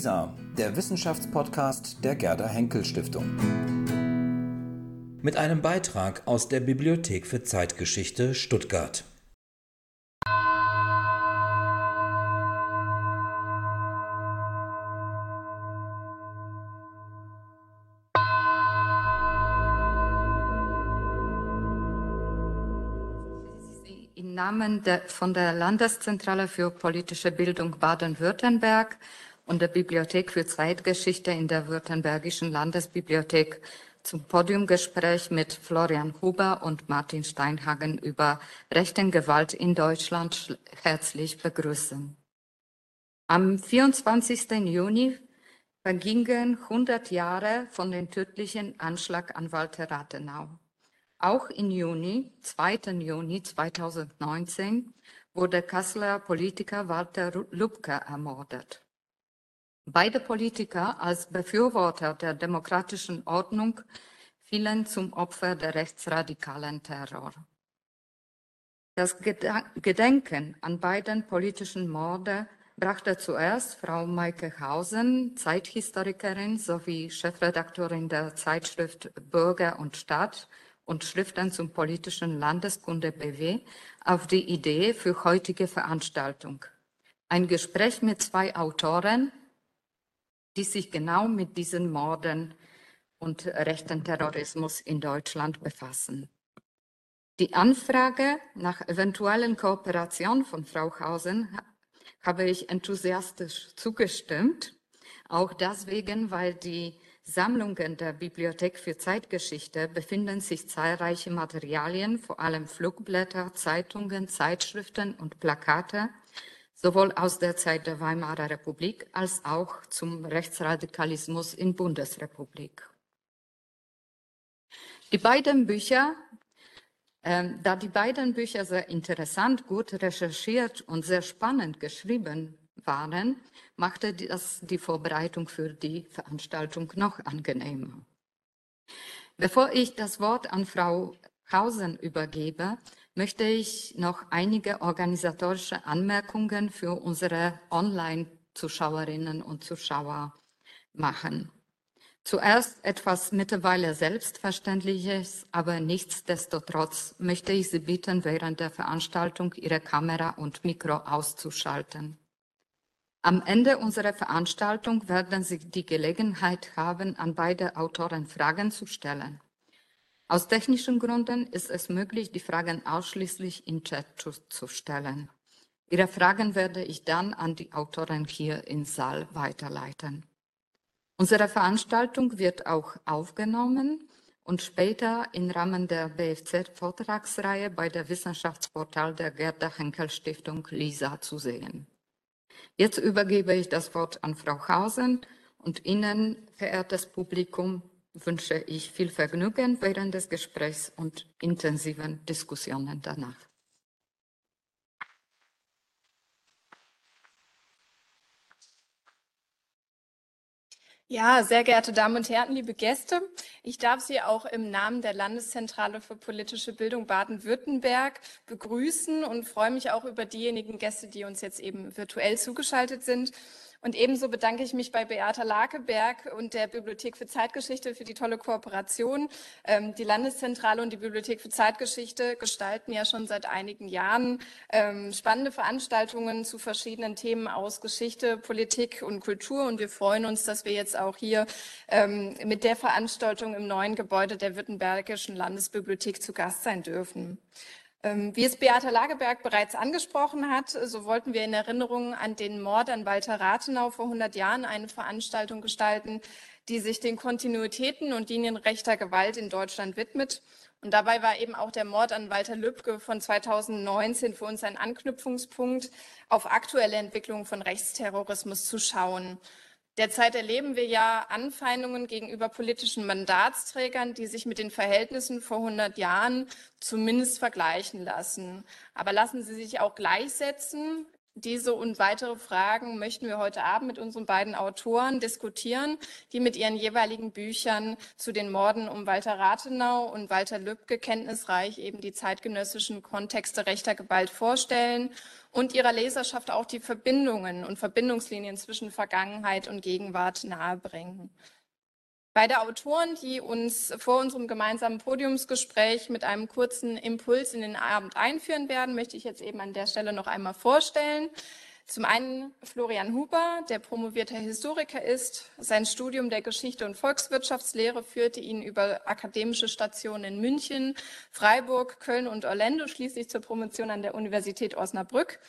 LISA, der Wissenschaftspodcast der Gerda Henkel Stiftung. Mit einem Beitrag aus der Bibliothek für Zeitgeschichte Stuttgart. Im Namen der, von der Landeszentrale für politische Bildung Baden-Württemberg und der Bibliothek für Zeitgeschichte in der Württembergischen Landesbibliothek zum Podiumgespräch mit Florian Huber und Martin Steinhagen über rechten Gewalt in Deutschland herzlich begrüßen. Am 24. Juni vergingen 100 Jahre von dem tödlichen Anschlag an Walter Rathenau. Auch im Juni, 2. Juni 2019, wurde Kasseler Politiker Walter Lubke ermordet. Beide Politiker als Befürworter der demokratischen Ordnung fielen zum Opfer der rechtsradikalen Terror. Das Gedenken an beiden politischen Morde brachte zuerst Frau Maike Hausen, Zeithistorikerin sowie Chefredakteurin der Zeitschrift Bürger und Stadt, und Schriften zum politischen Landeskunde BW auf die Idee für heutige Veranstaltung. Ein Gespräch mit zwei Autoren, die sich genau mit diesen Morden und rechten Terrorismus in Deutschland befassen. Die Anfrage nach eventuellen Kooperation von Frau Hausen habe ich enthusiastisch zugestimmt, auch deswegen, weil die Sammlungen der Bibliothek für Zeitgeschichte befinden sich zahlreiche Materialien, vor allem Flugblätter, Zeitungen, Zeitschriften und Plakate, sowohl aus der Zeit der Weimarer Republik als auch zum Rechtsradikalismus in Bundesrepublik. Die beiden Bücher, äh, da die beiden Bücher sehr interessant, gut recherchiert und sehr spannend geschrieben waren, machte das die Vorbereitung für die Veranstaltung noch angenehmer. Bevor ich das Wort an Frau Hausen übergebe, möchte ich noch einige organisatorische Anmerkungen für unsere Online-Zuschauerinnen und Zuschauer machen. Zuerst etwas mittlerweile Selbstverständliches, aber nichtsdestotrotz möchte ich Sie bitten, während der Veranstaltung Ihre Kamera und Mikro auszuschalten. Am Ende unserer Veranstaltung werden Sie die Gelegenheit haben, an beide Autoren Fragen zu stellen. Aus technischen Gründen ist es möglich, die Fragen ausschließlich in Chat zu, stellen. Ihre Fragen werde ich dann an die Autoren hier im Saal weiterleiten. Unsere Veranstaltung wird auch aufgenommen und später im Rahmen der BFZ-Vortragsreihe bei der Wissenschaftsportal der Gerda Henkel Stiftung LISA zu sehen. Jetzt übergebe ich das Wort an Frau Hausen und Ihnen, verehrtes Publikum, wünsche ich viel Vergnügen während des Gesprächs und intensiven Diskussionen danach. Ja, sehr geehrte Damen und Herren, liebe Gäste, ich darf Sie auch im Namen der Landeszentrale für politische Bildung Baden-Württemberg begrüßen und freue mich auch über diejenigen Gäste, die uns jetzt eben virtuell zugeschaltet sind. Und ebenso bedanke ich mich bei Beata Lakeberg und der Bibliothek für Zeitgeschichte für die tolle Kooperation. Ähm, die Landeszentrale und die Bibliothek für Zeitgeschichte gestalten ja schon seit einigen Jahren ähm, spannende Veranstaltungen zu verschiedenen Themen aus Geschichte, Politik und Kultur. Und wir freuen uns, dass wir jetzt auch hier ähm, mit der Veranstaltung im neuen Gebäude der Württembergischen Landesbibliothek zu Gast sein dürfen. Ähm, wie es Beata Lageberg bereits angesprochen hat, so wollten wir in Erinnerung an den Mord an Walter Rathenau vor 100 Jahren eine Veranstaltung gestalten, die sich den Kontinuitäten und Linien rechter Gewalt in Deutschland widmet. Und dabei war eben auch der Mord an Walter Lübcke von 2019 für uns ein Anknüpfungspunkt, auf aktuelle Entwicklungen von Rechtsterrorismus zu schauen. Derzeit erleben wir ja Anfeindungen gegenüber politischen Mandatsträgern, die sich mit den Verhältnissen vor 100 Jahren zumindest vergleichen lassen. Aber lassen sie sich auch gleichsetzen? Diese und weitere Fragen möchten wir heute Abend mit unseren beiden Autoren diskutieren, die mit ihren jeweiligen Büchern zu den Morden um Walter Rathenau und Walter Lübcke kenntnisreich eben die zeitgenössischen Kontexte rechter Gewalt vorstellen und ihrer Leserschaft auch die Verbindungen und Verbindungslinien zwischen Vergangenheit und Gegenwart nahebringen. Beide Autoren, die uns vor unserem gemeinsamen Podiumsgespräch mit einem kurzen Impuls in den Abend einführen werden, möchte ich jetzt eben an der Stelle noch einmal vorstellen. Zum einen Florian Huber, der promovierter Historiker ist. Sein Studium der Geschichte und Volkswirtschaftslehre führte ihn über akademische Stationen in München, Freiburg, Köln und Orlando schließlich zur Promotion an der Universität Osnabrück.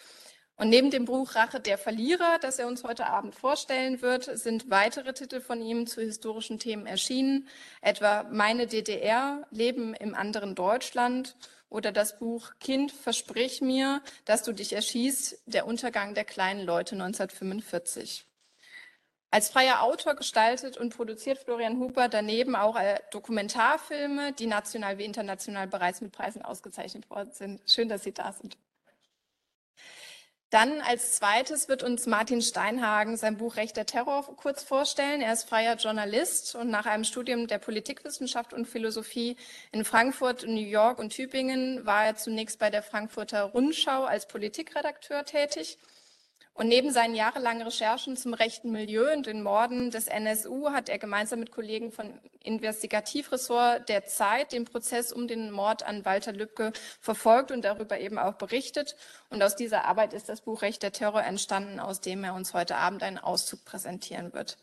Und neben dem Buch Rache der Verlierer, das er uns heute Abend vorstellen wird, sind weitere Titel von ihm zu historischen Themen erschienen, etwa Meine DDR, Leben im anderen Deutschland oder das Buch Kind, versprich mir, dass du dich erschießt, der Untergang der kleinen Leute 1945. Als freier Autor gestaltet und produziert Florian Huber daneben auch äh, Dokumentarfilme, die national wie international bereits mit Preisen ausgezeichnet worden sind. Schön, dass Sie da sind. Dann als zweites wird uns Martin Steinhagen sein Buch Rechter Terror kurz vorstellen. Er ist freier Journalist und nach einem Studium der Politikwissenschaft und Philosophie in Frankfurt, New York und Tübingen war er zunächst bei der Frankfurter Rundschau als Politikredakteur tätig und neben seinen jahrelangen Recherchen zum rechten Milieu und den Morden des NSU hat er gemeinsam mit Kollegen von Investigativressort der Zeit den Prozess um den Mord an Walter Lübcke verfolgt und darüber eben auch berichtet. Und aus dieser Arbeit ist das Buch Recht der Terror entstanden, aus dem er uns heute Abend einen Auszug präsentieren wird.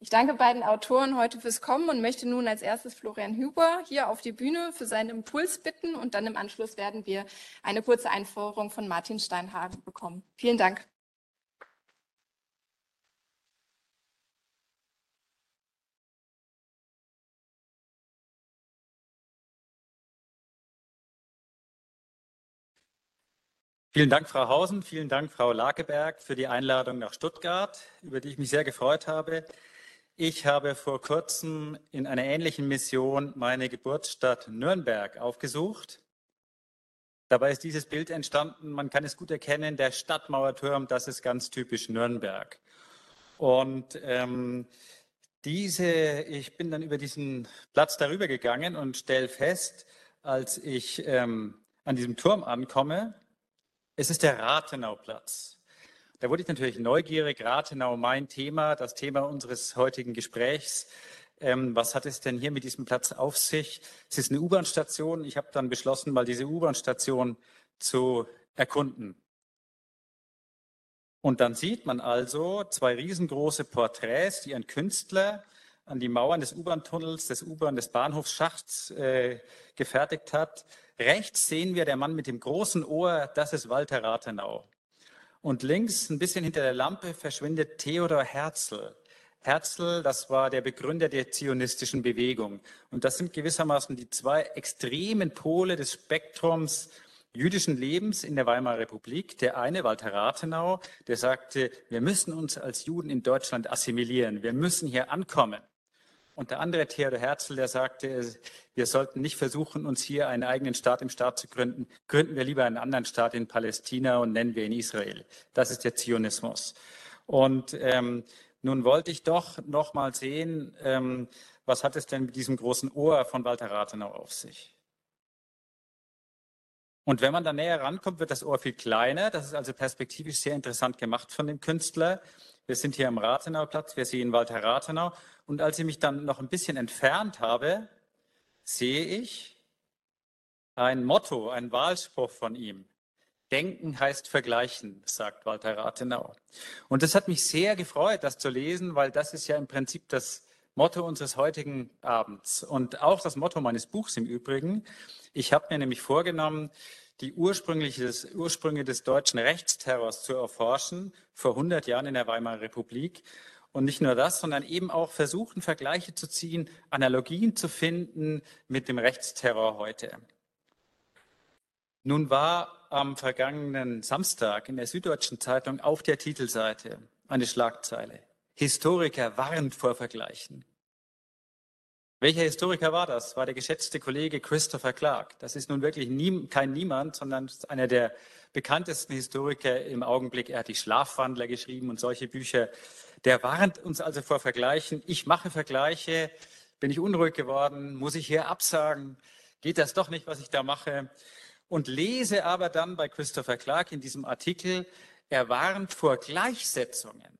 Ich danke beiden Autoren heute fürs Kommen und möchte nun als erstes Florian Huber hier auf die Bühne für seinen Impuls bitten und dann im Anschluss werden wir eine kurze Einführung von Martin Steinhagen bekommen. Vielen Dank. Vielen Dank, Frau Hausen. Vielen Dank, Frau Lakeberg, für die Einladung nach Stuttgart, über die ich mich sehr gefreut habe. Ich habe vor kurzem in einer ähnlichen Mission meine Geburtsstadt Nürnberg aufgesucht. Dabei ist dieses Bild entstanden, man kann es gut erkennen, der Stadtmauerturm, das ist ganz typisch Nürnberg. Und ähm, diese, ich bin dann über diesen Platz darüber gegangen und stelle fest, als ich ähm, an diesem Turm ankomme, es ist der Rathenauplatz. Da wurde ich natürlich neugierig. Rathenau, mein Thema, das Thema unseres heutigen Gesprächs. Ähm, was hat es denn hier mit diesem Platz auf sich? Es ist eine U-Bahn-Station. Ich habe dann beschlossen, mal diese U-Bahn-Station zu erkunden. Und dann sieht man also zwei riesengroße Porträts, die ein Künstler an die Mauern des U-Bahn-Tunnels, des U-Bahn, des Bahnhofsschachts äh, gefertigt hat. Rechts sehen wir der Mann mit dem großen Ohr, das ist Walter Rathenau. Und links, ein bisschen hinter der Lampe, verschwindet Theodor Herzl. Herzl, das war der Begründer der zionistischen Bewegung. Und das sind gewissermaßen die zwei extremen Pole des Spektrums jüdischen Lebens in der Weimarer Republik. Der eine, Walter Rathenau, der sagte, wir müssen uns als Juden in Deutschland assimilieren. Wir müssen hier ankommen. Und der andere, Theodor Herzl, der sagte, wir sollten nicht versuchen, uns hier einen eigenen Staat im Staat zu gründen. Gründen wir lieber einen anderen Staat in Palästina und nennen wir ihn Israel. Das ist der Zionismus. Und ähm, nun wollte ich doch noch mal sehen, ähm, was hat es denn mit diesem großen Ohr von Walter Rathenau auf sich? Und wenn man da näher rankommt, wird das Ohr viel kleiner. Das ist also perspektivisch sehr interessant gemacht von dem Künstler. Wir sind hier am Rathenauplatz, wir sehen Walter Rathenau. Und als ich mich dann noch ein bisschen entfernt habe, sehe ich ein Motto, ein Wahlspruch von ihm. Denken heißt vergleichen, sagt Walter Rathenau. Und das hat mich sehr gefreut, das zu lesen, weil das ist ja im Prinzip das Motto unseres heutigen Abends und auch das Motto meines Buchs im Übrigen. Ich habe mir nämlich vorgenommen, die Ursprünge des deutschen Rechtsterrors zu erforschen, vor 100 Jahren in der Weimarer Republik. Und nicht nur das, sondern eben auch versuchen, Vergleiche zu ziehen, Analogien zu finden mit dem Rechtsterror heute. Nun war am vergangenen Samstag in der Süddeutschen Zeitung auf der Titelseite eine Schlagzeile. Historiker warnt vor Vergleichen. Welcher Historiker war das? War der geschätzte Kollege Christopher Clark. Das ist nun wirklich nie, kein Niemand, sondern einer der bekanntesten Historiker im Augenblick. Er hat die Schlafwandler geschrieben und solche Bücher. Der warnt uns also vor Vergleichen. Ich mache Vergleiche. Bin ich unruhig geworden? Muss ich hier absagen? Geht das doch nicht, was ich da mache? Und lese aber dann bei Christopher Clark in diesem Artikel, er warnt vor Gleichsetzungen.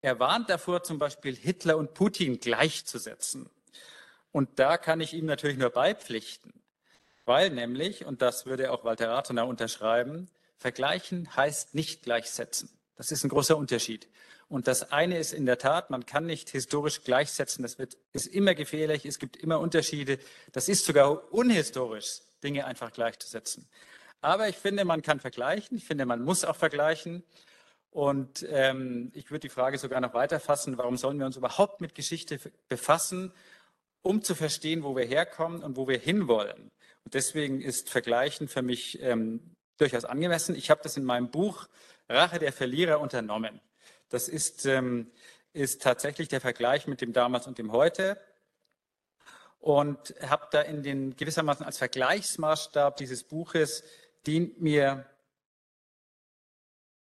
Er warnt davor, zum Beispiel Hitler und Putin gleichzusetzen. Und da kann ich ihm natürlich nur beipflichten, weil nämlich, und das würde auch Walter Rathenau unterschreiben, vergleichen heißt nicht gleichsetzen. Das ist ein großer Unterschied. Und das eine ist in der Tat, man kann nicht historisch gleichsetzen. Das wird, ist immer gefährlich. Es gibt immer Unterschiede. Das ist sogar unhistorisch, Dinge einfach gleichzusetzen. Aber ich finde, man kann vergleichen. Ich finde, man muss auch vergleichen. Und ähm, ich würde die Frage sogar noch weiter fassen. Warum sollen wir uns überhaupt mit Geschichte befassen, um zu verstehen, wo wir herkommen und wo wir hinwollen? Und deswegen ist Vergleichen für mich ähm, durchaus angemessen. Ich habe das in meinem Buch Rache der Verlierer unternommen. Das ist, ähm, ist tatsächlich der Vergleich mit dem damals und dem heute. Und habe da in den gewissermaßen als Vergleichsmaßstab dieses Buches dient mir,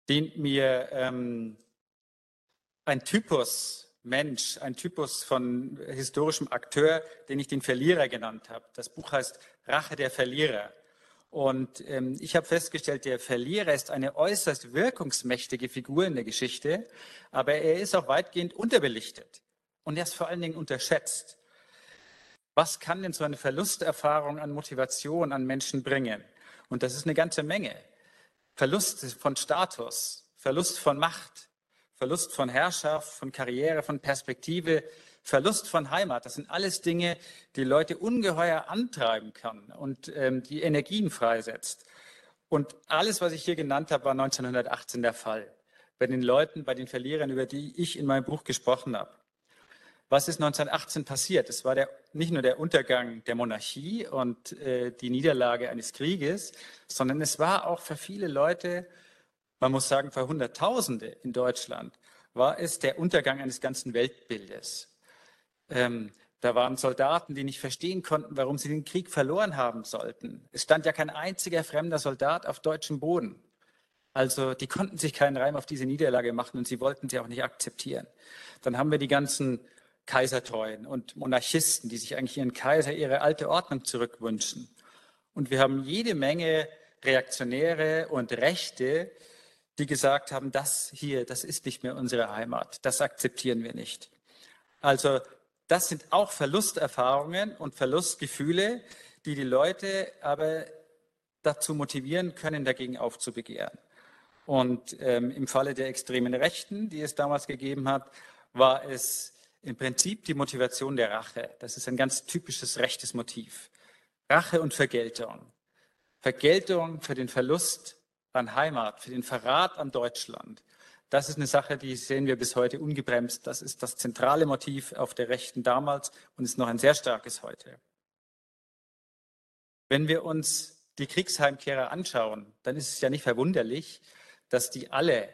dient mir ähm, ein Typus Mensch, ein Typus von historischem Akteur, den ich den Verlierer genannt habe. Das Buch heißt Rache der Verlierer. Und ähm, ich habe festgestellt, der Verlierer ist eine äußerst wirkungsmächtige Figur in der Geschichte, aber er ist auch weitgehend unterbelichtet und er ist vor allen Dingen unterschätzt. Was kann denn so eine Verlusterfahrung an Motivation an Menschen bringen? Und das ist eine ganze Menge. Verlust von Status, Verlust von Macht, Verlust von Herrschaft, von Karriere, von Perspektive, Verlust von Heimat, das sind alles Dinge, die Leute ungeheuer antreiben kann und ähm, die Energien freisetzt. Und alles, was ich hier genannt habe, war 1918 der Fall. Bei den Leuten, bei den Verlierern, über die ich in meinem Buch gesprochen habe. Was ist 1918 passiert? Es war der, nicht nur der Untergang der Monarchie und äh, die Niederlage eines Krieges, sondern es war auch für viele Leute, man muss sagen für Hunderttausende in Deutschland, war es der Untergang eines ganzen Weltbildes. Ähm, da waren Soldaten, die nicht verstehen konnten, warum sie den Krieg verloren haben sollten. Es stand ja kein einziger fremder Soldat auf deutschem Boden. Also die konnten sich keinen Reim auf diese Niederlage machen und sie wollten sie auch nicht akzeptieren. Dann haben wir die ganzen Kaisertreuen und Monarchisten, die sich eigentlich ihren Kaiser, ihre alte Ordnung zurückwünschen. Und wir haben jede Menge Reaktionäre und Rechte, die gesagt haben, das hier, das ist nicht mehr unsere Heimat, das akzeptieren wir nicht. Also das sind auch Verlusterfahrungen und Verlustgefühle, die die Leute aber dazu motivieren können, dagegen aufzubegehren. Und ähm, im Falle der extremen Rechten, die es damals gegeben hat, war es im Prinzip die Motivation der Rache. Das ist ein ganz typisches rechtes Motiv. Rache und Vergeltung. Vergeltung für den Verlust an Heimat, für den Verrat an Deutschland, das ist eine Sache, die sehen wir bis heute ungebremst. Das ist das zentrale Motiv auf der Rechten damals und ist noch ein sehr starkes heute. Wenn wir uns die Kriegsheimkehrer anschauen, dann ist es ja nicht verwunderlich, dass die alle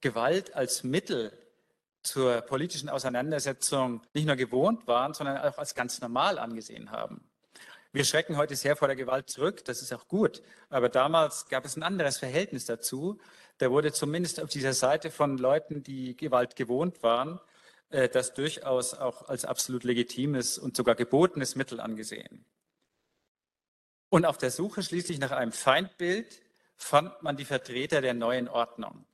Gewalt als Mittel zur politischen Auseinandersetzung nicht nur gewohnt waren, sondern auch als ganz normal angesehen haben. Wir schrecken heute sehr vor der Gewalt zurück, das ist auch gut. Aber damals gab es ein anderes Verhältnis dazu. Da wurde zumindest auf dieser Seite von Leuten, die Gewalt gewohnt waren, äh, das durchaus auch als absolut legitimes und sogar gebotenes Mittel angesehen. Und auf der Suche schließlich nach einem Feindbild fand man die Vertreter der neuen Ordnung.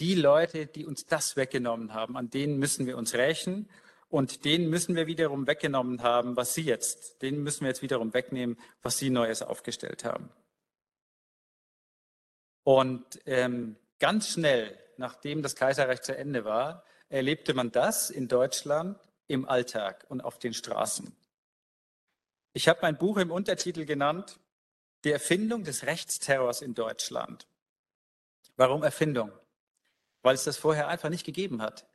Die Leute, die uns das weggenommen haben, an denen müssen wir uns rächen und denen müssen wir wiederum weggenommen haben, was sie jetzt, denen müssen wir jetzt wiederum wegnehmen, was sie Neues aufgestellt haben. Und ähm, ganz schnell, nachdem das Kaiserreich zu Ende war, erlebte man das in Deutschland im Alltag und auf den Straßen. Ich habe mein Buch im Untertitel genannt, Die Erfindung des Rechtsterrors in Deutschland. Warum Erfindung? Weil es das vorher einfach nicht gegeben hat.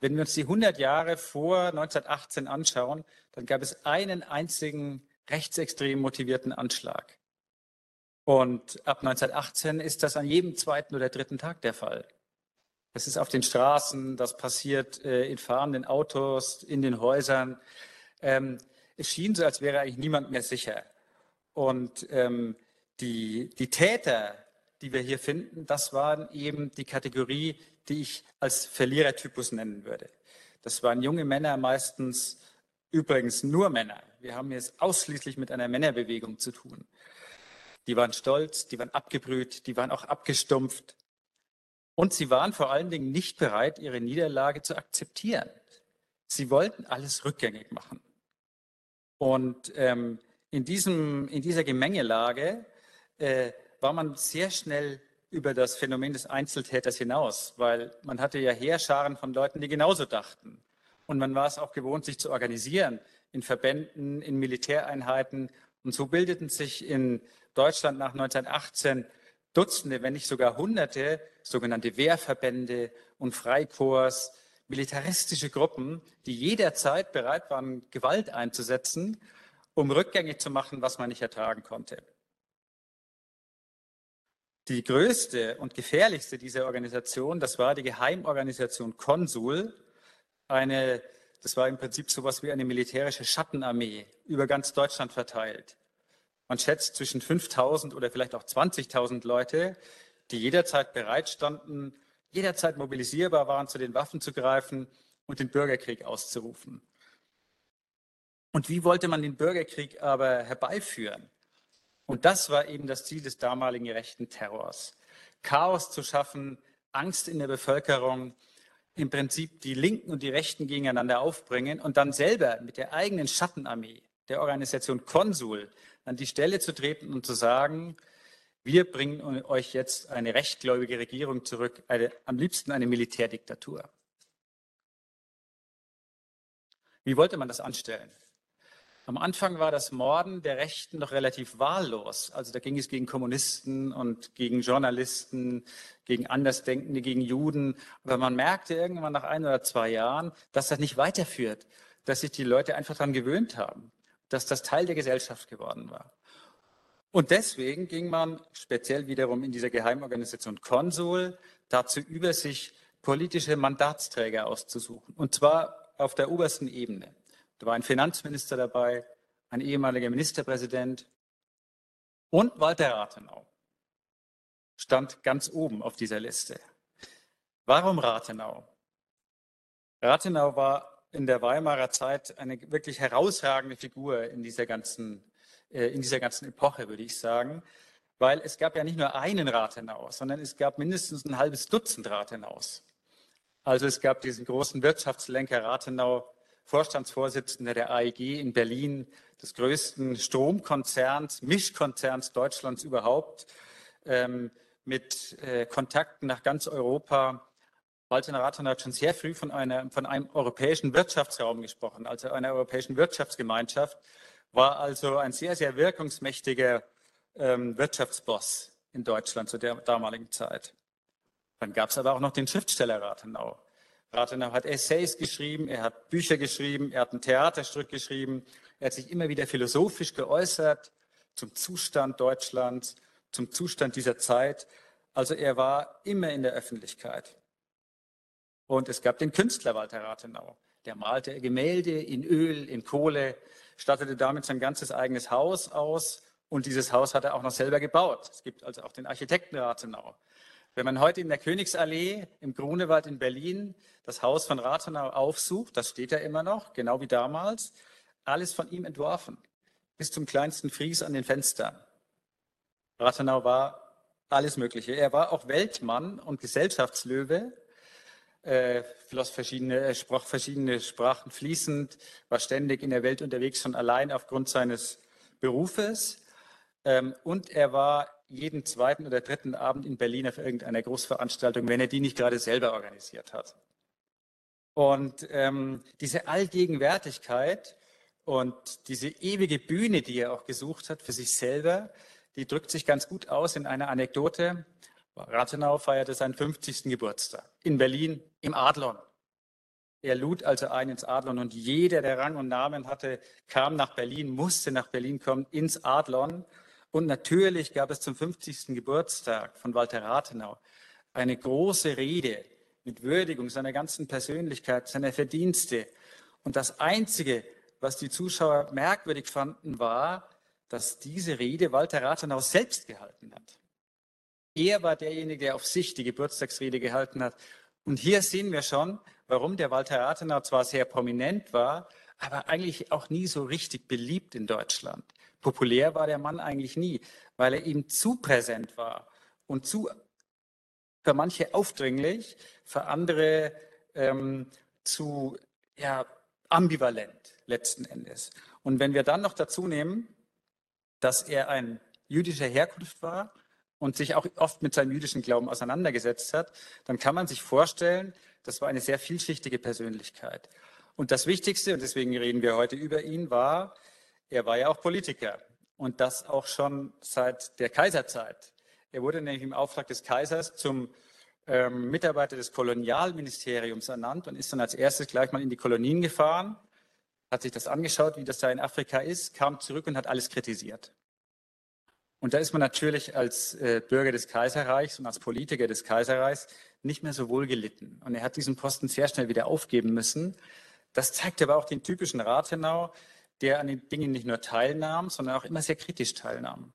Wenn wir uns die 100 Jahre vor 1918 anschauen, dann gab es einen einzigen rechtsextrem motivierten Anschlag. Und ab 1918 ist das an jedem zweiten oder dritten Tag der Fall. Das ist auf den Straßen, das passiert äh, in fahrenden Autos, in den Häusern. Ähm, es schien so, als wäre eigentlich niemand mehr sicher. Und ähm, die, die Täter die wir hier finden, das waren eben die Kategorie, die ich als Verlierertypus nennen würde. Das waren junge Männer, meistens übrigens nur Männer. Wir haben jetzt ausschließlich mit einer Männerbewegung zu tun. Die waren stolz, die waren abgebrüht, die waren auch abgestumpft. Und sie waren vor allen Dingen nicht bereit, ihre Niederlage zu akzeptieren. Sie wollten alles rückgängig machen. Und ähm, in, diesem, in dieser Gemengelage äh, war man sehr schnell über das Phänomen des Einzeltäters hinaus, weil man hatte ja Heerscharen von Leuten, die genauso dachten. Und man war es auch gewohnt, sich zu organisieren in Verbänden, in Militäreinheiten. Und so bildeten sich in Deutschland nach 1918 Dutzende, wenn nicht sogar Hunderte sogenannte Wehrverbände und Freikorps, militaristische Gruppen, die jederzeit bereit waren, Gewalt einzusetzen, um rückgängig zu machen, was man nicht ertragen konnte. Die größte und gefährlichste dieser Organisation, das war die Geheimorganisation Konsul, eine, das war im Prinzip so etwas wie eine militärische Schattenarmee über ganz Deutschland verteilt. Man schätzt zwischen 5000 oder vielleicht auch 20.000 Leute, die jederzeit bereit standen, jederzeit mobilisierbar waren, zu den Waffen zu greifen und den Bürgerkrieg auszurufen. Und wie wollte man den Bürgerkrieg aber herbeiführen? Und das war eben das Ziel des damaligen rechten Terrors. Chaos zu schaffen, Angst in der Bevölkerung, im Prinzip die Linken und die Rechten gegeneinander aufbringen und dann selber mit der eigenen Schattenarmee, der Organisation Konsul, an die Stelle zu treten und zu sagen, wir bringen euch jetzt eine rechtgläubige Regierung zurück, eine, am liebsten eine Militärdiktatur. Wie wollte man das anstellen? Am Anfang war das Morden der Rechten noch relativ wahllos. Also da ging es gegen Kommunisten und gegen Journalisten, gegen Andersdenkende, gegen Juden. Aber man merkte irgendwann nach ein oder zwei Jahren, dass das nicht weiterführt, dass sich die Leute einfach daran gewöhnt haben, dass das Teil der Gesellschaft geworden war. Und deswegen ging man speziell wiederum in dieser Geheimorganisation Konsul dazu über, sich politische Mandatsträger auszusuchen. Und zwar auf der obersten Ebene. Da war ein Finanzminister dabei, ein ehemaliger Ministerpräsident und Walter Rathenau stand ganz oben auf dieser Liste. Warum Rathenau? Rathenau war in der Weimarer Zeit eine wirklich herausragende Figur in dieser ganzen, äh, in dieser ganzen Epoche, würde ich sagen, weil es gab ja nicht nur einen Rathenau, sondern es gab mindestens ein halbes Dutzend Rathenaus. Also es gab diesen großen Wirtschaftslenker Rathenau, Vorstandsvorsitzender der AEG in Berlin, des größten Stromkonzerns, Mischkonzerns Deutschlands überhaupt, ähm, mit äh, Kontakten nach ganz Europa. Walter Rathenau hat schon sehr früh von, einer, von einem europäischen Wirtschaftsraum gesprochen, also einer europäischen Wirtschaftsgemeinschaft, war also ein sehr, sehr wirkungsmächtiger ähm, Wirtschaftsboss in Deutschland zu der damaligen Zeit. Dann gab es aber auch noch den Schriftsteller Rathenau. Rathenau hat Essays geschrieben, er hat Bücher geschrieben, er hat ein Theaterstück geschrieben, er hat sich immer wieder philosophisch geäußert zum Zustand Deutschlands, zum Zustand dieser Zeit. Also er war immer in der Öffentlichkeit. Und es gab den Künstler Walter Rathenau. Der malte Gemälde in Öl, in Kohle, stattete damit sein ganzes eigenes Haus aus und dieses Haus hat er auch noch selber gebaut. Es gibt also auch den Architekten Rathenau. Wenn man heute in der Königsallee im Grunewald in Berlin das Haus von Rathenau aufsucht, das steht ja immer noch, genau wie damals, alles von ihm entworfen, bis zum kleinsten Fries an den Fenstern. Rathenau war alles Mögliche. Er war auch Weltmann und Gesellschaftslöwe, äh, verschiedene, sprach verschiedene Sprachen fließend, war ständig in der Welt unterwegs, schon allein aufgrund seines Berufes. Ähm, und er war jeden zweiten oder dritten Abend in Berlin auf irgendeiner Großveranstaltung, wenn er die nicht gerade selber organisiert hat. Und ähm, diese Allgegenwärtigkeit und diese ewige Bühne, die er auch gesucht hat für sich selber, die drückt sich ganz gut aus in einer Anekdote. Rathenau feierte seinen 50. Geburtstag in Berlin im Adlon. Er lud also ein ins Adlon und jeder, der Rang und Namen hatte, kam nach Berlin, musste nach Berlin kommen, ins Adlon. Und natürlich gab es zum 50. Geburtstag von Walter Rathenau eine große Rede mit Würdigung seiner ganzen Persönlichkeit, seiner Verdienste. Und das Einzige, was die Zuschauer merkwürdig fanden, war, dass diese Rede Walter Rathenau selbst gehalten hat. Er war derjenige, der auf sich die Geburtstagsrede gehalten hat. Und hier sehen wir schon, warum der Walter Rathenau zwar sehr prominent war, aber eigentlich auch nie so richtig beliebt in Deutschland. Populär war der Mann eigentlich nie, weil er eben zu präsent war und zu für manche aufdringlich, für andere ähm, zu ja, ambivalent letzten Endes. Und wenn wir dann noch dazu nehmen, dass er ein jüdischer Herkunft war und sich auch oft mit seinem jüdischen Glauben auseinandergesetzt hat, dann kann man sich vorstellen, das war eine sehr vielschichtige Persönlichkeit. Und das Wichtigste, und deswegen reden wir heute über ihn, war, er war ja auch Politiker und das auch schon seit der Kaiserzeit. Er wurde nämlich im Auftrag des Kaisers zum ähm, Mitarbeiter des Kolonialministeriums ernannt und ist dann als erstes gleich mal in die Kolonien gefahren, hat sich das angeschaut, wie das da in Afrika ist, kam zurück und hat alles kritisiert. Und da ist man natürlich als äh, Bürger des Kaiserreichs und als Politiker des Kaiserreichs nicht mehr so wohl gelitten. Und er hat diesen Posten sehr schnell wieder aufgeben müssen. Das zeigt aber auch den typischen Rathenau, der an den Dingen nicht nur teilnahm, sondern auch immer sehr kritisch teilnahm.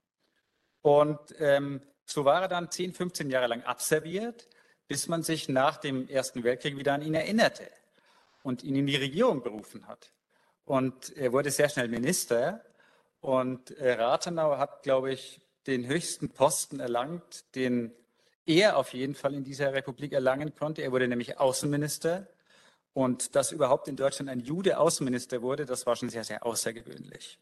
Und ähm, so war er dann 10, 15 Jahre lang abserviert, bis man sich nach dem Ersten Weltkrieg wieder an ihn erinnerte und ihn in die Regierung berufen hat. Und er wurde sehr schnell Minister. Und äh, Rathenau hat, glaube ich, den höchsten Posten erlangt, den er auf jeden Fall in dieser Republik erlangen konnte. Er wurde nämlich Außenminister. Und dass überhaupt in Deutschland ein Jude Außenminister wurde, das war schon sehr, sehr außergewöhnlich.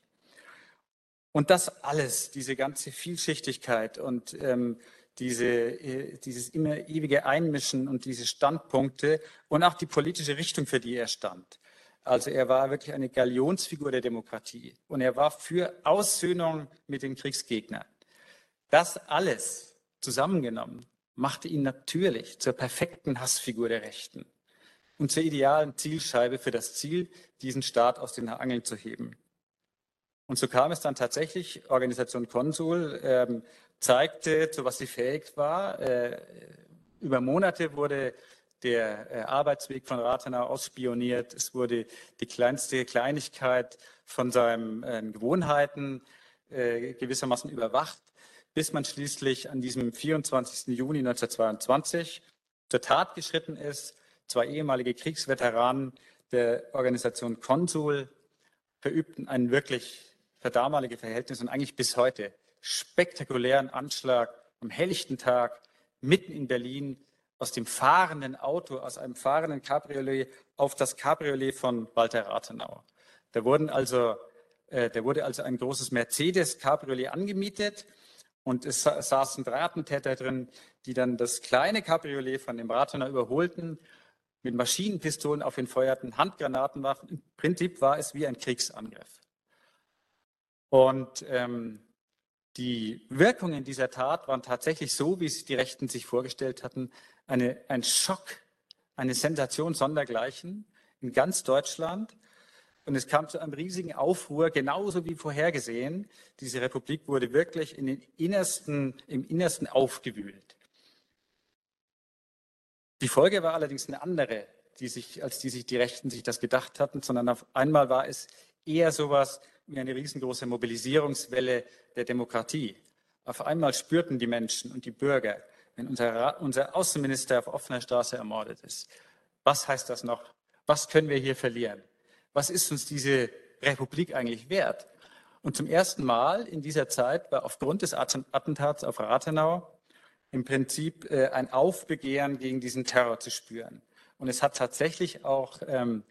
Und das alles, diese ganze Vielschichtigkeit und ähm, diese, äh, dieses immer ewige Einmischen und diese Standpunkte und auch die politische Richtung, für die er stand. Also er war wirklich eine Galionsfigur der Demokratie und er war für Aussöhnung mit den Kriegsgegnern. Das alles zusammengenommen machte ihn natürlich zur perfekten Hassfigur der Rechten und zur idealen Zielscheibe für das Ziel, diesen Staat aus den Angeln zu heben. Und so kam es dann tatsächlich, Organisation Konsul ähm, zeigte, zu was sie fähig war. Äh, über Monate wurde der äh, Arbeitsweg von Rathenau ausspioniert. Es wurde die kleinste Kleinigkeit von seinen äh, Gewohnheiten gewissermaßen überwacht, bis man schließlich an diesem 24. Juni 1922 zur Tat geschritten ist. Zwei ehemalige Kriegsveteranen der Organisation Konsul verübten einen wirklich für damalige Verhältnisse und eigentlich bis heute spektakulären Anschlag am helllichten Tag mitten in Berlin aus dem fahrenden Auto, aus einem fahrenden Cabriolet auf das Cabriolet von Walter Rathenau. Da, wurden also, äh, da wurde also ein großes Mercedes-Cabriolet angemietet und es saßen drei Attentäter drin, die dann das kleine Cabriolet von dem Rathenau überholten, mit Maschinenpistolen auf ihn feuerten, Handgranaten warfen. Im Prinzip war es wie ein Kriegsangriff. Und ähm, die Wirkungen dieser Tat waren tatsächlich so, wie es die Rechten sich vorgestellt hatten, eine, ein Schock, eine Sensation sondergleichen in ganz Deutschland. Und es kam zu einem riesigen Aufruhr, genauso wie vorhergesehen. Diese Republik wurde wirklich in den innersten, im Innersten aufgewühlt. Die Folge war allerdings eine andere, die sich, als die sich die Rechten sich das gedacht hatten, sondern auf einmal war es eher sowas wie eine riesengroße Mobilisierungswelle der Demokratie. Auf einmal spürten die Menschen und die Bürger, wenn unser, unser Außenminister auf offener Straße ermordet ist. Was heißt das noch? Was können wir hier verlieren? Was ist uns diese Republik eigentlich wert? Und zum ersten Mal in dieser Zeit war aufgrund des Attentats auf Rathenau im Prinzip äh, ein Aufbegehren gegen diesen Terror zu spüren. Und es hat tatsächlich auch ähm,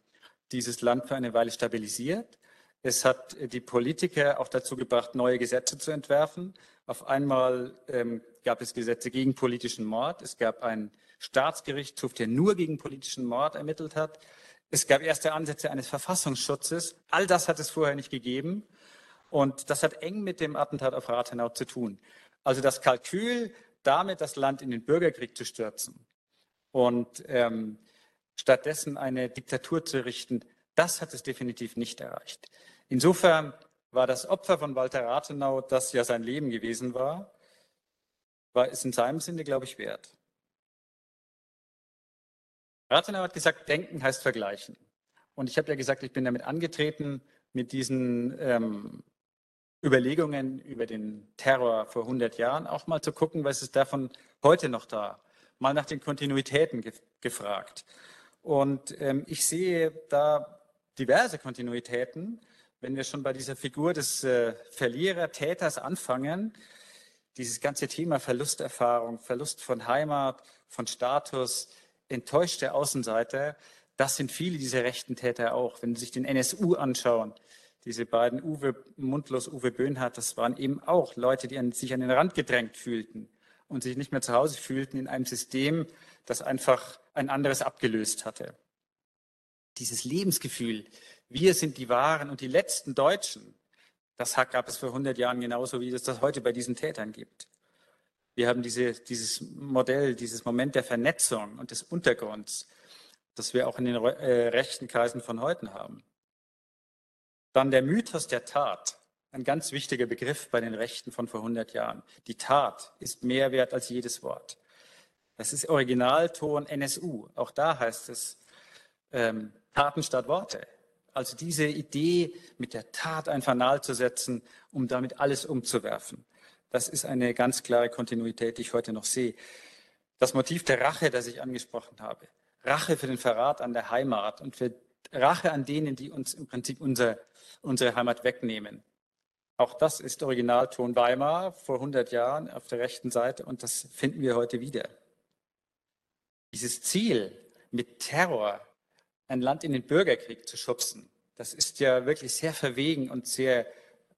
dieses Land für eine Weile stabilisiert. Es hat die Politiker auch dazu gebracht, neue Gesetze zu entwerfen. Auf einmal ähm, gab es Gesetze gegen politischen Mord. Es gab einen Staatsgerichtshof, der nur gegen politischen Mord ermittelt hat. Es gab erste Ansätze eines Verfassungsschutzes. All das hat es vorher nicht gegeben. Und das hat eng mit dem Attentat auf Rathenau zu tun. Also das Kalkül, damit das Land in den Bürgerkrieg zu stürzen und ähm, stattdessen eine Diktatur zu richten, das hat es definitiv nicht erreicht. Insofern war das Opfer von Walter Rathenau, das ja sein Leben gewesen war, war es in seinem Sinne, glaube ich, wert. Rathenau hat gesagt, denken heißt vergleichen. Und ich habe ja gesagt, ich bin damit angetreten, mit diesen ähm, Überlegungen über den Terror vor 100 Jahren, auch mal zu gucken, was ist davon heute noch da. Mal nach den Kontinuitäten ge gefragt. Und ähm, ich sehe da diverse Kontinuitäten, wenn wir schon bei dieser Figur des äh, Verlierer-Täters anfangen. Dieses ganze Thema Verlusterfahrung, Verlust von Heimat, von Status, enttäuschte Außenseiter, das sind viele dieser rechten Täter auch. Wenn Sie sich den NSU anschauen, diese beiden Uwe Mundlos, Uwe Böhnhardt, das waren eben auch Leute, die an, sich an den Rand gedrängt fühlten und sich nicht mehr zu Hause fühlten in einem System, das einfach ein anderes abgelöst hatte. Dieses Lebensgefühl, wir sind die Wahren und die letzten Deutschen, das gab es vor 100 Jahren genauso, wie es das heute bei diesen Tätern gibt. Wir haben diese, dieses Modell, dieses Moment der Vernetzung und des Untergrunds, das wir auch in den äh, rechten Kreisen von heute haben. Dann der Mythos der Tat, ein ganz wichtiger Begriff bei den Rechten von vor 100 Jahren. Die Tat ist mehr wert als jedes Wort. Das ist Originalton NSU. Auch da heißt es ähm, Taten statt Worte. Also diese Idee, mit der Tat ein Fanal zu setzen, um damit alles umzuwerfen. Das ist eine ganz klare Kontinuität, die ich heute noch sehe. Das Motiv der Rache, das ich angesprochen habe. Rache für den Verrat an der Heimat und für Rache an denen, die uns im Prinzip unser, unsere Heimat wegnehmen. Auch das ist Originalton Weimar vor 100 Jahren auf der rechten Seite und das finden wir heute wieder. Dieses Ziel, mit Terror ein Land in den Bürgerkrieg zu schubsen, das ist ja wirklich sehr verwegen und sehr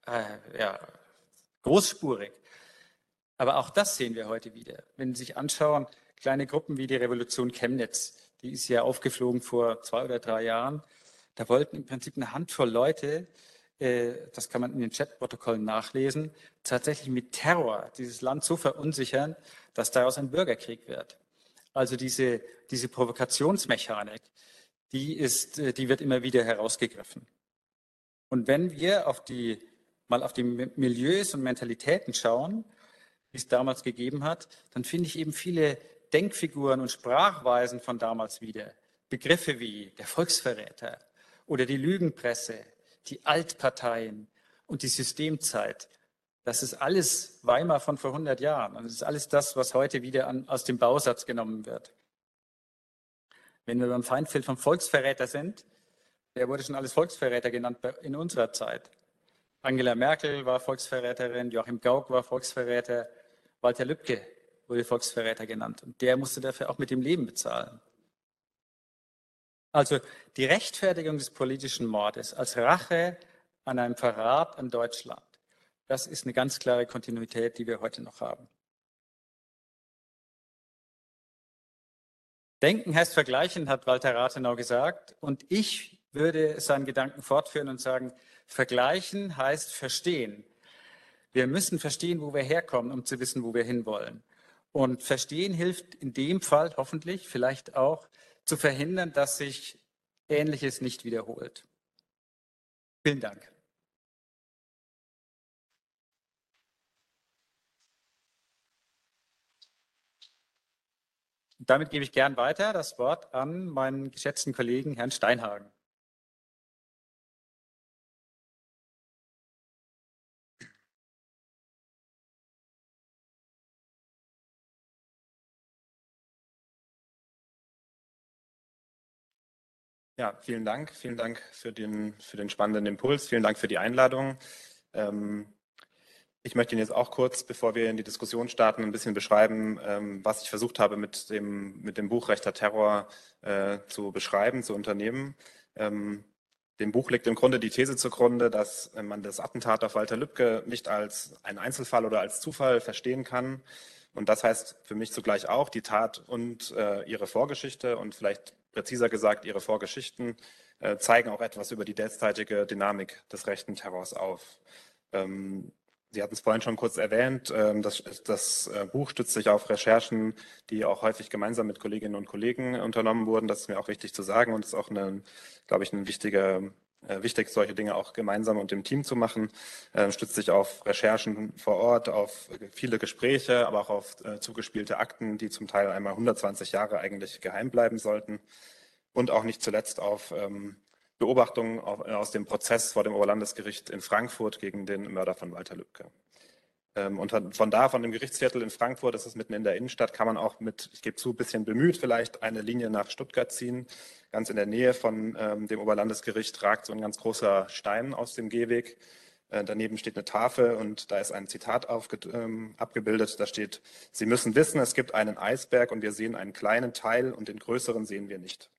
äh, ja, großspurig. Aber auch das sehen wir heute wieder. Wenn Sie sich anschauen, kleine Gruppen wie die Revolution Chemnitz, die ist ja aufgeflogen vor zwei oder drei Jahren. Da wollten im Prinzip eine Handvoll Leute, äh, das kann man in den Chatprotokollen nachlesen, tatsächlich mit Terror dieses Land so verunsichern, dass daraus ein Bürgerkrieg wird. Also diese, diese Provokationsmechanik, die, ist, äh, die wird immer wieder herausgegriffen. Und wenn wir auf die, mal auf die Milieus und Mentalitäten schauen, die es damals gegeben hat, dann finde ich eben viele Denkfiguren und Sprachweisen von damals wieder. Begriffe wie der Volksverräter oder die Lügenpresse, die Altparteien und die Systemzeit. Das ist alles Weimar von vor 100 Jahren. Und das ist alles das, was heute wieder an, aus dem Bausatz genommen wird. Wenn wir beim Feindbild vom Volksverräter sind, der wurde schon alles Volksverräter genannt in unserer Zeit. Angela Merkel war Volksverräterin, Joachim Gauck war Volksverräter, Walter Lübcke wurde Volksverräter genannt. Und der musste dafür auch mit dem Leben bezahlen. Also die Rechtfertigung des politischen Mordes als Rache an einem Verrat an Deutschland, das ist eine ganz klare Kontinuität, die wir heute noch haben. Denken heißt vergleichen, hat Walter Rathenau gesagt. Und ich würde seinen Gedanken fortführen und sagen, vergleichen heißt verstehen. Wir müssen verstehen, wo wir herkommen, um zu wissen, wo wir hinwollen. Und verstehen hilft in dem Fall hoffentlich vielleicht auch zu verhindern, dass sich Ähnliches nicht wiederholt. Vielen Dank. damit gebe ich gern weiter das Wort an meinen geschätzten Kollegen Herrn Steinhagen. Ja, vielen Dank. Vielen Dank für den, für den spannenden Impuls. Vielen Dank für die Einladung. Ähm, ich möchte Ihnen jetzt auch kurz, bevor wir in die Diskussion starten, ein bisschen beschreiben, ähm, was ich versucht habe, mit dem, mit dem Buch Rechter Terror äh, zu beschreiben, zu unternehmen. Ähm, dem Buch liegt im Grunde die These zugrunde, dass man das Attentat auf Walter Lübcke nicht als einen Einzelfall oder als Zufall verstehen kann. Und das heißt für mich zugleich auch, die Tat und äh, ihre Vorgeschichte und vielleicht präziser gesagt, ihre Vorgeschichten äh, zeigen auch etwas über die derzeitige Dynamik des rechten Terrors auf. Ähm, Sie hatten es vorhin schon kurz erwähnt, ähm, das, das äh, Buch stützt sich auf Recherchen, die auch häufig gemeinsam mit Kolleginnen und Kollegen unternommen wurden. Das ist mir auch wichtig zu sagen und ist auch, eine, glaube ich, ein wichtiger, äh, wichtig, solche Dinge auch gemeinsam und im Team zu machen. Ähm, stützt sich auf Recherchen vor Ort, auf viele Gespräche, aber auch auf äh, zugespielte Akten, die zum Teil einmal 120 Jahre eigentlich geheim bleiben sollten und auch nicht zuletzt auf ähm, Beobachtungen aus dem Prozess vor dem Oberlandesgericht in Frankfurt gegen den Mörder von Walter Lübcke. Ähm, und von da, von dem Gerichtsviertel in Frankfurt, das ist mitten in der Innenstadt, kann man auch mit, ich gebe zu, ein bisschen bemüht vielleicht eine Linie nach Stuttgart ziehen. Ganz in der Nähe von ähm, dem Oberlandesgericht ragt so ein ganz großer Stein aus dem Gehweg. Äh, daneben steht eine Tafel und da ist ein Zitat ähm, abgebildet. Da steht, Sie müssen wissen, es gibt einen Eisberg und wir sehen einen kleinen Teil und den größeren sehen wir nicht.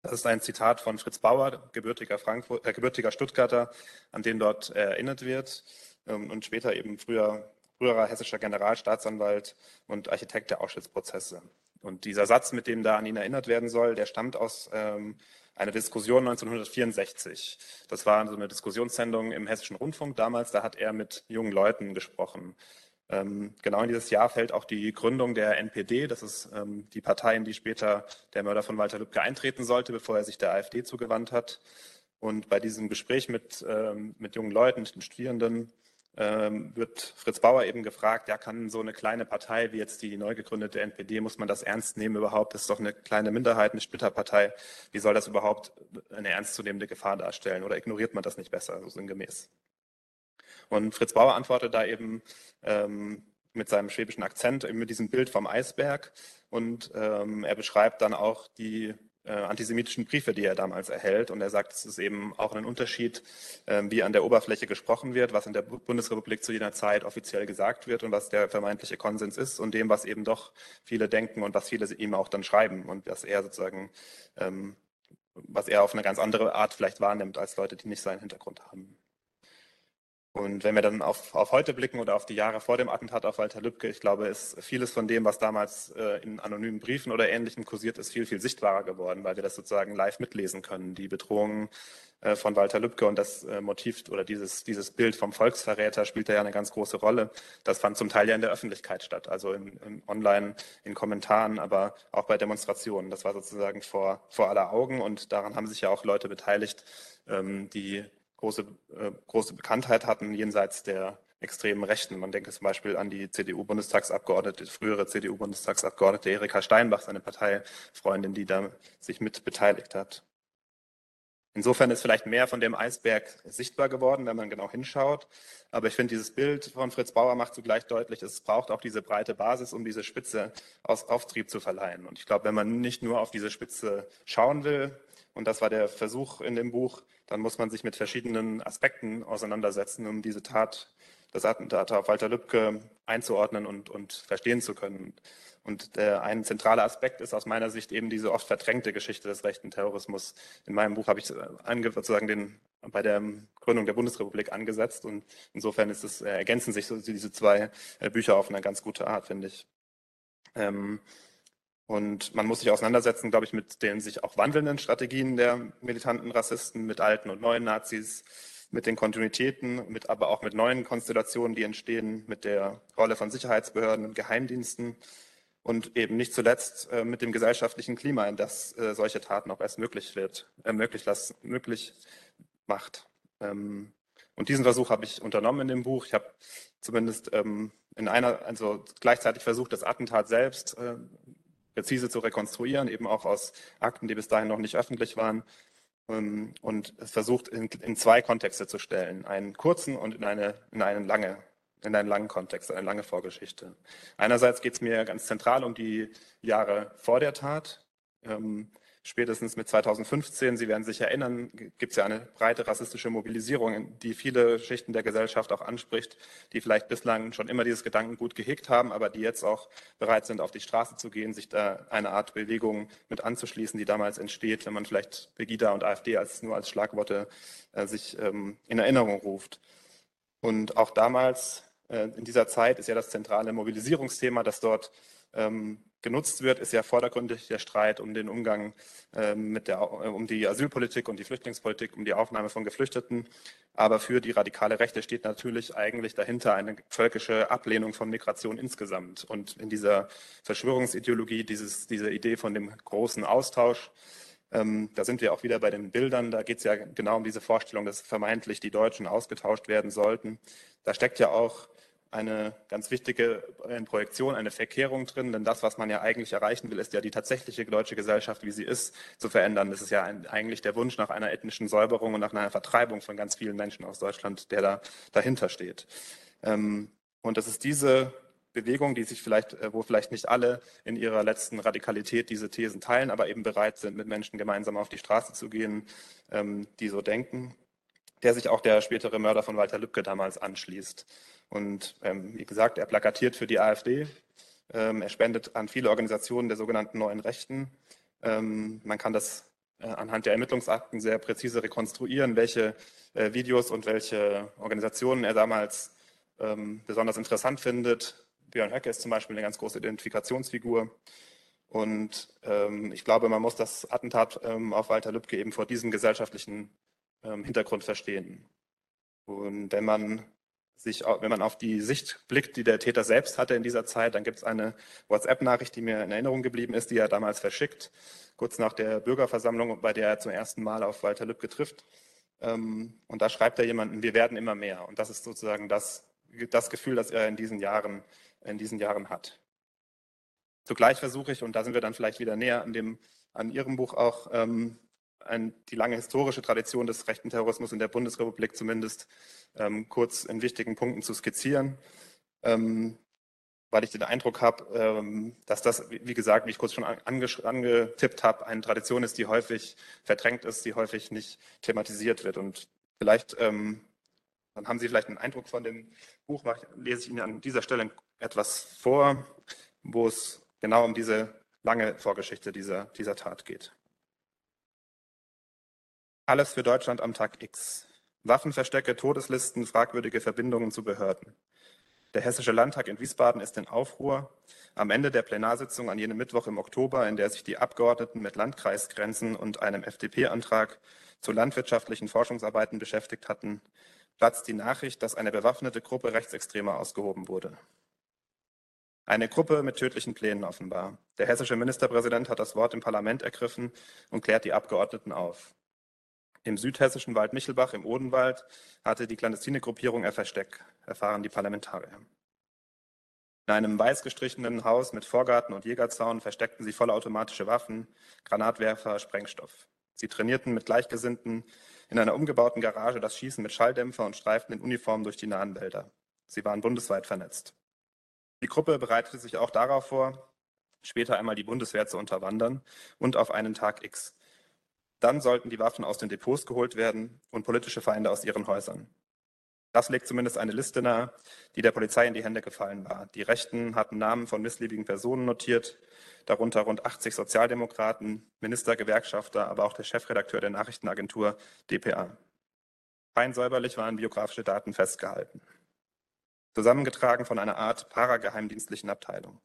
Das ist ein Zitat von Fritz Bauer, gebürtiger, Frankfurt, äh, gebürtiger Stuttgarter, an den dort erinnert wird ähm, und später eben früher, früherer hessischer Generalstaatsanwalt und Architekt der Auschwitz-Prozesse. Und dieser Satz, mit dem da an ihn erinnert werden soll, der stammt aus ähm, einer Diskussion 1964. Das war so eine Diskussionssendung im Hessischen Rundfunk damals. Da hat er mit jungen Leuten gesprochen. Ähm, genau in dieses Jahr fällt auch die Gründung der NPD. Das ist ähm, die Partei, in die später der Mörder von Walter Lübcke eintreten sollte, bevor er sich der AfD zugewandt hat. Und bei diesem Gespräch mit, ähm, mit jungen Leuten, mit den Studierenden, wird Fritz Bauer eben gefragt, ja, kann so eine kleine Partei wie jetzt die neu gegründete NPD, muss man das ernst nehmen überhaupt? Das ist doch eine kleine Minderheit, eine Splitterpartei. Wie soll das überhaupt eine ernstzunehmende Gefahr darstellen? Oder ignoriert man das nicht besser, so sinngemäß? Und Fritz Bauer antwortet da eben ähm, mit seinem schwäbischen Akzent, eben mit diesem Bild vom Eisberg. Und ähm, er beschreibt dann auch die äh, antisemitischen Briefe, die er damals erhält. Und er sagt, es ist eben auch ein Unterschied, äh, wie an der Oberfläche gesprochen wird, was in der Bundesrepublik zu jener Zeit offiziell gesagt wird und was der vermeintliche Konsens ist und dem, was eben doch viele denken und was viele ihm auch dann schreiben und was er sozusagen, ähm, was er auf eine ganz andere Art vielleicht wahrnimmt als Leute, die nicht seinen Hintergrund haben. Und wenn wir dann auf, auf heute blicken oder auf die Jahre vor dem Attentat auf Walter Lübcke, ich glaube, ist vieles von dem, was damals äh, in anonymen Briefen oder Ähnlichem kursiert ist, viel, viel sichtbarer geworden, weil wir das sozusagen live mitlesen können. Die Bedrohungen äh, von Walter Lübcke und das äh, Motiv oder dieses, dieses Bild vom Volksverräter spielt da ja eine ganz große Rolle. Das fand zum Teil ja in der Öffentlichkeit statt, also im, im Online, in Kommentaren, aber auch bei Demonstrationen. Das war sozusagen vor, vor aller Augen und daran haben sich ja auch Leute beteiligt, ähm, die große, äh, große Bekanntheit hatten jenseits der extremen Rechten. Man denke zum Beispiel an die CDU-Bundestagsabgeordnete, frühere CDU-Bundestagsabgeordnete Erika Steinbach, seine Parteifreundin, die da sich mit beteiligt hat. Insofern ist vielleicht mehr von dem Eisberg sichtbar geworden, wenn man genau hinschaut. Aber ich finde, dieses Bild von Fritz Bauer macht zugleich deutlich, es braucht auch diese breite Basis, um diese Spitze aus Auftrieb zu verleihen. Und ich glaube, wenn man nicht nur auf diese Spitze schauen will, und das war der Versuch in dem Buch, dann muss man sich mit verschiedenen Aspekten auseinandersetzen, um diese Tat, das Attentat auf Walter Lübcke einzuordnen und, und verstehen zu können. Und der, ein zentraler Aspekt ist aus meiner Sicht eben diese oft verdrängte Geschichte des rechten Terrorismus. In meinem Buch habe ich sozusagen den, bei der Gründung der Bundesrepublik angesetzt und insofern ist es, äh, ergänzen sich so diese zwei äh, Bücher auf eine ganz gute Art, finde ich. Ähm, und man muss sich auseinandersetzen, glaube ich, mit den sich auch wandelnden Strategien der militanten Rassisten, mit alten und neuen Nazis, mit den Kontinuitäten, mit aber auch mit neuen Konstellationen, die entstehen, mit der Rolle von Sicherheitsbehörden und Geheimdiensten und eben nicht zuletzt äh, mit dem gesellschaftlichen Klima, in das äh, solche Taten auch erst möglich wird, äh, möglich, lassen, möglich macht. Ähm, und diesen Versuch habe ich unternommen in dem Buch. Ich habe zumindest ähm, in einer, also gleichzeitig versucht, das Attentat selbst äh, präzise zu rekonstruieren, eben auch aus Akten, die bis dahin noch nicht öffentlich waren. Ähm, und es versucht in, in zwei Kontexte zu stellen, einen kurzen und in, eine, in, einen lange, in einen langen Kontext, eine lange Vorgeschichte. Einerseits geht es mir ganz zentral um die Jahre vor der Tat. Ähm, spätestens mit 2015, Sie werden sich erinnern, gibt es ja eine breite rassistische Mobilisierung, die viele Schichten der Gesellschaft auch anspricht, die vielleicht bislang schon immer dieses Gedankengut gehegt haben, aber die jetzt auch bereit sind, auf die Straße zu gehen, sich da eine Art Bewegung mit anzuschließen, die damals entsteht, wenn man vielleicht Pegida und AfD als, nur als Schlagworte äh, sich ähm, in Erinnerung ruft. Und auch damals, äh, in dieser Zeit, ist ja das zentrale Mobilisierungsthema, das dort ähm, genutzt wird, ist ja vordergründig der Streit um den Umgang äh, mit der, äh, um die Asylpolitik und die Flüchtlingspolitik, um die Aufnahme von Geflüchteten. Aber für die radikale Rechte steht natürlich eigentlich dahinter eine völkische Ablehnung von Migration insgesamt. Und in dieser Verschwörungsideologie, dieses, diese Idee von dem großen Austausch, ähm, da sind wir auch wieder bei den Bildern. Da geht es ja genau um diese Vorstellung, dass vermeintlich die Deutschen ausgetauscht werden sollten. Da steckt ja auch eine ganz wichtige äh, Projektion, eine Verkehrung drin, denn das, was man ja eigentlich erreichen will, ist ja die tatsächliche deutsche Gesellschaft, wie sie ist, zu verändern. Das ist ja ein, eigentlich der Wunsch nach einer ethnischen Säuberung und nach einer Vertreibung von ganz vielen Menschen aus Deutschland, der da dahinter steht. Ähm, und das ist diese Bewegung, die sich vielleicht, äh, wo vielleicht nicht alle in ihrer letzten Radikalität diese Thesen teilen, aber eben bereit sind, mit Menschen gemeinsam auf die Straße zu gehen, ähm, die so denken, der sich auch der spätere Mörder von Walter Lübcke damals anschließt. Und ähm, wie gesagt, er plakatiert für die AfD. Ähm, er spendet an viele Organisationen der sogenannten Neuen Rechten. Ähm, man kann das äh, anhand der Ermittlungsakten sehr präzise rekonstruieren, welche äh, Videos und welche Organisationen er damals ähm, besonders interessant findet. Björn Höcke ist zum Beispiel eine ganz große Identifikationsfigur. Und ähm, ich glaube, man muss das Attentat ähm, auf Walter Lübcke eben vor diesem gesellschaftlichen Hintergrund verstehen. Und wenn man sich, wenn man auf die Sicht blickt, die der Täter selbst hatte in dieser Zeit, dann gibt es eine WhatsApp-Nachricht, die mir in Erinnerung geblieben ist, die er damals verschickt, kurz nach der Bürgerversammlung, bei der er zum ersten Mal auf Walter Lübcke trifft. Ähm, und da schreibt er jemanden, wir werden immer mehr. Und das ist sozusagen das, das Gefühl, das er in diesen Jahren, in diesen Jahren hat. Zugleich versuche ich, und da sind wir dann vielleicht wieder näher an dem, an Ihrem Buch auch, ähm, ein, die lange historische Tradition des rechten Terrorismus in der Bundesrepublik zumindest ähm, kurz in wichtigen Punkten zu skizzieren, ähm, weil ich den Eindruck habe, ähm, dass das, wie gesagt, wie ich kurz schon ange angetippt habe, eine Tradition ist, die häufig verdrängt ist, die häufig nicht thematisiert wird. Und vielleicht, ähm, dann haben Sie vielleicht einen Eindruck von dem Buch, lese ich Ihnen an dieser Stelle etwas vor, wo es genau um diese lange Vorgeschichte dieser, dieser Tat geht. Alles für Deutschland am Tag X. Waffenverstecke, Todeslisten, fragwürdige Verbindungen zu Behörden. Der Hessische Landtag in Wiesbaden ist in Aufruhr. Am Ende der Plenarsitzung an jenem Mittwoch im Oktober, in der sich die Abgeordneten mit Landkreisgrenzen und einem FDP-Antrag zu landwirtschaftlichen Forschungsarbeiten beschäftigt hatten, platzt die Nachricht, dass eine bewaffnete Gruppe Rechtsextremer ausgehoben wurde. Eine Gruppe mit tödlichen Plänen offenbar. Der hessische Ministerpräsident hat das Wort im Parlament ergriffen und klärt die Abgeordneten auf. Im südhessischen Wald Michelbach im Odenwald hatte die clandestine Gruppierung ihr Versteck, erfahren die Parlamentarier. In einem weiß gestrichenen Haus mit Vorgarten und Jägerzaun versteckten sie vollautomatische Waffen, Granatwerfer, Sprengstoff. Sie trainierten mit Gleichgesinnten in einer umgebauten Garage das Schießen mit Schalldämpfer und streiften in Uniformen durch die nahen Wälder. Sie waren bundesweit vernetzt. Die Gruppe bereitete sich auch darauf vor, später einmal die Bundeswehr zu unterwandern und auf einen Tag X. Dann sollten die Waffen aus den Depots geholt werden und politische Feinde aus ihren Häusern. Das legt zumindest eine Liste nahe, die der Polizei in die Hände gefallen war. Die Rechten hatten Namen von missliebigen Personen notiert, darunter rund 80 Sozialdemokraten, Minister, Gewerkschafter, aber auch der Chefredakteur der Nachrichtenagentur dpa. Fein säuberlich waren biografische Daten festgehalten. Zusammengetragen von einer Art parageheimdienstlichen Abteilung.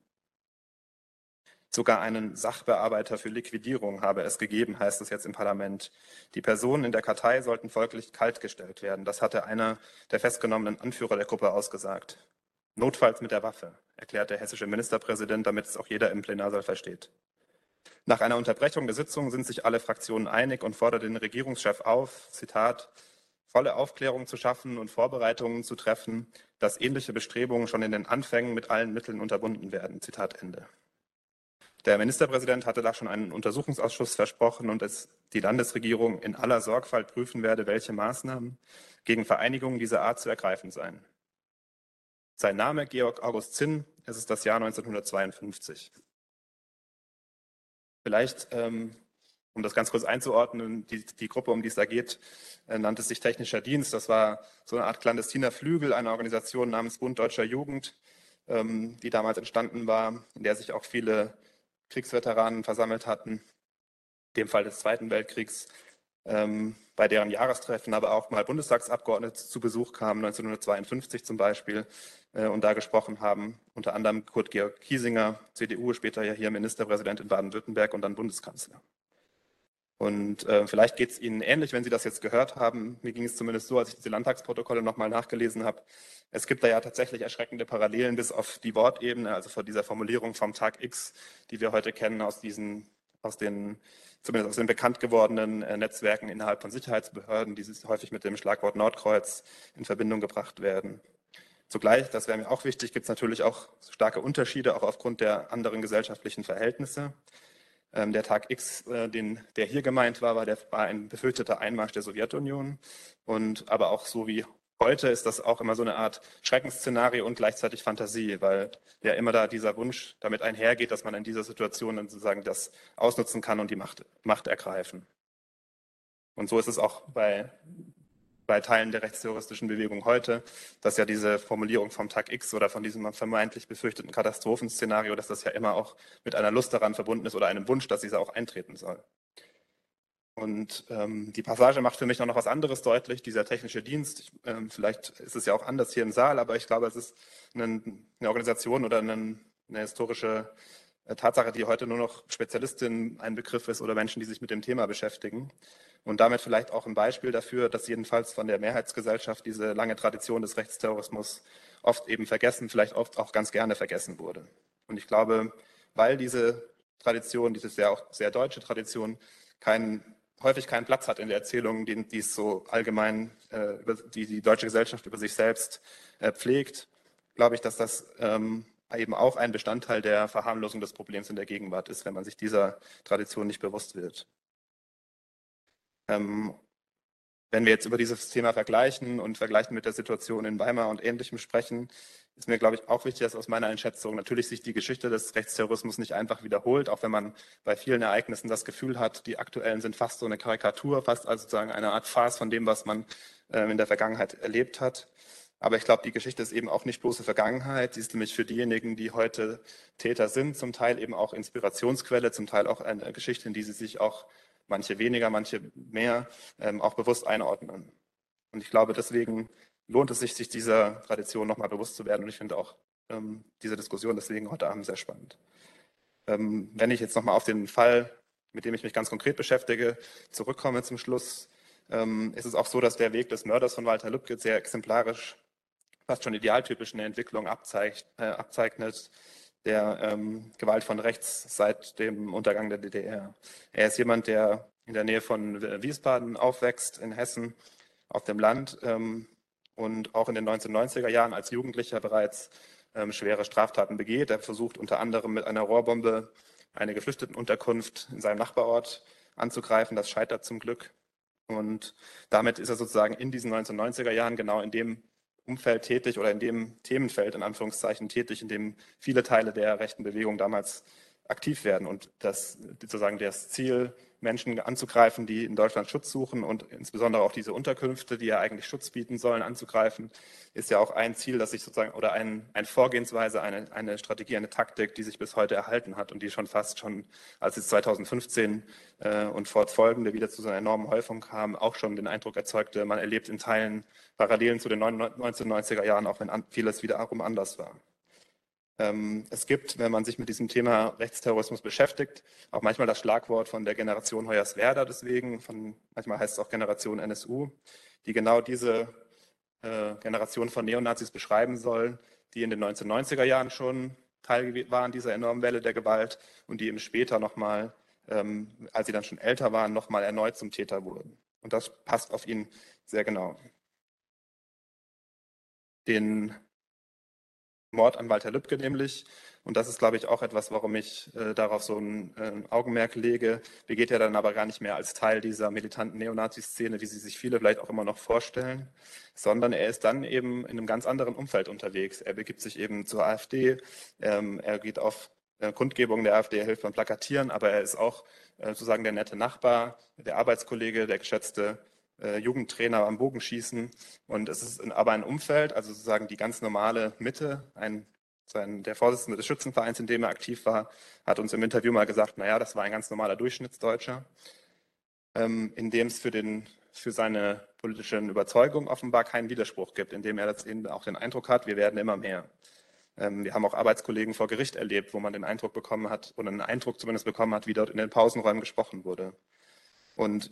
Sogar einen Sachbearbeiter für Liquidierung habe es gegeben, heißt es jetzt im Parlament. Die Personen in der Kartei sollten folglich kaltgestellt werden. Das hatte einer der festgenommenen Anführer der Gruppe ausgesagt. Notfalls mit der Waffe, erklärt der hessische Ministerpräsident, damit es auch jeder im Plenarsaal versteht. Nach einer Unterbrechung der Sitzung sind sich alle Fraktionen einig und fordern den Regierungschef auf, Zitat, volle Aufklärung zu schaffen und Vorbereitungen zu treffen, dass ähnliche Bestrebungen schon in den Anfängen mit allen Mitteln unterbunden werden. Zitat Ende. Der Ministerpräsident hatte da schon einen Untersuchungsausschuss versprochen und es die Landesregierung in aller Sorgfalt prüfen werde, welche Maßnahmen gegen Vereinigungen dieser Art zu ergreifen seien. Sein Name Georg August Zinn, es ist das Jahr 1952. Vielleicht, ähm, um das ganz kurz einzuordnen, die, die Gruppe, um die es da geht, äh, nannte sich Technischer Dienst. Das war so eine Art clandestiner Flügel einer Organisation namens Bund Deutscher Jugend, ähm, die damals entstanden war, in der sich auch viele Kriegsveteranen versammelt hatten, dem Fall des Zweiten Weltkriegs, ähm, bei deren Jahrestreffen aber auch mal Bundestagsabgeordnete zu Besuch kamen, 1952 zum Beispiel, äh, und da gesprochen haben, unter anderem Kurt Georg Kiesinger, CDU, später ja hier Ministerpräsident in Baden-Württemberg und dann Bundeskanzler. Und äh, vielleicht geht es Ihnen ähnlich, wenn Sie das jetzt gehört haben. Mir ging es zumindest so, als ich diese Landtagsprotokolle nochmal nachgelesen habe. Es gibt da ja tatsächlich erschreckende Parallelen bis auf die Wortebene, also von dieser Formulierung vom Tag X, die wir heute kennen aus diesen, aus den, zumindest aus den bekannt gewordenen äh, Netzwerken innerhalb von Sicherheitsbehörden, die häufig mit dem Schlagwort Nordkreuz in Verbindung gebracht werden. Zugleich, das wäre mir auch wichtig, gibt es natürlich auch starke Unterschiede, auch aufgrund der anderen gesellschaftlichen Verhältnisse. Ähm, der Tag X, äh, den, der hier gemeint war, war, der, war ein befürchteter Einmarsch der Sowjetunion. Und aber auch so wie heute ist das auch immer so eine Art Schreckensszenario und gleichzeitig Fantasie, weil ja immer da dieser Wunsch damit einhergeht, dass man in dieser Situation dann sozusagen das ausnutzen kann und die Macht, Macht ergreifen. Und so ist es auch bei bei Teilen der rechtsterroristischen Bewegung heute, dass ja diese Formulierung vom Tag X oder von diesem vermeintlich befürchteten Katastrophenszenario, dass das ja immer auch mit einer Lust daran verbunden ist oder einem Wunsch, dass dieser auch eintreten soll. Und ähm, die Passage macht für mich noch was anderes deutlich, dieser technische Dienst. Ich, ähm, vielleicht ist es ja auch anders hier im Saal, aber ich glaube, es ist eine, eine Organisation oder eine, eine historische Tatsache, die heute nur noch Spezialistin ein Begriff ist oder Menschen, die sich mit dem Thema beschäftigen. Und damit vielleicht auch ein Beispiel dafür, dass jedenfalls von der Mehrheitsgesellschaft diese lange Tradition des Rechtsterrorismus oft eben vergessen, vielleicht oft auch ganz gerne vergessen wurde. Und ich glaube, weil diese Tradition, diese sehr, auch sehr deutsche Tradition, keinen, häufig keinen Platz hat in der Erzählung, die, die es so allgemein, äh, die die deutsche Gesellschaft über sich selbst äh, pflegt, glaube ich, dass das ähm, eben auch ein Bestandteil der Verharmlosung des Problems in der Gegenwart ist, wenn man sich dieser Tradition nicht bewusst wird. Ähm, wenn wir jetzt über dieses Thema vergleichen und vergleichen mit der Situation in Weimar und Ähnlichem sprechen, ist mir, glaube ich, auch wichtig, dass aus meiner Einschätzung natürlich sich die Geschichte des Rechtsterrorismus nicht einfach wiederholt, auch wenn man bei vielen Ereignissen das Gefühl hat, die aktuellen sind fast so eine Karikatur, fast also sozusagen eine Art Farce von dem, was man äh, in der Vergangenheit erlebt hat. Aber ich glaube, die Geschichte ist eben auch nicht bloße Vergangenheit. Sie ist nämlich für diejenigen, die heute Täter sind, zum Teil eben auch Inspirationsquelle, zum Teil auch eine Geschichte, in die sie sich auch manche weniger, manche mehr ähm, auch bewusst einordnen. Und ich glaube, deswegen lohnt es sich, sich dieser Tradition nochmal bewusst zu werden. Und ich finde auch ähm, diese Diskussion deswegen heute Abend sehr spannend. Ähm, wenn ich jetzt nochmal auf den Fall, mit dem ich mich ganz konkret beschäftige, zurückkomme zum Schluss, ähm, ist es auch so, dass der Weg des Mörders von Walter Lübcke sehr exemplarisch fast schon idealtypisch eine Entwicklung abzeigt, äh, abzeichnet der ähm, Gewalt von rechts seit dem Untergang der DDR. Er ist jemand, der in der Nähe von Wiesbaden aufwächst, in Hessen, auf dem Land ähm, und auch in den 1990er Jahren als Jugendlicher bereits ähm, schwere Straftaten begeht. Er versucht unter anderem mit einer Rohrbombe eine Geflüchtetenunterkunft in seinem Nachbarort anzugreifen. Das scheitert zum Glück. Und damit ist er sozusagen in diesen 1990er Jahren genau in dem Umfeld tätig oder in dem Themenfeld in Anführungszeichen tätig, in dem viele Teile der rechten Bewegung damals aktiv werden. Und das sozusagen das Ziel, Menschen anzugreifen, die in Deutschland Schutz suchen und insbesondere auch diese Unterkünfte, die ja eigentlich Schutz bieten sollen, anzugreifen, ist ja auch ein Ziel, das sich sozusagen oder ein, eine Vorgehensweise, eine, eine Strategie, eine Taktik, die sich bis heute erhalten hat und die schon fast schon, als es 2015 äh, und fortfolgende wieder zu so einer enormen Häufung kam, auch schon den Eindruck erzeugte, man erlebt in Teilen Parallelen zu den 1990er Jahren, auch wenn vieles wiederum anders war. Ähm, es gibt, wenn man sich mit diesem Thema Rechtsterrorismus beschäftigt, auch manchmal das Schlagwort von der Generation Hoyerswerda deswegen, von, manchmal heißt es auch Generation NSU, die genau diese äh, Generation von Neonazis beschreiben soll, die in den 1990er Jahren schon Teil waren dieser enormen Welle der Gewalt und die eben später nochmal, ähm, als sie dann schon älter waren, nochmal erneut zum Täter wurden. Und das passt auf ihn sehr genau. Den Mord an Walter Lübcke nämlich. Und das ist, glaube ich, auch etwas, warum ich äh, darauf so ein äh, Augenmerk lege. Begeht er dann aber gar nicht mehr als Teil dieser militanten Neonazi-Szene, wie sie sich viele vielleicht auch immer noch vorstellen, sondern er ist dann eben in einem ganz anderen Umfeld unterwegs. Er begibt sich eben zur AfD, ähm, er geht auf äh, Kundgebungen der AfD, er hilft beim Plakatieren, aber er ist auch äh, sozusagen der nette Nachbar, der Arbeitskollege, der geschätzte äh, Jugendtrainer am Bogenschießen. Und es ist aber ein Umfeld, also sozusagen die ganz normale Mitte. Ein, sein, der Vorsitzende des Schützenvereins, in dem er aktiv war, hat uns im Interview mal gesagt, naja, das war ein ganz normaler Durchschnittsdeutscher, ähm, in dem es für, für seine politischen Überzeugungen offenbar keinen Widerspruch gibt, in dem er das eben auch den Eindruck hat, wir werden immer mehr. Ähm, wir haben auch Arbeitskollegen vor Gericht erlebt, wo man den Eindruck bekommen hat, oder einen Eindruck zumindest bekommen hat, wie dort in den Pausenräumen gesprochen wurde. Und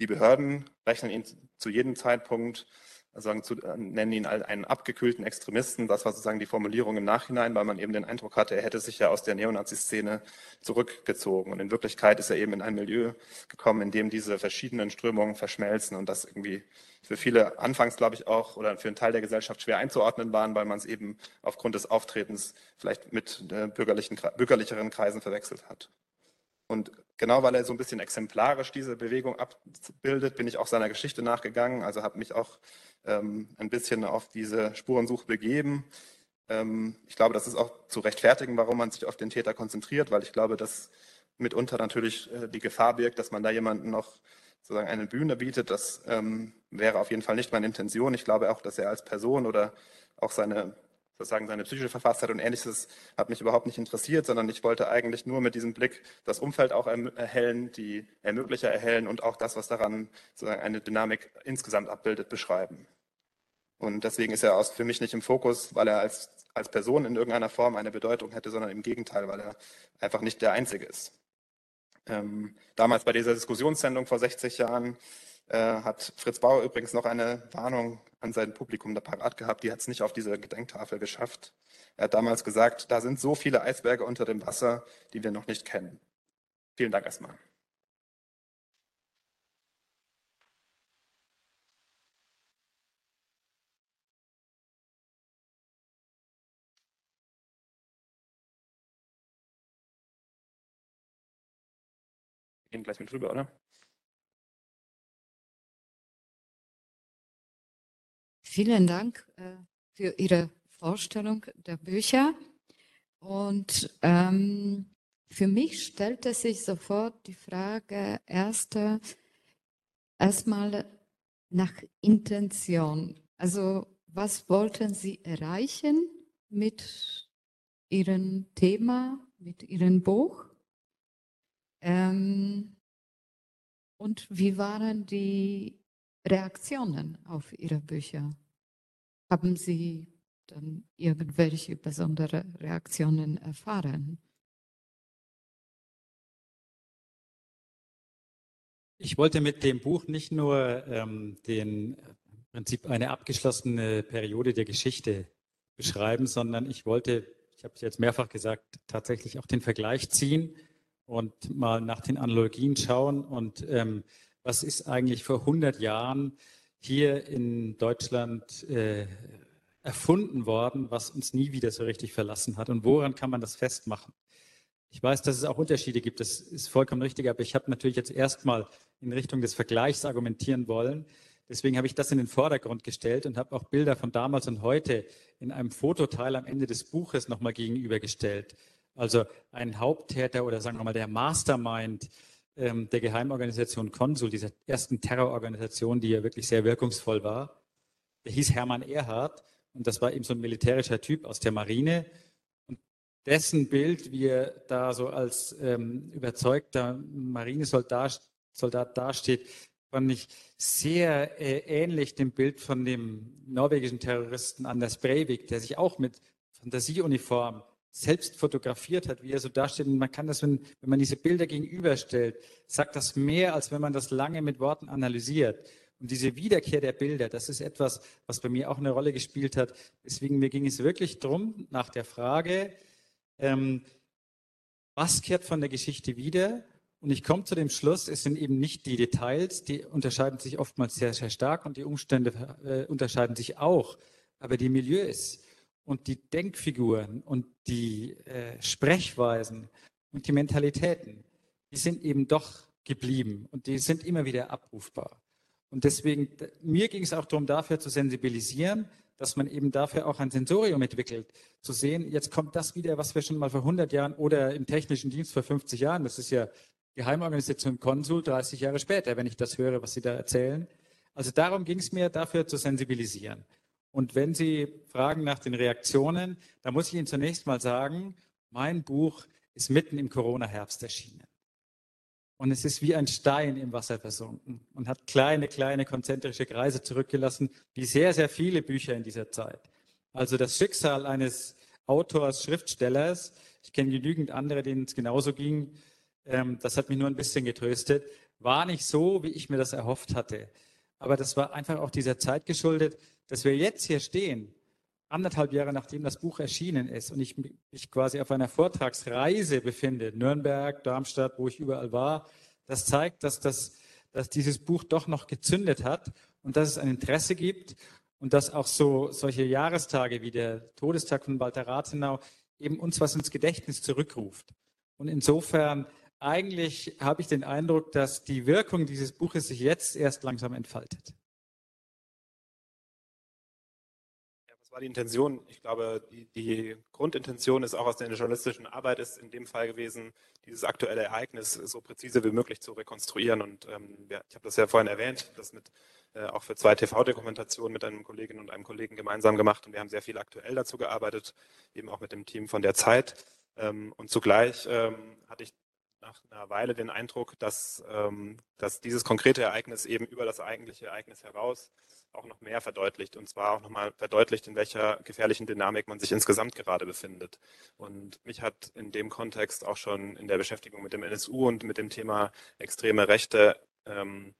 die Behörden rechnen ihn zu jedem Zeitpunkt also zu, äh, nennen ihn einen abgekühlten Extremisten. Das war sozusagen die Formulierung im Nachhinein, weil man eben den Eindruck hatte, er hätte sich ja aus der Neonazi-Szene zurückgezogen. Und in Wirklichkeit ist er eben in ein Milieu gekommen, in dem diese verschiedenen Strömungen verschmelzen und das irgendwie für viele anfangs, glaube ich, auch oder für einen Teil der Gesellschaft schwer einzuordnen waren, weil man es eben aufgrund des Auftretens vielleicht mit äh, bürgerlichen, bürgerlicheren Kreisen verwechselt hat. Und genau weil er so ein bisschen exemplarisch diese Bewegung abbildet, bin ich auch seiner Geschichte nachgegangen. Also habe mich auch ähm, ein bisschen auf diese Spurensuche begeben. Ähm, ich glaube, das ist auch zu rechtfertigen, warum man sich auf den Täter konzentriert, weil ich glaube, dass mitunter natürlich äh, die Gefahr birgt, dass man da jemanden noch sozusagen eine Bühne bietet. Das ähm, wäre auf jeden Fall nicht meine Intention. Ich glaube auch, dass er als Person oder auch seine sozusagen seine psychische Verfasstheit und ähnliches hat mich überhaupt nicht interessiert, sondern ich wollte eigentlich nur mit diesem Blick das Umfeld auch erhellen, die Ermöglicher erhellen und auch das, was daran sozusagen eine Dynamik insgesamt abbildet, beschreiben. Und deswegen ist er für mich nicht im Fokus, weil er als, als Person in irgendeiner Form eine Bedeutung hätte, sondern im Gegenteil, weil er einfach nicht der Einzige ist. Ähm, damals bei dieser Diskussionssendung vor 60 Jahren äh, hat Fritz Bauer übrigens noch eine Warnung an sein Publikum da parat gehabt. Die hat es nicht auf diese Gedenktafel geschafft. Er hat damals gesagt, da sind so viele Eisberge unter dem Wasser, die wir noch nicht kennen. Vielen Dank erstmal. Gehen gleich mit rüber, oder? Vielen Dank äh, für Ihre Vorstellung der Bücher. Und ähm, für mich stellte sich sofort die Frage erste, erstmal nach Intention. Also was wollten Sie erreichen mit Ihrem Thema, mit Ihrem Buch? Ähm, und wie waren die Reaktionen auf Ihre Bücher? Haben Sie dann irgendwelche besondere Reaktionen erfahren? Ich wollte mit dem Buch nicht nur ähm, den im Prinzip eine abgeschlossene Periode der Geschichte beschreiben, sondern ich wollte, ich habe es jetzt mehrfach gesagt, tatsächlich auch den Vergleich ziehen und mal nach den Analogien schauen und ähm, was ist eigentlich vor 100 Jahren hier in Deutschland äh, erfunden worden, was uns nie wieder so richtig verlassen hat und woran kann man das festmachen? Ich weiß, dass es auch Unterschiede gibt, das ist vollkommen richtig, aber ich habe natürlich jetzt erstmal in Richtung des Vergleichs argumentieren wollen. Deswegen habe ich das in den Vordergrund gestellt und habe auch Bilder von damals und heute in einem Fototeil am Ende des Buches nochmal gegenübergestellt. Also ein Haupttäter oder sagen wir mal der Mastermind ähm, der Geheimorganisation Konsul, dieser ersten Terrororganisation, die ja wirklich sehr wirkungsvoll war. Der hieß Hermann Erhard und das war eben so ein militärischer Typ aus der Marine. Und dessen Bild, wie er da so als ähm, überzeugter Marinesoldat Soldat dasteht, fand ich sehr äh, ähnlich dem Bild von dem norwegischen Terroristen Anders Breivik, der sich auch mit Fantasieuniform selbst fotografiert hat, wie er so dasteht. Und man kann das, wenn, wenn man diese Bilder gegenüberstellt, sagt das mehr, als wenn man das lange mit Worten analysiert. Und diese Wiederkehr der Bilder, das ist etwas, was bei mir auch eine Rolle gespielt hat. Deswegen mir ging es wirklich darum, nach der Frage, ähm, was kehrt von der Geschichte wieder? Und ich komme zu dem Schluss, es sind eben nicht die Details, die unterscheiden sich oftmals sehr, sehr stark und die Umstände äh, unterscheiden sich auch. Aber die Milieus, und die Denkfiguren und die äh, Sprechweisen und die Mentalitäten, die sind eben doch geblieben und die sind immer wieder abrufbar. Und deswegen, mir ging es auch darum, dafür zu sensibilisieren, dass man eben dafür auch ein Sensorium entwickelt, zu sehen, jetzt kommt das wieder, was wir schon mal vor 100 Jahren oder im technischen Dienst vor 50 Jahren, das ist ja Geheimorganisation Konsul 30 Jahre später, wenn ich das höre, was Sie da erzählen. Also darum ging es mir, dafür zu sensibilisieren. Und wenn Sie fragen nach den Reaktionen, dann muss ich Ihnen zunächst mal sagen, mein Buch ist mitten im Corona-Herbst erschienen. Und es ist wie ein Stein im Wasser versunken und hat kleine, kleine konzentrische Kreise zurückgelassen, wie sehr, sehr viele Bücher in dieser Zeit. Also das Schicksal eines Autors, Schriftstellers, ich kenne genügend andere, denen es genauso ging, ähm, das hat mich nur ein bisschen getröstet, war nicht so, wie ich mir das erhofft hatte. aber das war einfach auch dieser Zeit geschuldet, dass wir jetzt hier stehen, anderthalb Jahre nachdem das Buch erschienen ist und ich mich quasi auf einer Vortragsreise befinde, Nürnberg, Darmstadt, wo ich überall war. Das zeigt, dass, das, dass dieses Buch doch noch gezündet hat und dass es ein Interesse gibt und dass auch so solche Jahrestage wie der Todestag von Walter Rathenau eben uns was ins Gedächtnis zurückruft. Und insofern eigentlich habe ich den Eindruck, dass die Wirkung dieses Buches sich jetzt erst langsam entfaltet. Was war die Intention? Ich glaube, die, die, Grundintention ist auch aus der journalistischen Arbeit ist in dem Fall gewesen, dieses aktuelle Ereignis so präzise wie möglich zu rekonstruieren. Und ähm, ja, ich habe das ja vorhin erwähnt, das mit äh, auch für zwei TV-Dokumentationen mit einem Kolleginnen und einem Kollegen gemeinsam gemacht. Und wir haben sehr viel aktuell dazu gearbeitet, eben auch mit dem Team von der Zeit. Ähm, und zugleich ähm, hatte ich nach einer Weile den Eindruck, dass, ähm, dass dieses konkrete Ereignis eben über das eigentliche Ereignis heraus auch noch mehr verdeutlicht und zwar auch nochmal verdeutlicht, in welcher gefährlichen Dynamik man sich insgesamt gerade befindet. Und mich hat in dem Kontext auch schon in der Beschäftigung mit dem NSU und mit dem Thema extreme Rechte ähm,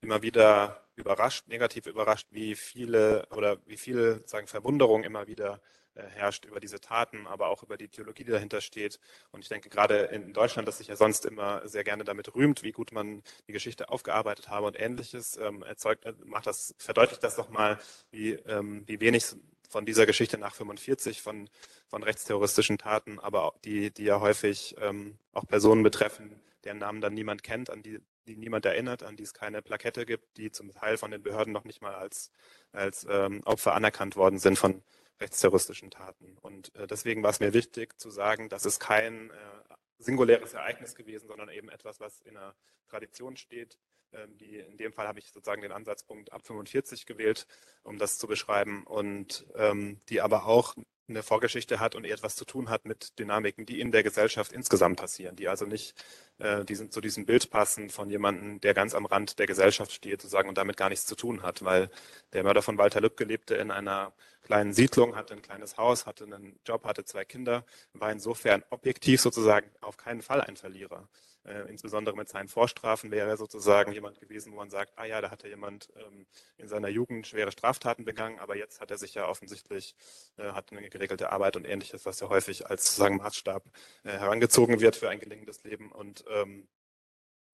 immer wieder überrascht, negativ überrascht, wie viele oder wie viel sagen, Verwunderung immer wieder herrscht über diese Taten, aber auch über die Theologie, die dahinter steht. Und ich denke, gerade in Deutschland, das sich ja sonst immer sehr gerne damit rühmt, wie gut man die Geschichte aufgearbeitet habe und ähnliches, ähm, erzeugt, äh, macht das, verdeutlicht das nochmal, wie, ähm, wie wenig von dieser Geschichte nach 45 von, von rechtsterroristischen Taten, aber auch die, die ja häufig ähm, auch Personen betreffen, deren Namen dann niemand kennt, an die, die niemand erinnert, an die es keine Plakette gibt, die zum Teil von den Behörden noch nicht mal als, als ähm, Opfer anerkannt worden sind von, rechtsterroristischen Taten. Und äh, deswegen war es mir wichtig zu sagen, das ist kein äh, singuläres Ereignis gewesen, sondern eben etwas, was in einer Tradition steht. Ähm, die, in dem Fall habe ich sozusagen den Ansatzpunkt ab 45 gewählt, um das zu beschreiben und ähm, die aber auch eine Vorgeschichte hat und etwas zu tun hat mit Dynamiken, die in der Gesellschaft insgesamt passieren, die also nicht äh, diesen, zu diesem Bild passen von jemandem, der ganz am Rand der Gesellschaft steht sozusagen und damit gar nichts zu tun hat, weil der Mörder von Walter Lübcke lebte in einer kleinen Siedlung, hatte ein kleines Haus, hatte einen Job, hatte zwei Kinder, war insofern objektiv sozusagen auf keinen Fall ein Verlierer. Äh, insbesondere mit seinen Vorstrafen wäre er sozusagen jemand gewesen, wo man sagt, ah ja, da hat ja jemand ähm, in seiner Jugend schwere Straftaten begangen, aber jetzt hat er sich ja offensichtlich, äh, hat eine geregelte Arbeit und ähnliches, was ja häufig als sozusagen Maßstab äh, herangezogen wird für ein gelingendes Leben. Und ähm,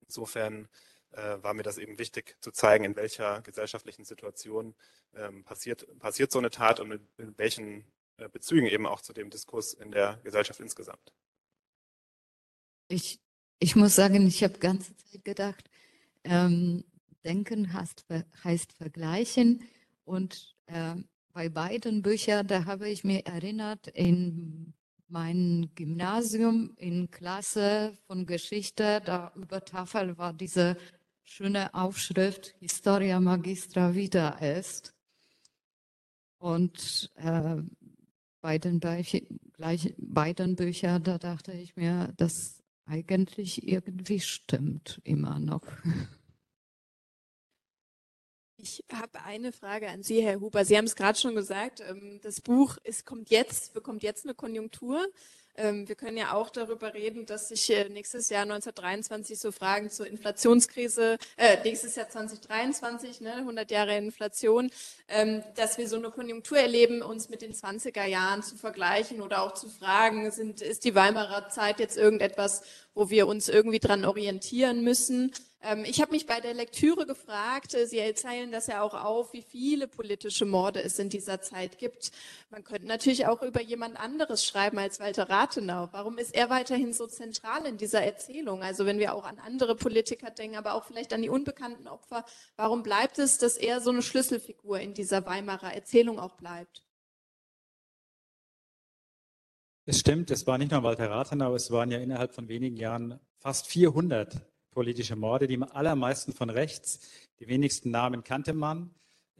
insofern äh, war mir das eben wichtig zu zeigen, in welcher gesellschaftlichen Situation ähm, passiert, passiert so eine Tat und mit, in welchen äh, Bezügen eben auch zu dem Diskurs in der Gesellschaft insgesamt. Ich ich muss sagen, ich habe ganze Zeit gedacht, ähm, denken heißt, heißt vergleichen. Und äh, bei beiden Büchern, da habe ich mir erinnert, in meinem Gymnasium in Klasse von Geschichte, da über Tafel war diese schöne Aufschrift Historia Magistra Vita est. Und äh, bei den beiden Büchern, da dachte ich mir, das eigentlich irgendwie stimmt immer noch. Ich habe eine Frage an Sie, Herr Huber. Sie haben es gerade schon gesagt, ähm, das Buch ist, kommt jetzt, bekommt jetzt eine Konjunktur. Ähm, wir können ja auch darüber reden, dass sich äh, nächstes Jahr 1923 so Fragen zur Inflationskrise, äh, nächstes Jahr 2023, ne, 100 Jahre Inflation, ähm, dass wir so eine Konjunktur erleben, uns mit den 20er Jahren zu vergleichen oder auch zu fragen, sind, ist die Weimarer Zeit jetzt irgendetwas, wo wir uns irgendwie dran orientieren müssen? Ähm, ich habe mich bei der Lektüre gefragt, äh, Sie erzählen das ja auch auf, wie viele politische Morde es in dieser Zeit gibt. Man könnte natürlich auch über jemand anderes schreiben als Walter Rathenau. Warum ist er weiterhin so zentral in dieser Erzählung? Also wenn wir auch an andere Politiker denken, aber auch vielleicht an die unbekannten Opfer, warum bleibt es, dass er so eine Schlüsselfigur in dieser Weimarer Erzählung auch bleibt? Es stimmt, es war nicht nur Walter Rathenau, es waren ja innerhalb von wenigen Jahren fast 400 politische Morde, die allermeisten von rechts. Die wenigsten Namen kannte man.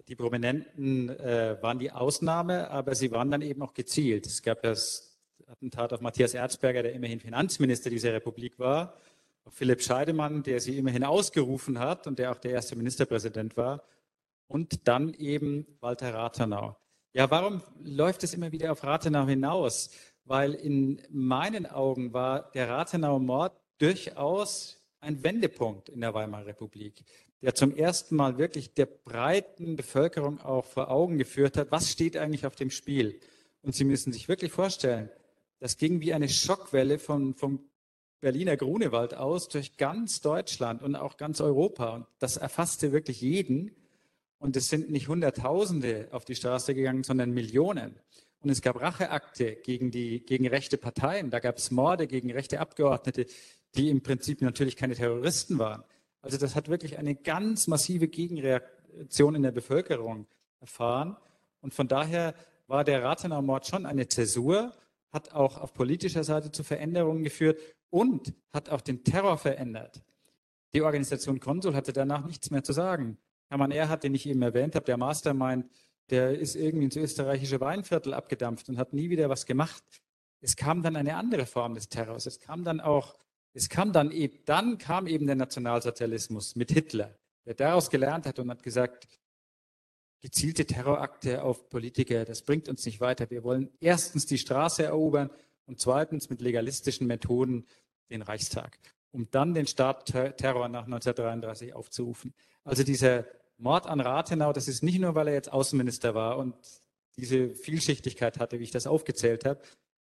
Die Prominenten äh, waren die Ausnahme, aber sie waren dann eben auch gezielt. Es gab das Attentat auf Matthias Erzberger, der immerhin Finanzminister dieser Republik war, auf Philipp Scheidemann, der sie immerhin ausgerufen hat und der auch der erste Ministerpräsident war, und dann eben Walter Rathenau. Ja, warum läuft es immer wieder auf Rathenau hinaus? Weil in meinen Augen war der Rathenau-Mord durchaus ein Wendepunkt in der Weimarer Republik, der zum ersten Mal wirklich der breiten Bevölkerung auch vor Augen geführt hat, was steht eigentlich auf dem Spiel. Und Sie müssen sich wirklich vorstellen, das ging wie eine Schockwelle von, vom Berliner Grunewald aus durch ganz Deutschland und auch ganz Europa. Und das erfasste wirklich jeden. Und es sind nicht Hunderttausende auf die Straße gegangen, sondern Millionen. Und es gab Racheakte gegen, die, gegen rechte Parteien. Da gab es Morde gegen rechte Abgeordnete, die im Prinzip natürlich keine Terroristen waren. Also das hat wirklich eine ganz massive Gegenreaktion in der Bevölkerung erfahren. Und von daher war der Rathenau-Mord schon eine Zäsur, hat auch auf politischer Seite zu Veränderungen geführt und hat auch den Terror verändert. Die Organisation Konsul hatte danach nichts mehr zu sagen. Hermann Erhard, den ich eben erwähnt habe, der Mastermind, der ist irgendwie ins österreichische Weinviertel abgedampft und hat nie wieder was gemacht. Es kam dann eine andere Form des Terrors. Es kam dann auch, es kam dann eben, dann kam eben der Nationalsozialismus mit Hitler, der daraus gelernt hat und hat gesagt, gezielte Terrorakte auf Politiker, das bringt uns nicht weiter. Wir wollen erstens die Straße erobern und zweitens mit legalistischen Methoden den Reichstag, um dann den Staatsterror nach 1933 aufzurufen. Also dieser Mord an Rathenau, das ist nicht nur, weil er jetzt Außenminister war und diese Vielschichtigkeit hatte, wie ich das aufgezählt habe,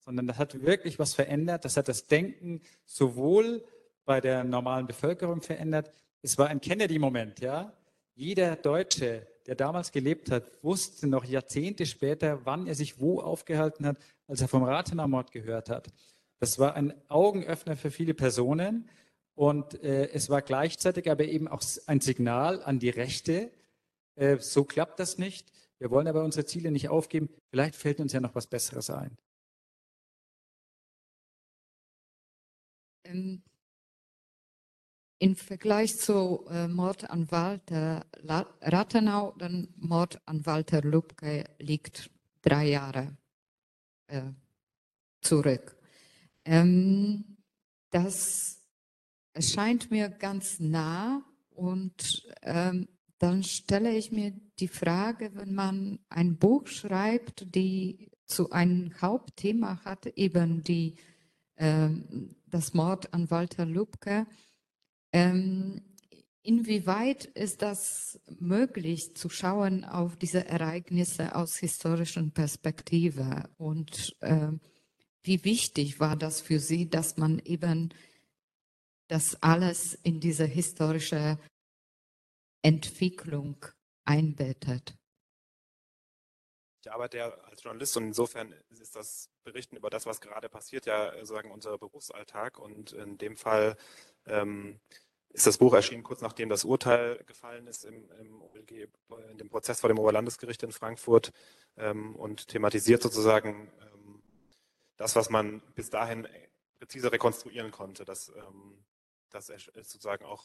sondern das hat wirklich was verändert. Das hat das Denken sowohl bei der normalen Bevölkerung verändert. Es war ein Kennedy-Moment, ja. Jeder Deutsche, der damals gelebt hat, wusste noch Jahrzehnte später, wann er sich wo aufgehalten hat, als er vom Rathenau-Mord gehört hat. Das war ein Augenöffner für viele Personen. Und äh, es war gleichzeitig aber eben auch ein Signal an die Rechte, äh, so klappt das nicht. Wir wollen aber unsere Ziele nicht aufgeben. Vielleicht fällt uns ja noch was Besseres ein. Ähm, Im Vergleich zu äh, Mord an Walter Rathenau, dann Mord an Walter Lübcke liegt drei Jahre äh, zurück. Ähm, das erscheint mir ganz nah und ähm, dann stelle ich mir die Frage, wenn man ein Buch schreibt, die zu einem Hauptthema hat, eben die, das Mord an Walter Lübcke, ähm, inwieweit ist das möglich zu schauen auf diese Ereignisse aus historischen Perspektive und äh, wie wichtig war das für Sie, dass man eben das alles in diese historische Entwicklung einbettet. Ich arbeite ja als Journalist und insofern ist das Berichten über das, was gerade passiert, ja sozusagen unser Berufsalltag. Und in dem Fall ähm, ist das Buch erschienen kurz nachdem das Urteil gefallen ist im, im OLG, in dem Prozess vor dem Oberlandesgericht in Frankfurt ähm, und thematisiert sozusagen ähm, das, was man bis dahin präzise rekonstruieren konnte. Das ähm, das ist sozusagen auch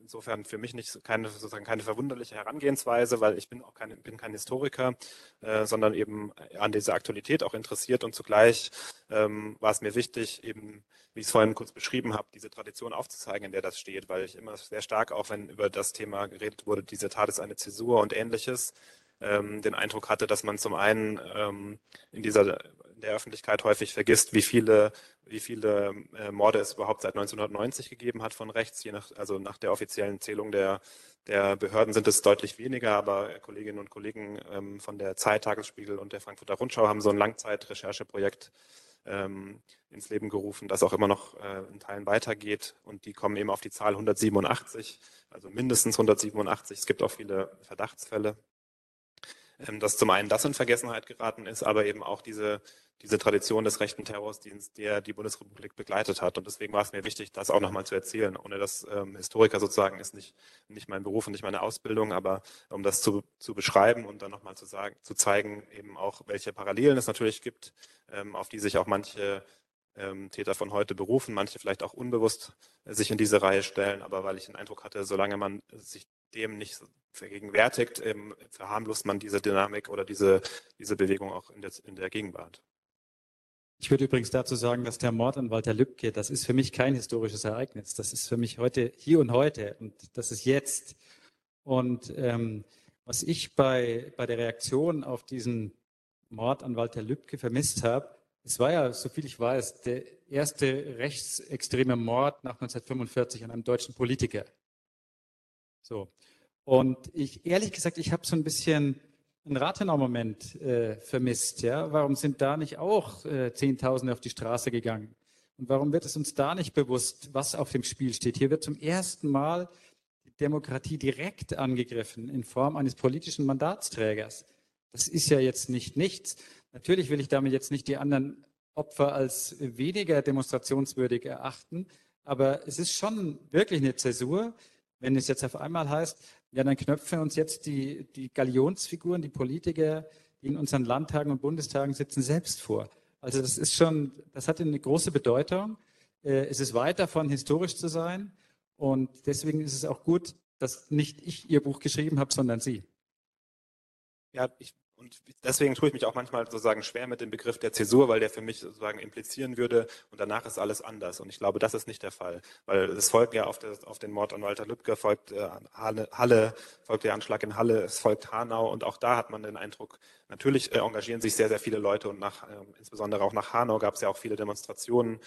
insofern für mich nicht keine, sozusagen keine verwunderliche Herangehensweise, weil ich bin auch kein, bin kein Historiker, äh, sondern eben an dieser Aktualität auch interessiert. Und zugleich ähm, war es mir wichtig, eben, wie ich es vorhin kurz beschrieben habe, diese Tradition aufzuzeigen, in der das steht, weil ich immer sehr stark, auch wenn über das Thema geredet wurde, diese Tat ist eine Zäsur und ähnliches, ähm, den Eindruck hatte, dass man zum einen ähm, in dieser in der Öffentlichkeit häufig vergisst, wie viele, wie viele äh, Morde es überhaupt seit 1990 gegeben hat von rechts. Je nach, also nach der offiziellen Zählung der, der Behörden sind es deutlich weniger, aber Kolleginnen und Kollegen ähm, von der Zeit, Tagesspiegel und der Frankfurter Rundschau haben so ein Langzeitrechercheprojekt ähm, ins Leben gerufen, das auch immer noch äh, in Teilen weitergeht. Und die kommen eben auf die Zahl 187, also mindestens 187. Es gibt auch viele Verdachtsfälle. Ähm, dass zum einen das in Vergessenheit geraten ist, aber eben auch diese, diese Tradition des rechten Terrordienstes, der die Bundesrepublik begleitet hat. Und deswegen war es mir wichtig, das auch nochmal zu erzählen. Ohne das ähm, Historiker sozusagen ist nicht, nicht mein Beruf und nicht meine Ausbildung, aber um das zu, zu beschreiben und dann nochmal zu sagen, zu zeigen, eben auch, welche Parallelen es natürlich gibt, ähm, auf die sich auch manche ähm, Täter von heute berufen, manche vielleicht auch unbewusst äh, sich in diese Reihe stellen, aber weil ich den Eindruck hatte, solange man sich dem nicht vergegenwärtigt, ähm, verharmlost man diese Dynamik oder diese, diese Bewegung auch in der, in der Gegenwart. Ich würde übrigens dazu sagen, dass der Mord an Walter Lübcke, das ist für mich kein historisches Ereignis. Das ist für mich heute, hier und heute und das ist jetzt. Und ähm, was ich bei, bei der Reaktion auf diesen Mord an Walter Lübcke vermisst habe, es war ja, soviel ich weiß, der erste rechtsextreme Mord nach 1945 an einem deutschen Politiker. So. Und ich, ehrlich gesagt, ich habe so ein bisschen einen Rathenau-Moment äh, vermisst. Ja? Warum sind da nicht auch äh, Zehntausende auf die Straße gegangen? Und warum wird es uns da nicht bewusst, was auf dem Spiel steht? Hier wird zum ersten Mal die Demokratie direkt angegriffen in Form eines politischen Mandatsträgers. Das ist ja jetzt nicht nichts. Natürlich will ich damit jetzt nicht die anderen Opfer als weniger demonstrationswürdig erachten, aber es ist schon wirklich eine Zäsur, wenn es jetzt auf einmal heißt, ja, dann knöpfen uns jetzt die, die Galionsfiguren, die Politiker, die in unseren Landtagen und Bundestagen sitzen, selbst vor. Also das ist schon, das hat eine große Bedeutung. Äh, es ist weit davon, historisch zu sein. Und deswegen ist es auch gut, dass nicht ich Ihr Buch geschrieben habe, sondern Sie. Ja, ich und deswegen tue ich mich auch manchmal sozusagen schwer mit dem Begriff der Zäsur, weil der für mich sozusagen implizieren würde, und danach ist alles anders. Und ich glaube, das ist nicht der Fall. Weil es folgt ja auf, das, auf den Mord an Walter Lübcke, folgt äh, Halle, folgt der Anschlag in Halle, es folgt Hanau. Und auch da hat man den Eindruck, natürlich äh, engagieren sich sehr, sehr viele Leute und nach, äh, insbesondere auch nach Hanau gab es ja auch viele Demonstrationen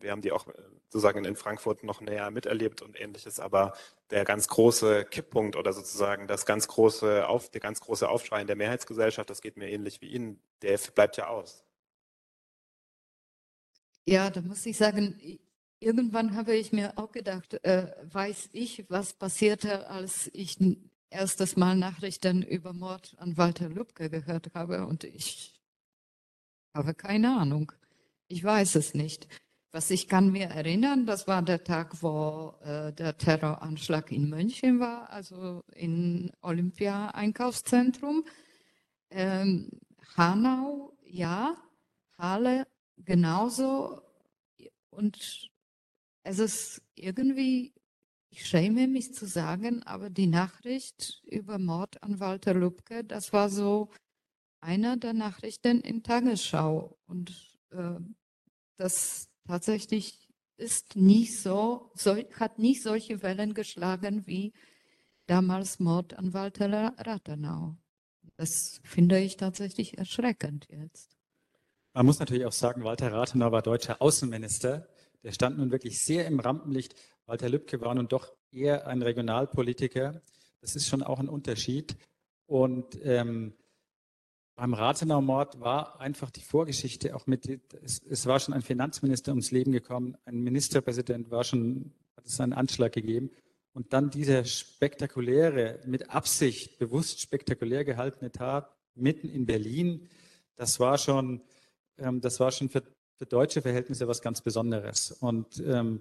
wir haben die auch äh, sozusagen in Frankfurt noch näher miterlebt und ähnliches, aber der ganz große Kipppunkt oder sozusagen das ganz große Auf, der ganz große Aufschrei in der Mehrheitsgesellschaft, das geht mir ähnlich wie Ihnen, der bleibt ja aus. Ja, da muss ich sagen, irgendwann habe ich mir auch gedacht, äh, weiß ich, was passierte, als ich erstes Mal Nachrichten über Mord an Walter Lübcke gehört habe und ich habe keine Ahnung. Ich weiß es nicht. Was ich kann mir erinnern, das war der Tag, wo äh, der Terroranschlag in München war, also im Olympia-Einkaufszentrum. Ähm, Hanau, ja, Halle genauso. Und es ist irgendwie, ich schäme mich zu sagen, aber die Nachricht über Mord an Walter Lubke, das war so einer der Nachrichten in Tagesschau. Und äh, das tatsächlich ist nicht so, so, hat nicht solche Wellen geschlagen wie damals Mord an Walter Rathenau. Das finde ich tatsächlich erschreckend jetzt. Man muss natürlich auch sagen, Walter Rathenau war deutscher Außenminister. Der stand nun wirklich sehr im Rampenlicht. Walter Lübcke war nun doch eher ein Regionalpolitiker. Das ist schon auch ein Unterschied. Und ähm, beim Rathenau-Mord war einfach die Vorgeschichte auch mit, es, es, war schon ein Finanzminister ums Leben gekommen, ein Ministerpräsident war schon, hat es einen Anschlag gegeben. Und dann dieser spektakuläre, mit Absicht, bewusst spektakulär gehaltene Tat mitten in Berlin, das war schon, ähm, das war schon für, für, deutsche Verhältnisse was ganz Besonderes. Und ähm,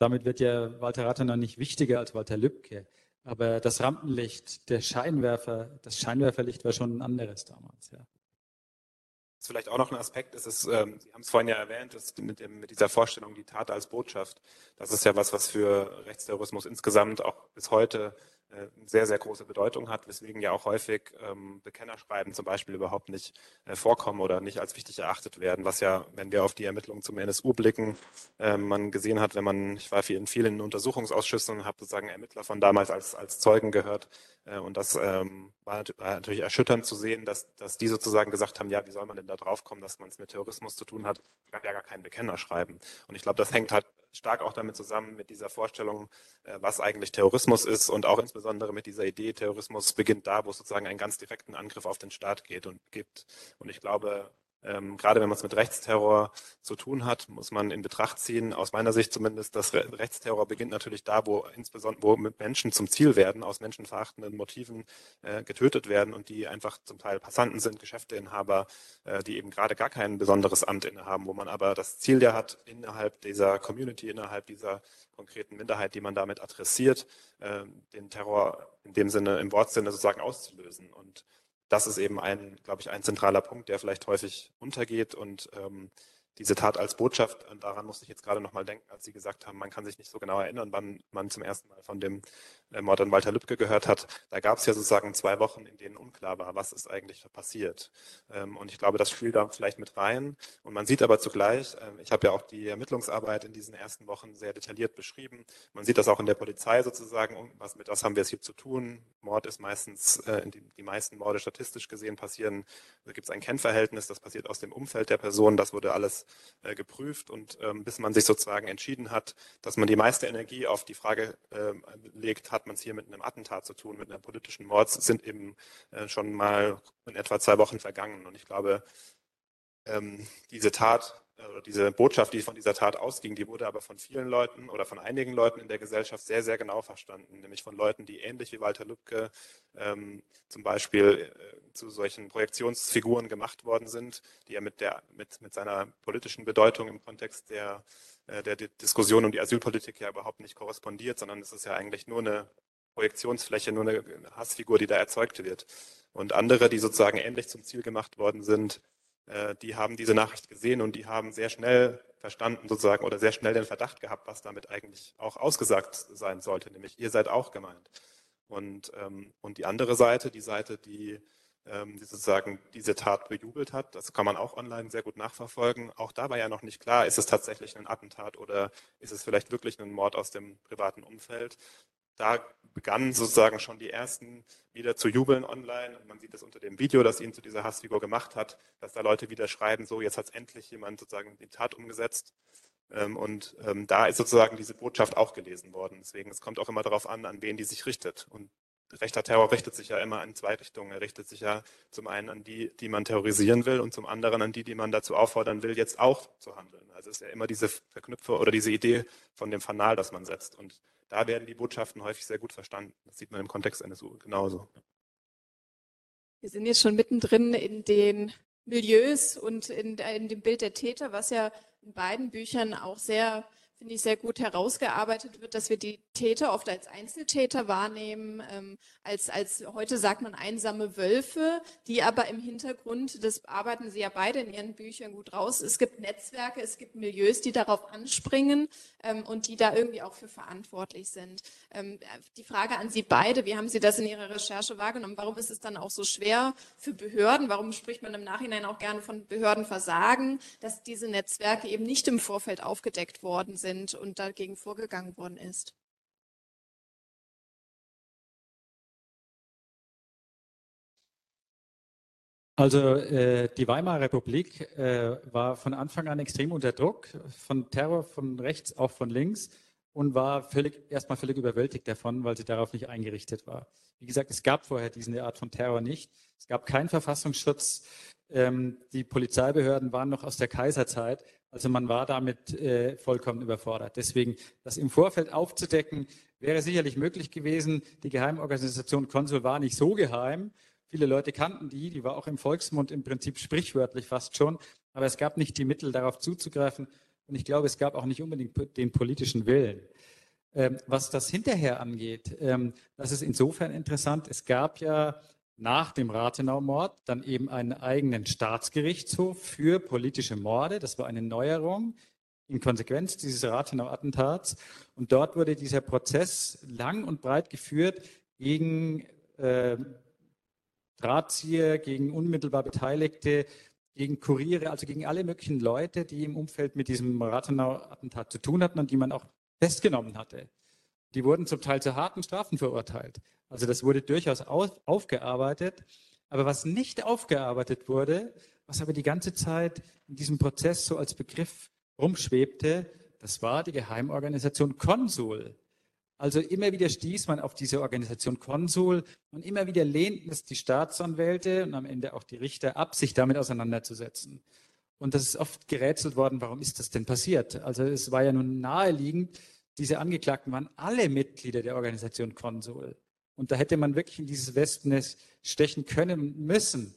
damit wird ja Walter Rathenau nicht wichtiger als Walter Lübcke. Aber das Rampenlicht, der Scheinwerfer, das Scheinwerferlicht war schon ein anderes damals, ja. Das ist vielleicht auch noch ein Aspekt, ist es, ähm, Sie haben es vorhin ja erwähnt, ist mit, dem, mit dieser Vorstellung, die Tat als Botschaft. Das ist ja was, was für Rechtsterrorismus insgesamt auch bis heute sehr, sehr große Bedeutung hat, weswegen ja auch häufig ähm, Bekennerschreiben zum Beispiel überhaupt nicht äh, vorkommen oder nicht als wichtig erachtet werden, was ja, wenn wir auf die Ermittlungen zum NSU blicken, äh, man gesehen hat, wenn man, ich war in vielen Untersuchungsausschüssen und habe sozusagen Ermittler von damals als, als Zeugen gehört äh, und das ähm, war, natürlich erschütternd zu sehen, dass, dass die sozusagen gesagt haben, ja, wie soll man denn da drauf kommen, dass man es mit Terrorismus zu tun hat, gab ja gar kein Bekennerschreiben. Und ich glaube, das hängt halt stark auch damit zusammen mit dieser Vorstellung, äh, was eigentlich Terrorismus ist und auch insbesondere mit dieser Idee, Terrorismus beginnt da, wo es sozusagen einen ganz direkten Angriff auf den Staat geht und gibt. Und ich glaube, ähm, gerade wenn man es mit Rechtsterror zu tun hat, muss man in Betracht ziehen, aus meiner Sicht zumindest, dass Re Rechtsterror beginnt natürlich da, wo insbesondere wo Menschen zum Ziel werden, aus menschenverachtenden Motiven äh, getötet werden und die einfach zum Teil Passanten sind, Geschäfteinhaber, äh, die eben gerade gar kein besonderes Amt innehaben, wo man aber das Ziel ja hat, innerhalb dieser Community, innerhalb dieser konkreten Minderheit, die man damit adressiert, äh, den Terror in dem Sinne, im Wortsinne sozusagen auszulösen. Und das ist eben ein, glaube ich, ein zentraler Punkt, der vielleicht häufig untergeht und ähm, diese Tat als Botschaft, daran musste ich jetzt gerade nochmal denken, als Sie gesagt haben, man kann sich nicht so genau erinnern, wann man zum ersten Mal von dem Mord an Walter Lübcke gehört hat, da gab es ja sozusagen zwei Wochen, in denen unklar war, was ist eigentlich passiert. Ähm, und ich glaube, das spielt da vielleicht mit rein. Und man sieht aber zugleich, ähm, ich habe ja auch die Ermittlungsarbeit in diesen ersten Wochen sehr detailliert beschrieben. Man sieht das auch in der Polizei sozusagen, was mit was haben wir es hier zu tun. Mord ist meistens, äh, die, meisten Morde statistisch gesehen passieren, da gibt es ein Kennverhältnis, das passiert aus dem Umfeld der Person, das wurde alles äh, geprüft und ähm, bis man sich sozusagen entschieden hat, dass man die meiste Energie auf die Frage legt, hat man es hier mit einem Attentat zu tun, mit einem politischen Mord, sind eben äh, schon mal in etwa zwei Wochen vergangen. Und ich glaube, ähm, diese Tat äh, oder diese Botschaft, die von dieser Tat ausging, die wurde aber von vielen Leuten oder von einigen Leuten in der Gesellschaft sehr, sehr genau verstanden, nämlich von Leuten, die ähnlich wie Walter Lübcke ähm, zum Beispiel äh, zu solchen Projektionsfiguren gemacht worden sind, die er mit, der, mit, mit seiner politischen Bedeutung im Kontext der, der Diskussion um die Asylpolitik ja überhaupt nicht korrespondiert, sondern es ist ja eigentlich nur eine Projektionsfläche, nur eine Hassfigur, die da erzeugt wird. Und andere, die sozusagen ähnlich zum Ziel gemacht worden sind, äh, die haben diese Nachricht gesehen und die haben sehr schnell verstanden sozusagen oder sehr schnell den Verdacht gehabt, was damit eigentlich auch ausgesagt sein sollte, nämlich ihr seid auch gemeint. Und, ähm, und die andere Seite, die Seite, die, die sozusagen diese Tat bejubelt hat, das kann man auch online sehr gut nachverfolgen. Auch da war ja noch nicht klar, ist es tatsächlich ein Attentat oder ist es vielleicht wirklich ein Mord aus dem privaten Umfeld da begannen sozusagen schon die ersten wieder zu jubeln online. Und man sieht das unter dem Video, das ihn zu dieser Hassfigur gemacht hat, dass da Leute wieder schreiben, so jetzt hat es endlich jemand sozusagen die Tat umgesetzt. Ähm, und ähm, da ist sozusagen diese Botschaft auch gelesen worden. Deswegen, es kommt auch immer darauf an, an wen die sich richtet. Und rechter Terror richtet sich ja immer in zwei Richtungen. Er richtet sich ja zum einen an die, die man terrorisieren will und zum anderen an die, die man dazu auffordern will, jetzt auch zu handeln. Also es ist ja immer diese Verknüpfe oder diese Idee von dem Fanal, das man setzt. Und da werden die Botschaften häufig sehr gut verstanden. Das sieht man im Kontext NSU genauso. Wir sind jetzt schon mittendrin in den Milieus und in, in dem Bild der Täter, was ja in beiden Büchern auch sehr finde ich, sehr gut herausgearbeitet wird, dass wir die Täter oft als Einzeltäter wahrnehmen, ähm, als, als heute sagt man einsame Wölfe, die aber im Hintergrund, das arbeiten Sie ja beide in Ihren Büchern gut raus, es gibt Netzwerke, es gibt Milieus, die darauf anspringen ähm, und die da irgendwie auch für verantwortlich sind. Ähm, die Frage an Sie beide, wie haben Sie das in Ihrer Recherche wahrgenommen? Warum ist es dann auch so schwer für Behörden? Warum spricht man im Nachhinein auch gerne von Behördenversagen, dass diese Netzwerke eben nicht im Vorfeld aufgedeckt worden sind? Sind und dagegen vorgegangen worden ist. Also äh, die Weimarer Republik äh, war von Anfang an extrem unter Druck, von Terror von rechts, auch von links und war völlig, erstmal völlig überwältigt davon, weil sie darauf nicht eingerichtet war. Wie gesagt, es gab vorher diese Art von Terror nicht. Es gab keinen Verfassungsschutz. Ähm, die Polizeibehörden waren noch aus der Kaiserzeit also man war damit äh, vollkommen überfordert. Deswegen, das im Vorfeld aufzudecken, wäre sicherlich möglich gewesen. Die Geheimorganisation Konsul war nicht so geheim. Viele Leute kannten die, die war auch im Volksmund im Prinzip sprichwörtlich fast schon. Aber es gab nicht die Mittel, darauf zuzugreifen. Und ich glaube, es gab auch nicht unbedingt den politischen Willen. Ähm, was das hinterher angeht, ähm, das ist insofern interessant. Es gab ja nach dem Rathenau-Mord dann eben einen eigenen Staatsgerichtshof für politische Morde. Das war eine Neuerung in Konsequenz dieses Rathenau-Attentats. Und dort wurde dieser Prozess lang und breit geführt gegen äh, Drahtzieher, gegen unmittelbar Beteiligte, gegen Kuriere, also gegen alle möglichen Leute, die im Umfeld mit diesem Rathenau-Attentat zu tun hatten und die man auch festgenommen hatte. Die wurden zum Teil zu harten Strafen verurteilt. Also das wurde durchaus auf, aufgearbeitet. Aber was nicht aufgearbeitet wurde, was aber die ganze Zeit in diesem Prozess so als Begriff rumschwebte, das war die Geheimorganisation Konsul. Also immer wieder stieß man auf diese Organisation Konsul und immer wieder lehnten es die Staatsanwälte und am Ende auch die Richter ab, sich damit auseinanderzusetzen. Und das ist oft gerätselt worden, warum ist das denn passiert? Also es war ja nun naheliegend, diese Angeklagten waren alle Mitglieder der Organisation Konsul. Und da hätte man wirklich in dieses Wespennest stechen können müssen.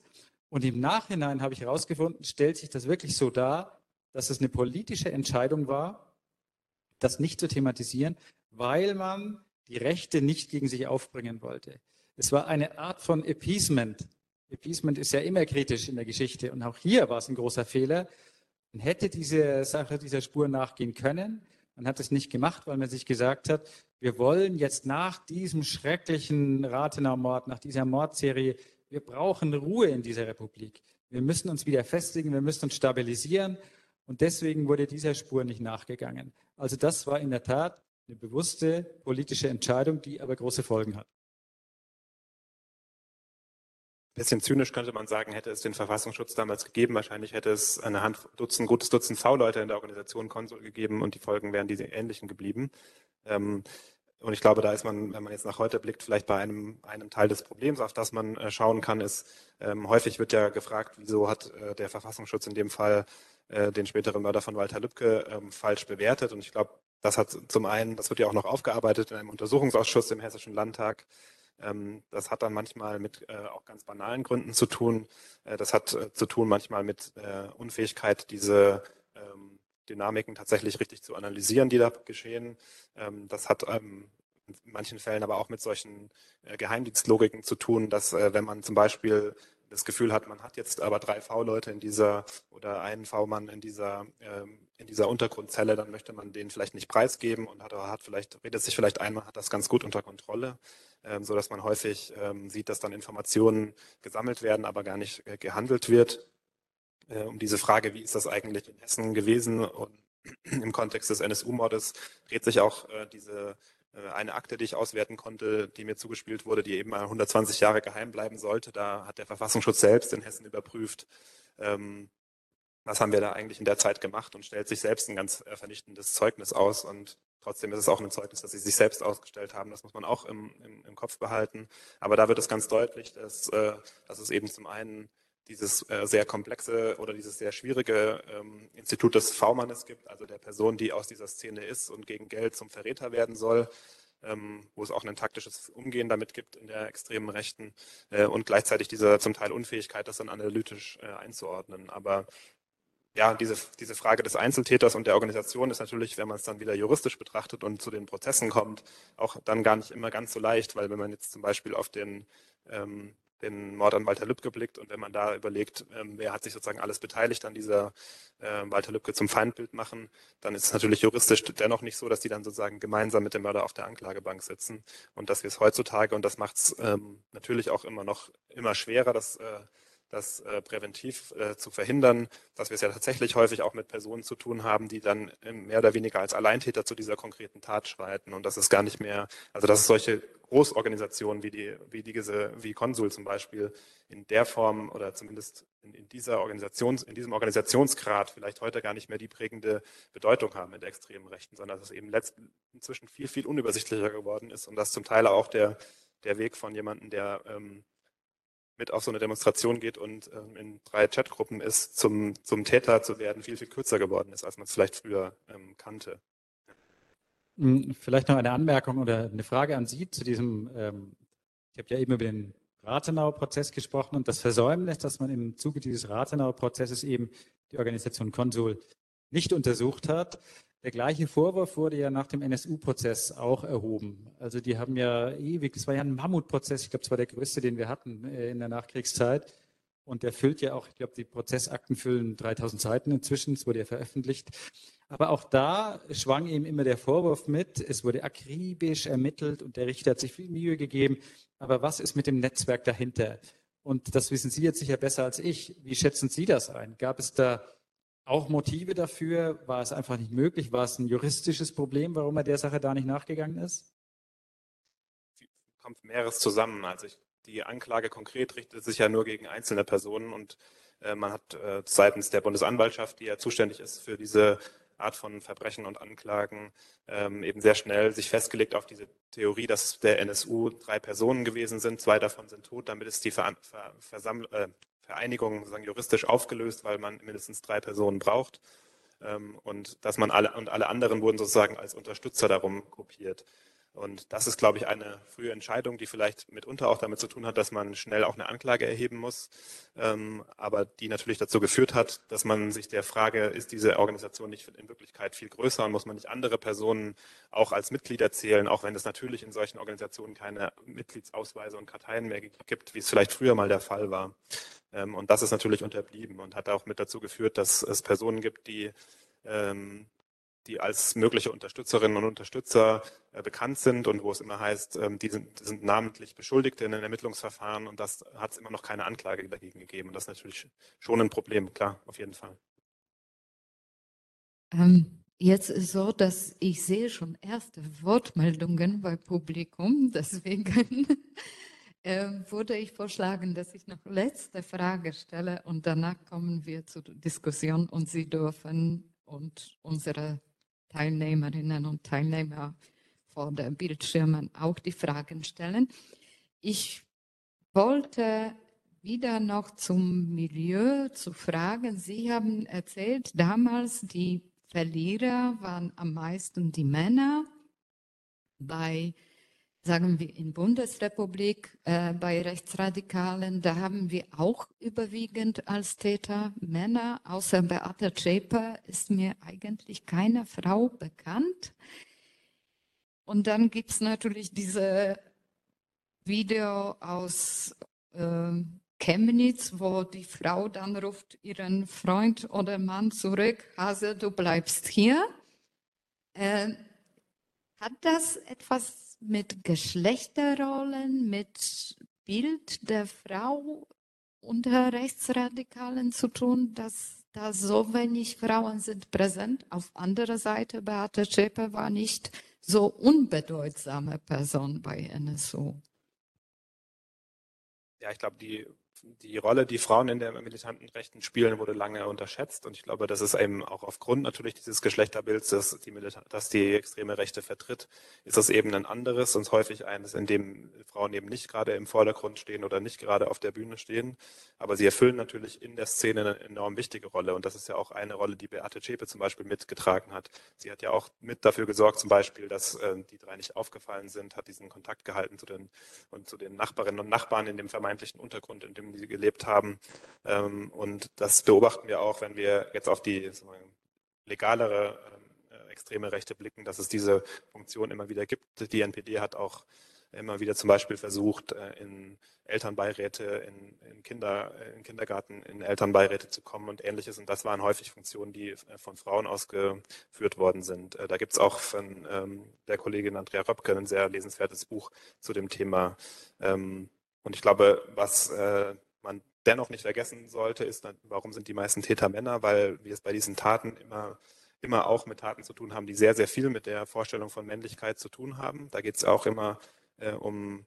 Und im Nachhinein habe ich herausgefunden, stellt sich das wirklich so dar, dass es eine politische Entscheidung war, das nicht zu thematisieren, weil man die Rechte nicht gegen sich aufbringen wollte. Es war eine Art von Appeasement. Appeasement ist ja immer kritisch in der Geschichte und auch hier war es ein großer Fehler. Man hätte diese Sache, dieser Spur nachgehen können. Man hat es nicht gemacht, weil man sich gesagt hat, Wir wollen jetzt nach diesem schrecklichen Rathenau-Mord, nach dieser Mordserie, wir brauchen Ruhe in dieser Republik. Wir müssen uns wieder festigen, wir müssen uns stabilisieren. Und deswegen wurde dieser Spur nicht nachgegangen. Also das war in der Tat eine bewusste politische Entscheidung, die aber große Folgen hat. Ein bisschen zynisch könnte man sagen, hätte es den Verfassungsschutz damals gegeben. Wahrscheinlich hätte es eine Hand, Dutzend, gutes Dutzend V-Leute in der Organisation Konsul gegeben und die Folgen wären diese ähnlichen geblieben. Ähm, und ich glaube, da ist man, wenn man jetzt nach heute blickt, vielleicht bei einem, einem Teil des Problems, auf das man äh, schauen kann, ist, ähm, häufig wird ja gefragt, wieso hat äh, der Verfassungsschutz in dem Fall äh, den späteren Mörder von Walter Lübcke ähm, falsch bewertet. Und ich glaube, das hat zum einen, das wird ja auch noch aufgearbeitet in einem Untersuchungsausschuss im Hessischen Landtag. Ähm, das hat dann manchmal mit äh, auch ganz banalen Gründen zu tun. Äh, das hat äh, zu tun manchmal mit äh, Unfähigkeit, diese ähm, Dynamiken tatsächlich richtig zu analysieren, die da geschehen. Ähm, das hat in manchen Fällen aber auch mit solchen Geheimdienstlogiken zu tun, dass wenn man zum Beispiel das Gefühl hat, man hat jetzt aber drei V-Leute in dieser oder einen V-Mann in dieser in dieser Untergrundzelle, dann möchte man den vielleicht nicht preisgeben und hat, hat vielleicht redet sich vielleicht ein, man hat das ganz gut unter Kontrolle, ähm, so dass man häufig ähm, sieht, dass dann Informationen gesammelt werden, aber gar nicht äh, gehandelt wird äh, um diese Frage, wie ist das eigentlich in Hessen gewesen und im Kontext des NSU-Mordes dreht sich auch äh, diese äh, eine Akte, die ich auswerten konnte, die mir zugespielt wurde, die eben mal 120 Jahre geheim bleiben sollte. Da hat der Verfassungsschutz selbst in Hessen überprüft, ähm, was haben wir da eigentlich in der Zeit gemacht und stellt sich selbst ein ganz äh, vernichtendes Zeugnis aus. Und trotzdem ist es auch ein Zeugnis, dass sie sich selbst ausgestellt haben. Das muss man auch im, im, im Kopf behalten. Aber da wird es ganz deutlich, dass, äh, dass es eben zum einen dieses äh, sehr komplexe oder dieses sehr schwierige ähm, Institut des V-Mannes gibt, also der Person, die aus dieser Szene ist und gegen Geld zum Verräter werden soll, ähm, wo es auch ein taktisches Umgehen damit gibt in der extremen Rechten äh, und gleichzeitig diese zum Teil Unfähigkeit, das dann analytisch äh, einzuordnen. Aber ja, diese, diese Frage des Einzeltäters und der Organisation ist natürlich, wenn man es dann wieder juristisch betrachtet und zu den Prozessen kommt, auch dann gar nicht immer ganz so leicht, weil wenn man jetzt zum Beispiel auf den ähm, den Mord an Walter Lübcke blickt und wenn man da überlegt, ähm, wer hat sich sozusagen alles beteiligt an dieser äh, Walter Lübcke zum Feindbild machen, dann ist es natürlich juristisch dennoch nicht so, dass die dann sozusagen gemeinsam mit dem Mörder auf der Anklagebank sitzen und dass wir es heutzutage und das macht es ähm, natürlich auch immer noch immer schwerer, das äh, das äh, präventiv äh, zu verhindern, dass wir es ja tatsächlich häufig auch mit Personen zu tun haben, die dann äh, mehr oder weniger als Alleintäter zu dieser konkreten Tat schreiten. Und das ist gar nicht mehr, also dass es solche Großorganisationen wie die, wie diese, wie Konsul zum Beispiel in der Form oder zumindest in, in dieser Organisations, in diesem Organisationsgrad vielleicht heute gar nicht mehr die prägende Bedeutung haben in der extremen Rechten, sondern dass es eben letzt, inzwischen viel, viel unübersichtlicher geworden ist und dass zum Teil auch der, der Weg von jemandem, der ähm, mit auf so eine Demonstration geht und ähm, in drei Chatgruppen ist, zum, zum Täter zu werden, viel, viel kürzer geworden ist, als man es vielleicht früher ähm, kannte. Hm, vielleicht noch eine Anmerkung oder eine Frage an Sie zu diesem, ähm, ich habe ja eben über den Rathenau-Prozess gesprochen und das Versäumnis, dass man im Zuge dieses Rathenau-Prozesses eben die Organisation Konsul nicht untersucht hat. Der gleiche Vorwurf wurde ja nach dem NSU-Prozess auch erhoben. Also die haben ja ewig, das war ja ein Mammutprozess, ich glaube, es war der größte, den wir hatten äh, in der Nachkriegszeit. Und der füllt ja auch, ich glaube, die Prozessakten füllen 3000 Seiten inzwischen, es wurde ja veröffentlicht. Aber auch da schwang eben immer der Vorwurf mit, es wurde akribisch ermittelt und der Richter hat sich viel Mühe gegeben. Aber was ist mit dem Netzwerk dahinter? Und das wissen Sie jetzt sicher besser als ich. Wie schätzen Sie das ein? Gab es da auch Motive dafür? War es einfach nicht möglich? War es ein juristisches Problem, warum er der Sache da nicht nachgegangen ist? Kommt mehreres zusammen. Also ich, die Anklage konkret richtet sich ja nur gegen einzelne Personen und äh, man hat äh, seitens der Bundesanwaltschaft, die ja zuständig ist für diese Art von Verbrechen und Anklagen, ähm, eben sehr schnell sich festgelegt auf diese Theorie, dass der NSU drei Personen gewesen sind, zwei davon sind tot, damit ist die Ver Ver Versammlung, äh, Vereinigung sozusagen juristisch aufgelöst, weil man mindestens drei Personen braucht. Ähm, und dass man alle und alle anderen wurden sozusagen als Unterstützer darum gruppiert. Und das ist, glaube ich, eine frühe Entscheidung, die vielleicht mitunter auch damit zu tun hat, dass man schnell auch eine Anklage erheben muss, ähm, aber die natürlich dazu geführt hat, dass man sich der Frage, ist diese Organisation nicht in Wirklichkeit viel größer und muss man nicht andere Personen auch als Mitglieder zählen, auch wenn es natürlich in solchen Organisationen keine Mitgliedsausweise und Karteien mehr gibt, wie es vielleicht früher mal der Fall war. Ähm, und das ist natürlich unterblieben und hat auch mit dazu geführt, dass es Personen gibt, die ähm, die als mögliche Unterstützerinnen und Unterstützer äh, bekannt sind und wo es immer heißt, ähm, die, sind, die sind namentlich Beschuldigte in den Ermittlungsverfahren und das hat es immer noch keine Anklage dagegen gegeben. Und das ist natürlich schon ein Problem, klar, auf jeden Fall. Ähm, jetzt ist so, dass ich sehe schon erste Wortmeldungen bei Publikum, deswegen äh, würde ich vorschlagen, dass ich noch letzte Frage stelle und danach kommen wir zur Diskussion und Sie dürfen und unsere Teilnehmerinnen und Teilnehmer vor den Bildschirmen auch die Fragen stellen. Ich wollte wieder noch zum Milieu zu fragen. Sie haben erzählt, damals die Verlierer waren am meisten die Männer. Bei sagen wir in Bundesrepublik, äh, bei Rechtsradikalen, da haben wir auch überwiegend als Täter Männer. Außer Beate Zschäper ist mir eigentlich keine Frau bekannt. Und dann gibt es natürlich diese Video aus äh, Chemnitz, wo die Frau dann ruft ihren Freund oder Mann zurück, Hase, du bleibst hier. Äh, hat das etwas mit Geschlechterrollen, mit Bild der Frau unter Rechtsradikalen zu tun, dass da so wenig Frauen sind präsent. Auf anderer Seite, Beate Schäper war nicht so unbedeutsame Person bei NSU. Ja, ich glaube, die die Rolle, die Frauen in der militanten Rechten spielen, wurde lange unterschätzt. Und ich glaube, das ist eben auch aufgrund natürlich dieses Geschlechterbilds, das die, das die extreme Rechte vertritt, ist das eben ein anderes und häufig eines, in dem Frauen eben nicht gerade im Vordergrund stehen oder nicht gerade auf der Bühne stehen. Aber sie erfüllen natürlich in der Szene eine enorm wichtige Rolle. Und das ist ja auch eine Rolle, die Beate Zschäpe zum Beispiel mitgetragen hat. Sie hat ja auch mit dafür gesorgt, zum Beispiel, dass äh, die drei nicht aufgefallen sind, hat diesen Kontakt gehalten zu den, und zu den Nachbarinnen und Nachbarn in dem vermeintlichen Untergrund, in dem die gelebt haben. Ähm, und das beobachten wir auch, wenn wir jetzt auf die legalere äh, extreme Rechte blicken, dass es diese Funktion immer wieder gibt. Die NPD hat auch immer wieder zum Beispiel versucht, äh, in Elternbeiräte, in, in, Kinder, äh, in Kindergarten, in Elternbeiräte zu kommen und ähnliches. Und das waren häufig Funktionen, die von Frauen ausgeführt worden sind. Da gibt es auch von ähm, der Kollegin Andrea Röpke ein sehr lesenswertes Buch zu dem Thema. Ähm, und ich glaube, was man dennoch nicht vergessen sollte, ist, warum sind die meisten Täter Männer? Weil wir es bei diesen Taten immer, immer auch mit Taten zu tun haben, die sehr, sehr viel mit der Vorstellung von Männlichkeit zu tun haben. Da geht es auch immer äh, um,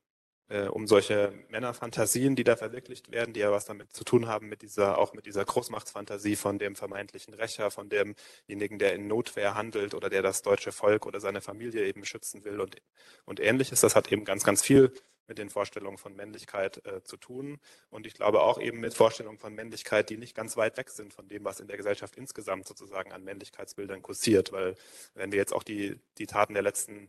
äh, um solche Männerfantasien, die da verwirklicht werden, die ja was damit zu tun haben, mit dieser, auch mit dieser Großmachtsfantasie von dem vermeintlichen Rächer, von demjenigen, der in Notwehr handelt oder der das deutsche Volk oder seine Familie eben schützen will und, und ähnliches. Das hat eben ganz, ganz viel mit den Vorstellungen von Männlichkeit äh, zu tun. Und ich glaube auch eben mit Vorstellungen von Männlichkeit, die nicht ganz weit weg sind von dem, was in der Gesellschaft insgesamt sozusagen an Männlichkeitsbildern kursiert. Weil wenn wir jetzt auch die, die Taten der letzten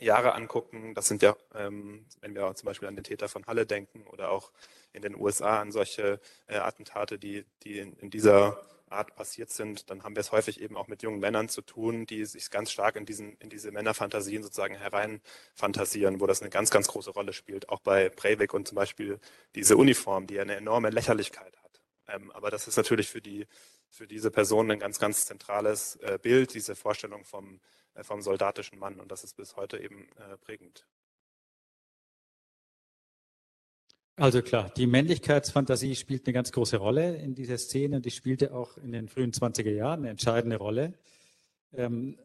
Jahre angucken, das sind ja, ähm, wenn wir zum Beispiel an den Täter von Halle denken oder auch in den USA an solche äh, Attentate, die, die in, in dieser Art passiert sind, dann haben wir es häufig eben auch mit jungen Männern zu tun, die sich ganz stark in, diesen, in diese Männerfantasien sozusagen hereinfantasieren, wo das eine ganz, ganz große Rolle spielt. Auch bei Breivik und zum Beispiel diese Uniform, die eine enorme Lächerlichkeit hat. Ähm, aber das ist natürlich für, die, für diese Person ein ganz, ganz zentrales äh, Bild, diese Vorstellung vom, äh, vom soldatischen Mann. Und das ist bis heute eben äh, prägend. Also klar, die Männlichkeitsfantasie spielt eine ganz große Rolle in dieser Szene und die spielte auch in den frühen 20er Jahren eine entscheidende Rolle. Ähm,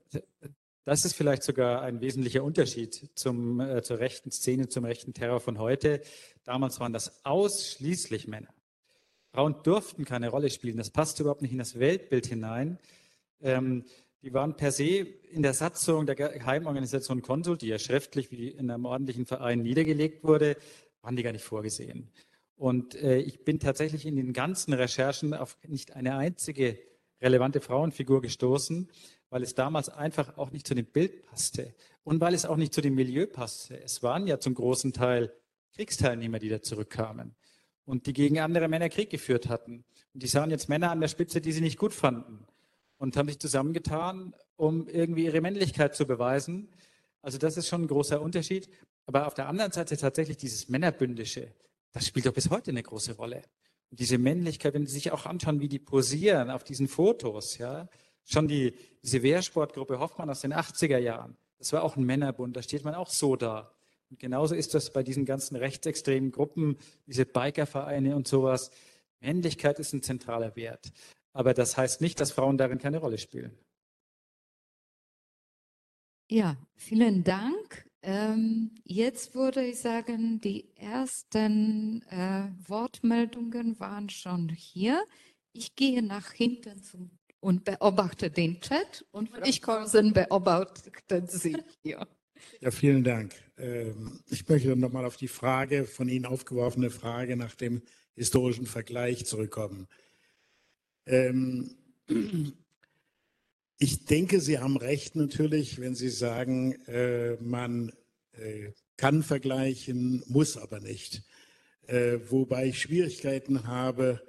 das ist vielleicht sogar ein wesentlicher Unterschied zum, äh, zur rechten Szene, zum rechten Terror von heute. Damals waren das ausschließlich Männer. Frauen durften keine Rolle spielen. Das passte überhaupt nicht in das Weltbild hinein. Ähm, die waren per se in der Satzung der Geheimorganisation Konsul, die ja schriftlich wie in einem ordentlichen Verein niedergelegt wurde, waren die gar nicht vorgesehen. Und äh, ich bin tatsächlich in den ganzen Recherchen auf nicht eine einzige relevante Frauenfigur gestoßen, weil es damals einfach auch nicht zu dem Bild passte und weil es auch nicht zu dem Milieu passte. Es waren ja zum großen Teil Kriegsteilnehmer, die da zurückkamen und die gegen andere Männer Krieg geführt hatten. Und die sahen jetzt Männer an der Spitze, die sie nicht gut fanden und haben sich zusammengetan, um irgendwie ihre Männlichkeit zu beweisen. Also das ist schon ein großer Unterschied. Aber auf der anderen Seite tatsächlich dieses Männerbündische, das spielt doch bis heute eine große Rolle. Und diese Männlichkeit, wenn Sie sich auch anschauen, wie die posieren auf diesen Fotos, ja, Schon die, diese Wehrsportgruppe Hoffmann aus den 80er Jahren, das war auch ein Männerbund, da steht man auch so da. Und genauso ist das bei diesen ganzen rechtsextremen Gruppen, diese Bikervereine und sowas. Männlichkeit ist ein zentraler Wert. Aber das heißt nicht, dass Frauen darin keine Rolle spielen. Ja, vielen Dank. Ähm, jetzt würde ich sagen, die ersten äh, Wortmeldungen waren schon hier. Ich gehe nach hinten zum, und beobachte den Chat und ich komme beobachten Sie hier. Ja, vielen Dank. Ähm, ich möchte nochmal auf die Frage, von Ihnen aufgeworfene Frage nach dem historischen Vergleich zurückkommen. Ähm, ich denke, Sie haben recht natürlich, wenn Sie sagen, äh, man äh, kann vergleichen, muss aber nicht. Äh, wobei ich Schwierigkeiten habe,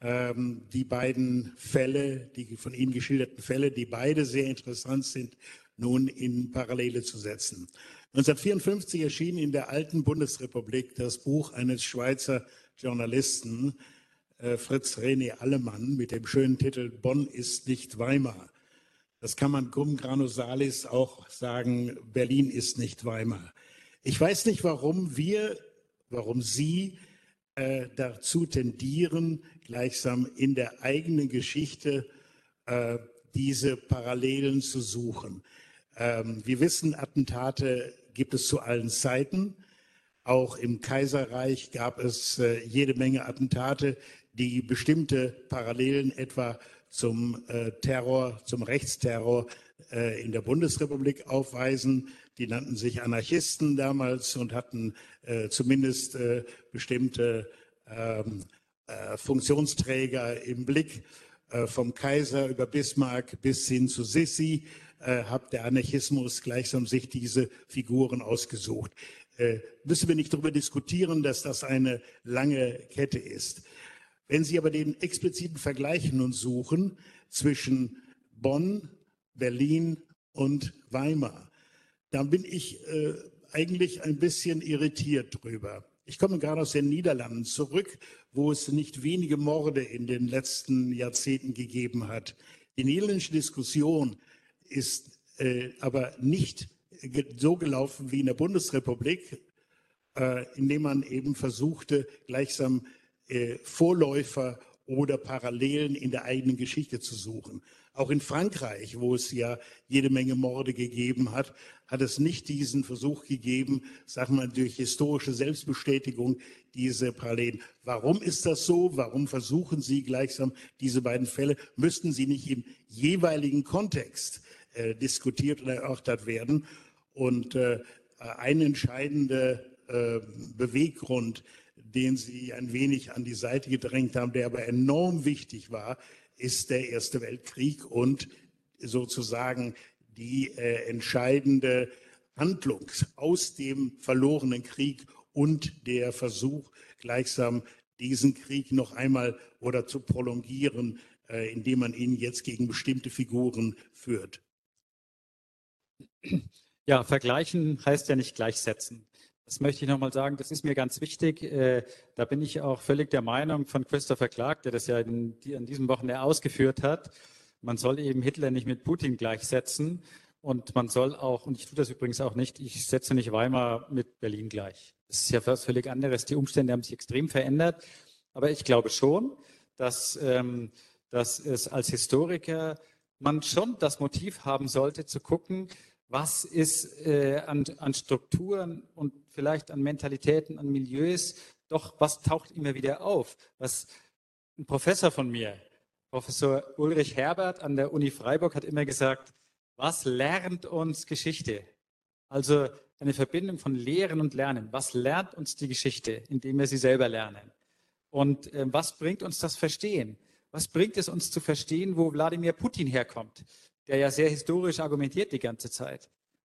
ähm, die beiden Fälle, die von Ihnen geschilderten Fälle, die beide sehr interessant sind, nun in Parallele zu setzen. 1954 erschien in der alten Bundesrepublik das Buch eines Schweizer Journalisten, äh, Fritz René Allemann, mit dem schönen Titel Bonn ist nicht Weimar. Das kann man cum grano salis auch sagen, Berlin ist nicht Weimar. Ich weiß nicht, warum wir, warum Sie äh, dazu tendieren, gleichsam in der eigenen Geschichte äh, diese Parallelen zu suchen. Ähm, wir wissen, Attentate gibt es zu allen Zeiten. Auch im Kaiserreich gab es äh, jede Menge Attentate, die bestimmte Parallelen etwa zum äh, Terror, zum Rechtsterror äh, in der Bundesrepublik aufweisen. Die nannten sich Anarchisten damals und hatten äh, zumindest bestimmte ähm, äh, Funktionsträger im Blick. Vom Kaiser über Bismarck bis hin zu Sissi hat der Anarchismus gleichsam sich diese Figuren ausgesucht. Müssen wir nicht darüber diskutieren, dass das eine lange Kette ist. Wenn Sie aber den expliziten Vergleich nun suchen zwischen Bonn, Berlin und Weimar, dann bin ich äh, eigentlich ein bisschen irritiert drüber. Ich komme gerade aus den Niederlanden zurück, wo es nicht wenige Morde in den letzten Jahrzehnten gegeben hat. Die niederländische Diskussion ist äh, aber nicht so gelaufen wie in der Bundesrepublik, äh, indem man eben versuchte, gleichsam äh, Vorläufer oder Parallelen in der eigenen Geschichte zu suchen. Auch in Frankreich, wo es ja jede Menge Morde gegeben hat, hat es nicht diesen Versuch gegeben, sagen wir durch historische Selbstbestätigung diese Parallelen. Warum ist das so? Warum versuchen Sie gleichsam diese beiden Fälle? Müssten sie nicht im jeweiligen Kontext äh, diskutiert oder erörtert werden? Und äh, ein entscheidender äh, Beweggrund den Sie ein wenig an die Seite gedrängt haben, der aber enorm wichtig war, ist der Erste Weltkrieg und sozusagen die äh, entscheidende Handlung aus dem verlorenen Krieg und der Versuch, gleichsam diesen Krieg noch einmal oder zu prolongieren, äh, indem man ihn jetzt gegen bestimmte Figuren führt. Ja, vergleichen heißt ja nicht gleichsetzen. Das möchte ich nochmal sagen, das ist mir ganz wichtig. Äh, da bin ich auch völlig der Meinung von Christopher Clark, der das ja in, an diesem Wochenende ausgeführt hat. Man soll eben Hitler nicht mit Putin gleichsetzen. Und man soll auch, und ich tue das übrigens auch nicht, ich setze nicht Weimar mit Berlin gleich. Das ist ja was völlig anderes. Die Umstände haben sich extrem verändert. Aber ich glaube schon, dass, ähm, dass es als Historiker man schon das Motiv haben sollte, zu gucken, was ist äh, an, an Strukturen und vielleicht an Mentalitäten, an Milieus, doch was taucht immer wieder auf? Was ein Professor von mir, Professor Ulrich Herbert an der Uni Freiburg, hat immer gesagt, was lernt uns Geschichte? Also eine Verbindung von Lehren und Lernen. Was lernt uns die Geschichte, indem wir sie selber lernen? Und äh, was bringt uns das Verstehen? Was bringt es uns zu verstehen, wo Wladimir Putin herkommt, der ja sehr historisch argumentiert die ganze Zeit?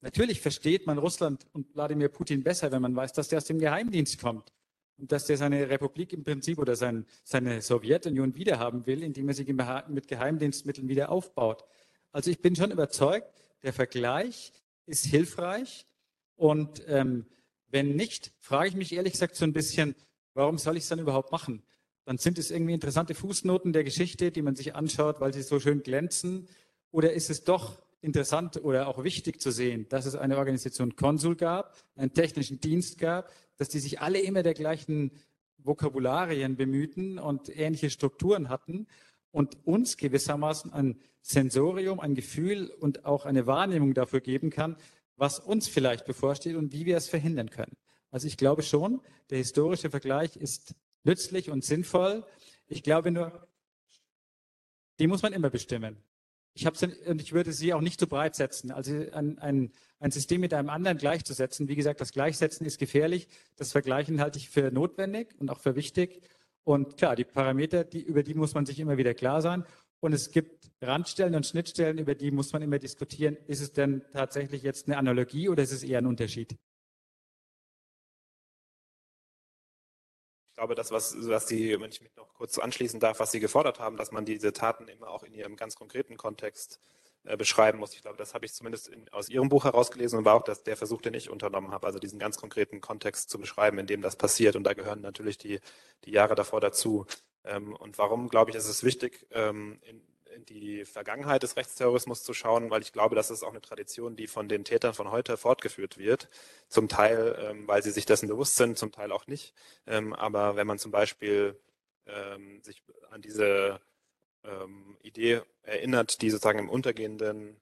Natürlich versteht man Russland und Wladimir Putin besser, wenn man weiß, dass der aus dem Geheimdienst kommt und dass der seine Republik im Prinzip oder sein, seine Sowjetunion wiederhaben will, indem er sich mit Geheimdienstmitteln wieder aufbaut. Also ich bin schon überzeugt, der Vergleich ist hilfreich und ähm, wenn nicht, frage ich mich ehrlich gesagt so ein bisschen, warum soll ich es dann überhaupt machen? Dann sind es irgendwie interessante Fußnoten der Geschichte, die man sich anschaut, weil sie so schön glänzen Oder ist es doch interessant oder auch wichtig zu sehen, dass es eine Organisation Konsul gab, einen technischen Dienst gab, dass die sich alle immer der gleichen Vokabularien bemühten und ähnliche Strukturen hatten und uns gewissermaßen ein Sensorium, ein Gefühl und auch eine Wahrnehmung dafür geben kann, was uns vielleicht bevorsteht und wie wir es verhindern können. Also ich glaube schon, der historische Vergleich ist nützlich und sinnvoll. Ich glaube nur, die muss man immer bestimmen. Ich, und ich würde sie auch nicht zu breit setzen. Also ein, ein, ein System mit einem anderen gleichzusetzen, wie gesagt, das Gleichsetzen ist gefährlich. Das Vergleichen halte ich für notwendig und auch für wichtig. Und klar, die Parameter, die, über die muss man sich immer wieder klar sein. Und es gibt Randstellen und Schnittstellen, über die muss man immer diskutieren. Ist es denn tatsächlich jetzt eine Analogie oder ist es eher ein Unterschied? Glaube, das, was, was Sie, wenn ich mich noch kurz anschließen darf, was Sie gefordert haben, dass man diese Taten immer auch in ihrem ganz konkreten Kontext äh, beschreiben muss. Ich glaube, das habe ich zumindest in, aus Ihrem Buch herausgelesen und war auch das, der Versuch, den ich unternommen habe, also diesen ganz konkreten Kontext zu beschreiben, in dem das passiert. Und da gehören natürlich die, die Jahre davor dazu. Ähm, und warum, glaube ich, ist es wichtig, ähm, in, in die Vergangenheit des Rechtsterrorismus zu schauen, weil ich glaube, das ist auch eine Tradition, die von den Tätern von heute fortgeführt wird. Zum Teil, ähm, weil sie sich dessen bewusst sind, zum Teil auch nicht. Ähm, aber wenn man zum Beispiel ähm, sich an diese ähm, Idee erinnert, die sozusagen im untergehenden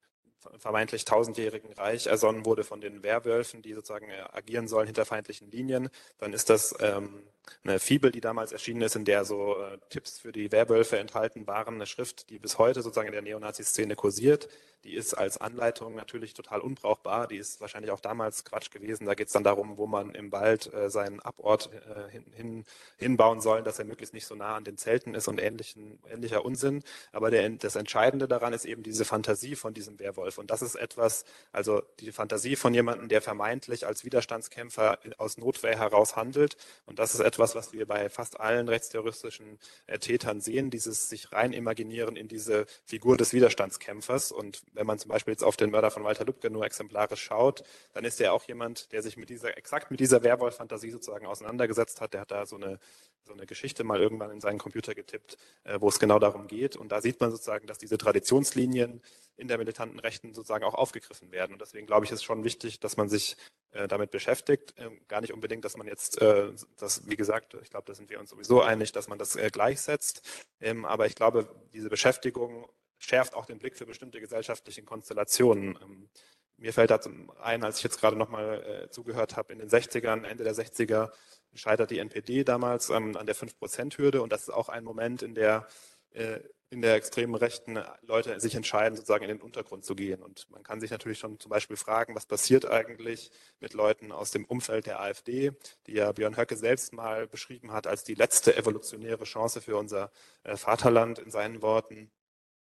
vermeintlich tausendjährigen Reich ersonnen wurde von den Werwölfen, die sozusagen äh, agieren sollen hinter feindlichen Linien, dann ist das ähm, eine Fibel, die damals erschienen ist, in der so äh, Tipps für die Werwölfe enthalten waren, eine Schrift, die bis heute sozusagen in der Neonazi-Szene kursiert. Die ist als Anleitung natürlich total unbrauchbar. Die ist wahrscheinlich auch damals Quatsch gewesen. Da geht es dann darum, wo man im Wald äh, seinen Abort äh, hin, hin, hinbauen soll, dass er möglichst nicht so nah an den Zelten ist und ähnlichen, ähnlicher Unsinn. Aber der, das Entscheidende daran ist eben diese Fantasie von diesem Werwolf. Und das ist etwas, also die Fantasie von jemandem, der vermeintlich als Widerstandskämpfer aus Notwehr heraus handelt. Und das ist etwas, was wir bei fast allen rechtsterroristischen äh, Tätern sehen, dieses sich rein imaginieren in diese Figur des Widerstandskämpfers. Und wenn man zum Beispiel jetzt auf den Mörder von Walter Lübcke nur exemplarisch schaut, dann ist er auch jemand, der sich mit dieser, exakt mit dieser Werwolf-Fantasie sozusagen auseinandergesetzt hat. Der hat da so eine, so eine Geschichte mal irgendwann in seinen Computer getippt, äh, wo es genau darum geht. Und da sieht man sozusagen, dass diese Traditionslinien in der militanten Rechten sozusagen auch aufgegriffen werden. Und deswegen glaube ich, ist schon wichtig, dass man sich äh, damit beschäftigt. Ähm, gar nicht unbedingt, dass man jetzt äh, das, wie gesagt, ich glaube, da sind wir uns sowieso einig, dass man das äh, gleichsetzt. Ähm, aber ich glaube, diese Beschäftigung schärft auch den Blick für bestimmte gesellschaftliche Konstellationen. Ähm, mir fällt dazu ein, als ich jetzt gerade nochmal äh, zugehört habe, in den 60ern, Ende der 60er, scheitert die NPD damals ähm, an der 5-Prozent-Hürde. Und das ist auch ein Moment, in der äh, in der extremen Rechten Leute sich entscheiden, sozusagen in den Untergrund zu gehen. Und man kann sich natürlich schon zum Beispiel fragen, was passiert eigentlich mit Leuten aus dem Umfeld der AfD, die ja Björn Höcke selbst mal beschrieben hat als die letzte evolutionäre Chance für unser äh, Vaterland in seinen Worten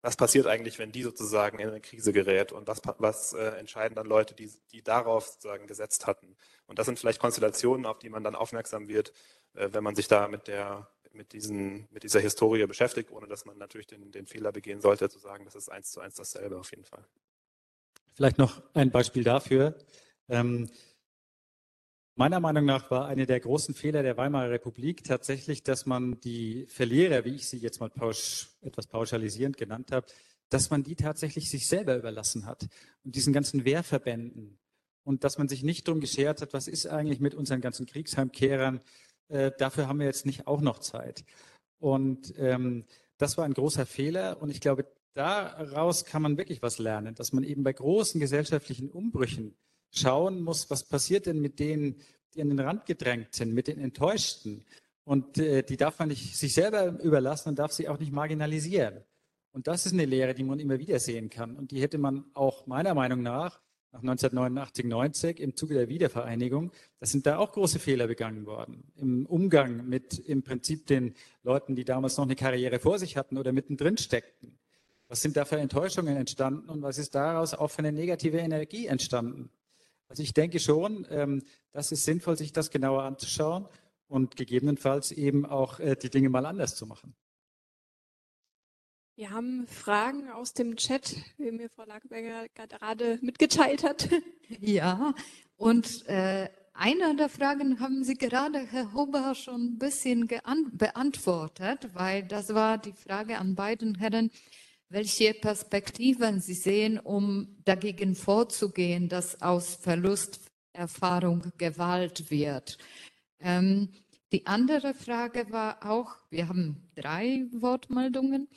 was passiert eigentlich, wenn die sozusagen in eine Krise gerät und was, was äh, entscheiden dann Leute, die, die darauf sozusagen gesetzt hatten. Und das sind vielleicht Konstellationen, auf die man dann aufmerksam wird, äh, wenn man sich da mit der mit, diesen, mit dieser Historie beschäftigt, ohne dass man natürlich den, den Fehler begehen sollte, zu sagen, das ist eins zu eins dasselbe auf jeden Fall. Vielleicht noch ein Beispiel dafür. Ähm, Meiner Meinung nach war eine der großen Fehler der Weimarer Republik tatsächlich, dass man die Verlierer, wie ich sie jetzt mal pausch, etwas pauschalisierend genannt habe, dass man die tatsächlich sich selber überlassen hat und diesen ganzen Wehrverbänden und dass man sich nicht darum geschert hat, was ist eigentlich mit unseren ganzen Kriegsheimkehrern, äh, dafür haben wir jetzt nicht auch noch Zeit. Und ähm, das war ein großer Fehler und ich glaube, daraus kann man wirklich was lernen, dass man eben bei großen gesellschaftlichen Umbrüchen schauen muss, was passiert denn mit denen, die an den Rand gedrängt sind, mit den Enttäuschten. Und äh, die darf man nicht sich selber überlassen und darf sie auch nicht marginalisieren. Und das ist eine Lehre, die man immer wieder sehen kann. Und die hätte man auch meiner Meinung nach nach 1989, 90 im Zuge der Wiedervereinigung, da sind da auch große Fehler begangen worden. Im Umgang mit im Prinzip den Leuten, die damals noch eine Karriere vor sich hatten oder mittendrin steckten. Was sind da für Enttäuschungen entstanden und was ist daraus auch für eine negative Energie entstanden? Also ich denke schon, ähm, das ist sinnvoll, sich das genauer anzuschauen und gegebenenfalls eben auch äh, die Dinge mal anders zu machen. Wir haben Fragen aus dem Chat, wie mir Frau Lagerberger gerade mitgeteilt hat. Ja, und äh, eine der Fragen haben Sie gerade, Herr Huber, schon ein bisschen beantwortet, weil das war die Frage an beiden Herren. welche Perspektiven Sie sehen, um dagegen vorzugehen, dass aus Verlusterfahrung Gewalt wird. Ähm, die andere Frage war auch, wir haben drei Wortmeldungen,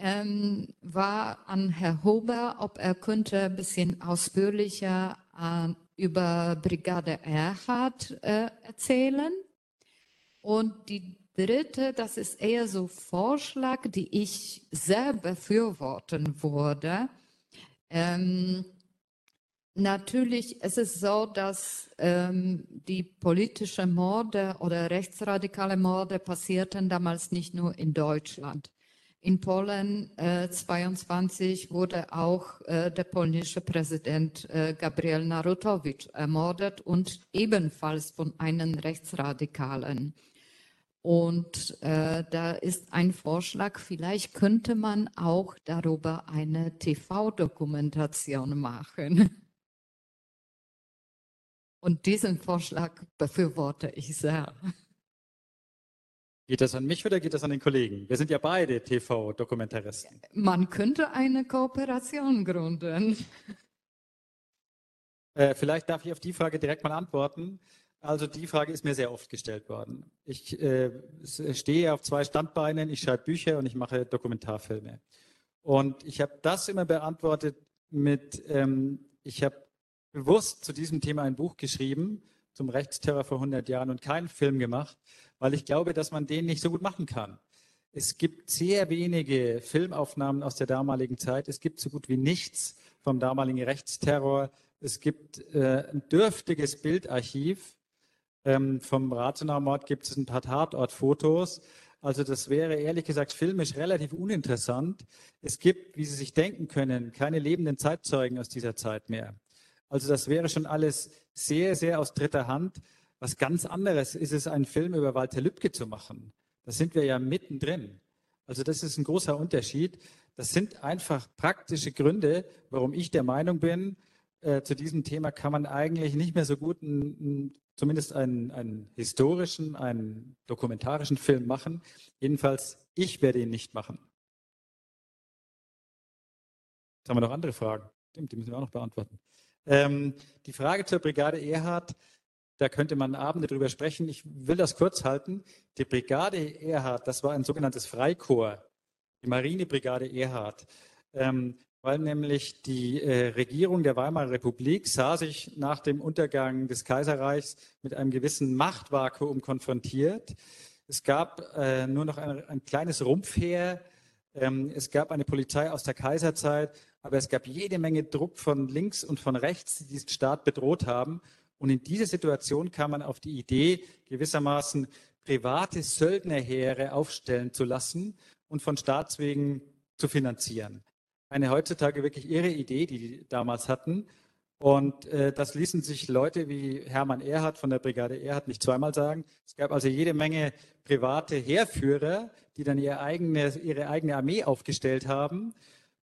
ähm, war an Herr Huber, ob er könnte ein bisschen ausführlicher äh, über Brigade Erhard äh, erzählen. Und die dritte, das ist eher so Vorschlag, die ich sehr befürworten würde. Ähm, natürlich ist es so, dass ähm, die politischen Morde oder rechtsradikale Morde passierten damals nicht nur in Deutschland. In Polen äh, 22 wurde auch äh, der polnische Präsident äh, Gabriel Narutowicz ermordet und ebenfalls von einem Rechtsradikalen. Und äh, da ist ein Vorschlag, vielleicht könnte man auch darüber eine TV-Dokumentation machen. Und diesen Vorschlag befürworte ich sehr. Geht das an mich oder geht das an den Kollegen? Wir sind ja beide TV-Dokumentaristen. Man könnte eine Kooperation gründen. Äh, vielleicht darf ich auf die Frage direkt mal antworten. Also die Frage ist mir sehr oft gestellt worden. Ich äh, stehe auf zwei Standbeinen, ich schreibe Bücher und ich mache Dokumentarfilme. Und ich habe das immer beantwortet mit, ähm, ich habe bewusst zu diesem Thema ein Buch geschrieben, zum Rechtsterror vor 100 Jahren und keinen Film gemacht, weil ich glaube, dass man den nicht so gut machen kann. Es gibt sehr wenige Filmaufnahmen aus der damaligen Zeit. Es gibt so gut wie nichts vom damaligen Rechtsterror. Es gibt äh, ein dürftiges Bildarchiv. Ähm, vom Rathenau-Mord gibt es ein paar Tatortfotos. Also das wäre ehrlich gesagt filmisch relativ uninteressant. Es gibt, wie Sie sich denken können, keine lebenden Zeitzeugen aus dieser Zeit mehr. Also das wäre schon alles sehr, sehr aus dritter Hand. Was ganz anderes ist es, einen Film über Walter Lübcke zu machen. Da sind wir ja mittendrin. Also das ist ein großer Unterschied. Das sind einfach praktische Gründe, warum ich der Meinung bin, äh, zu diesem Thema kann man eigentlich nicht mehr so gut einen, zumindest einen, einen historischen, einen dokumentarischen Film machen. Jedenfalls, ich werde ihn nicht machen. Jetzt haben wir noch andere Fragen. Die müssen wir auch noch beantworten. Ähm, die Frage zur Brigade Erhard, da könnte man Abende drüber sprechen. Ich will das kurz halten. Die Brigade Erhard, das war ein sogenanntes Freikorps, die Marinebrigade Erhard, ähm, weil nämlich die äh, Regierung der Weimarer Republik sah sich nach dem Untergang des Kaiserreichs mit einem gewissen Machtvakuum konfrontiert. Es gab äh, nur noch ein, ein kleines Rumpfheer. Ähm, es gab eine Polizei aus der Kaiserzeit, aber es gab jede Menge Druck von links und von rechts, die diesen Staat bedroht haben. Und in dieser Situation kam man auf die Idee, gewissermaßen private Söldnerheere aufstellen zu lassen und von Staatswegen zu finanzieren. Eine heutzutage wirklich irre Idee, die die damals hatten. Und äh, das ließen sich Leute wie Hermann Erhard von der Brigade Erhard nicht zweimal sagen. Es gab also jede Menge private Heerführer, die dann ihre eigene, ihre eigene Armee aufgestellt haben,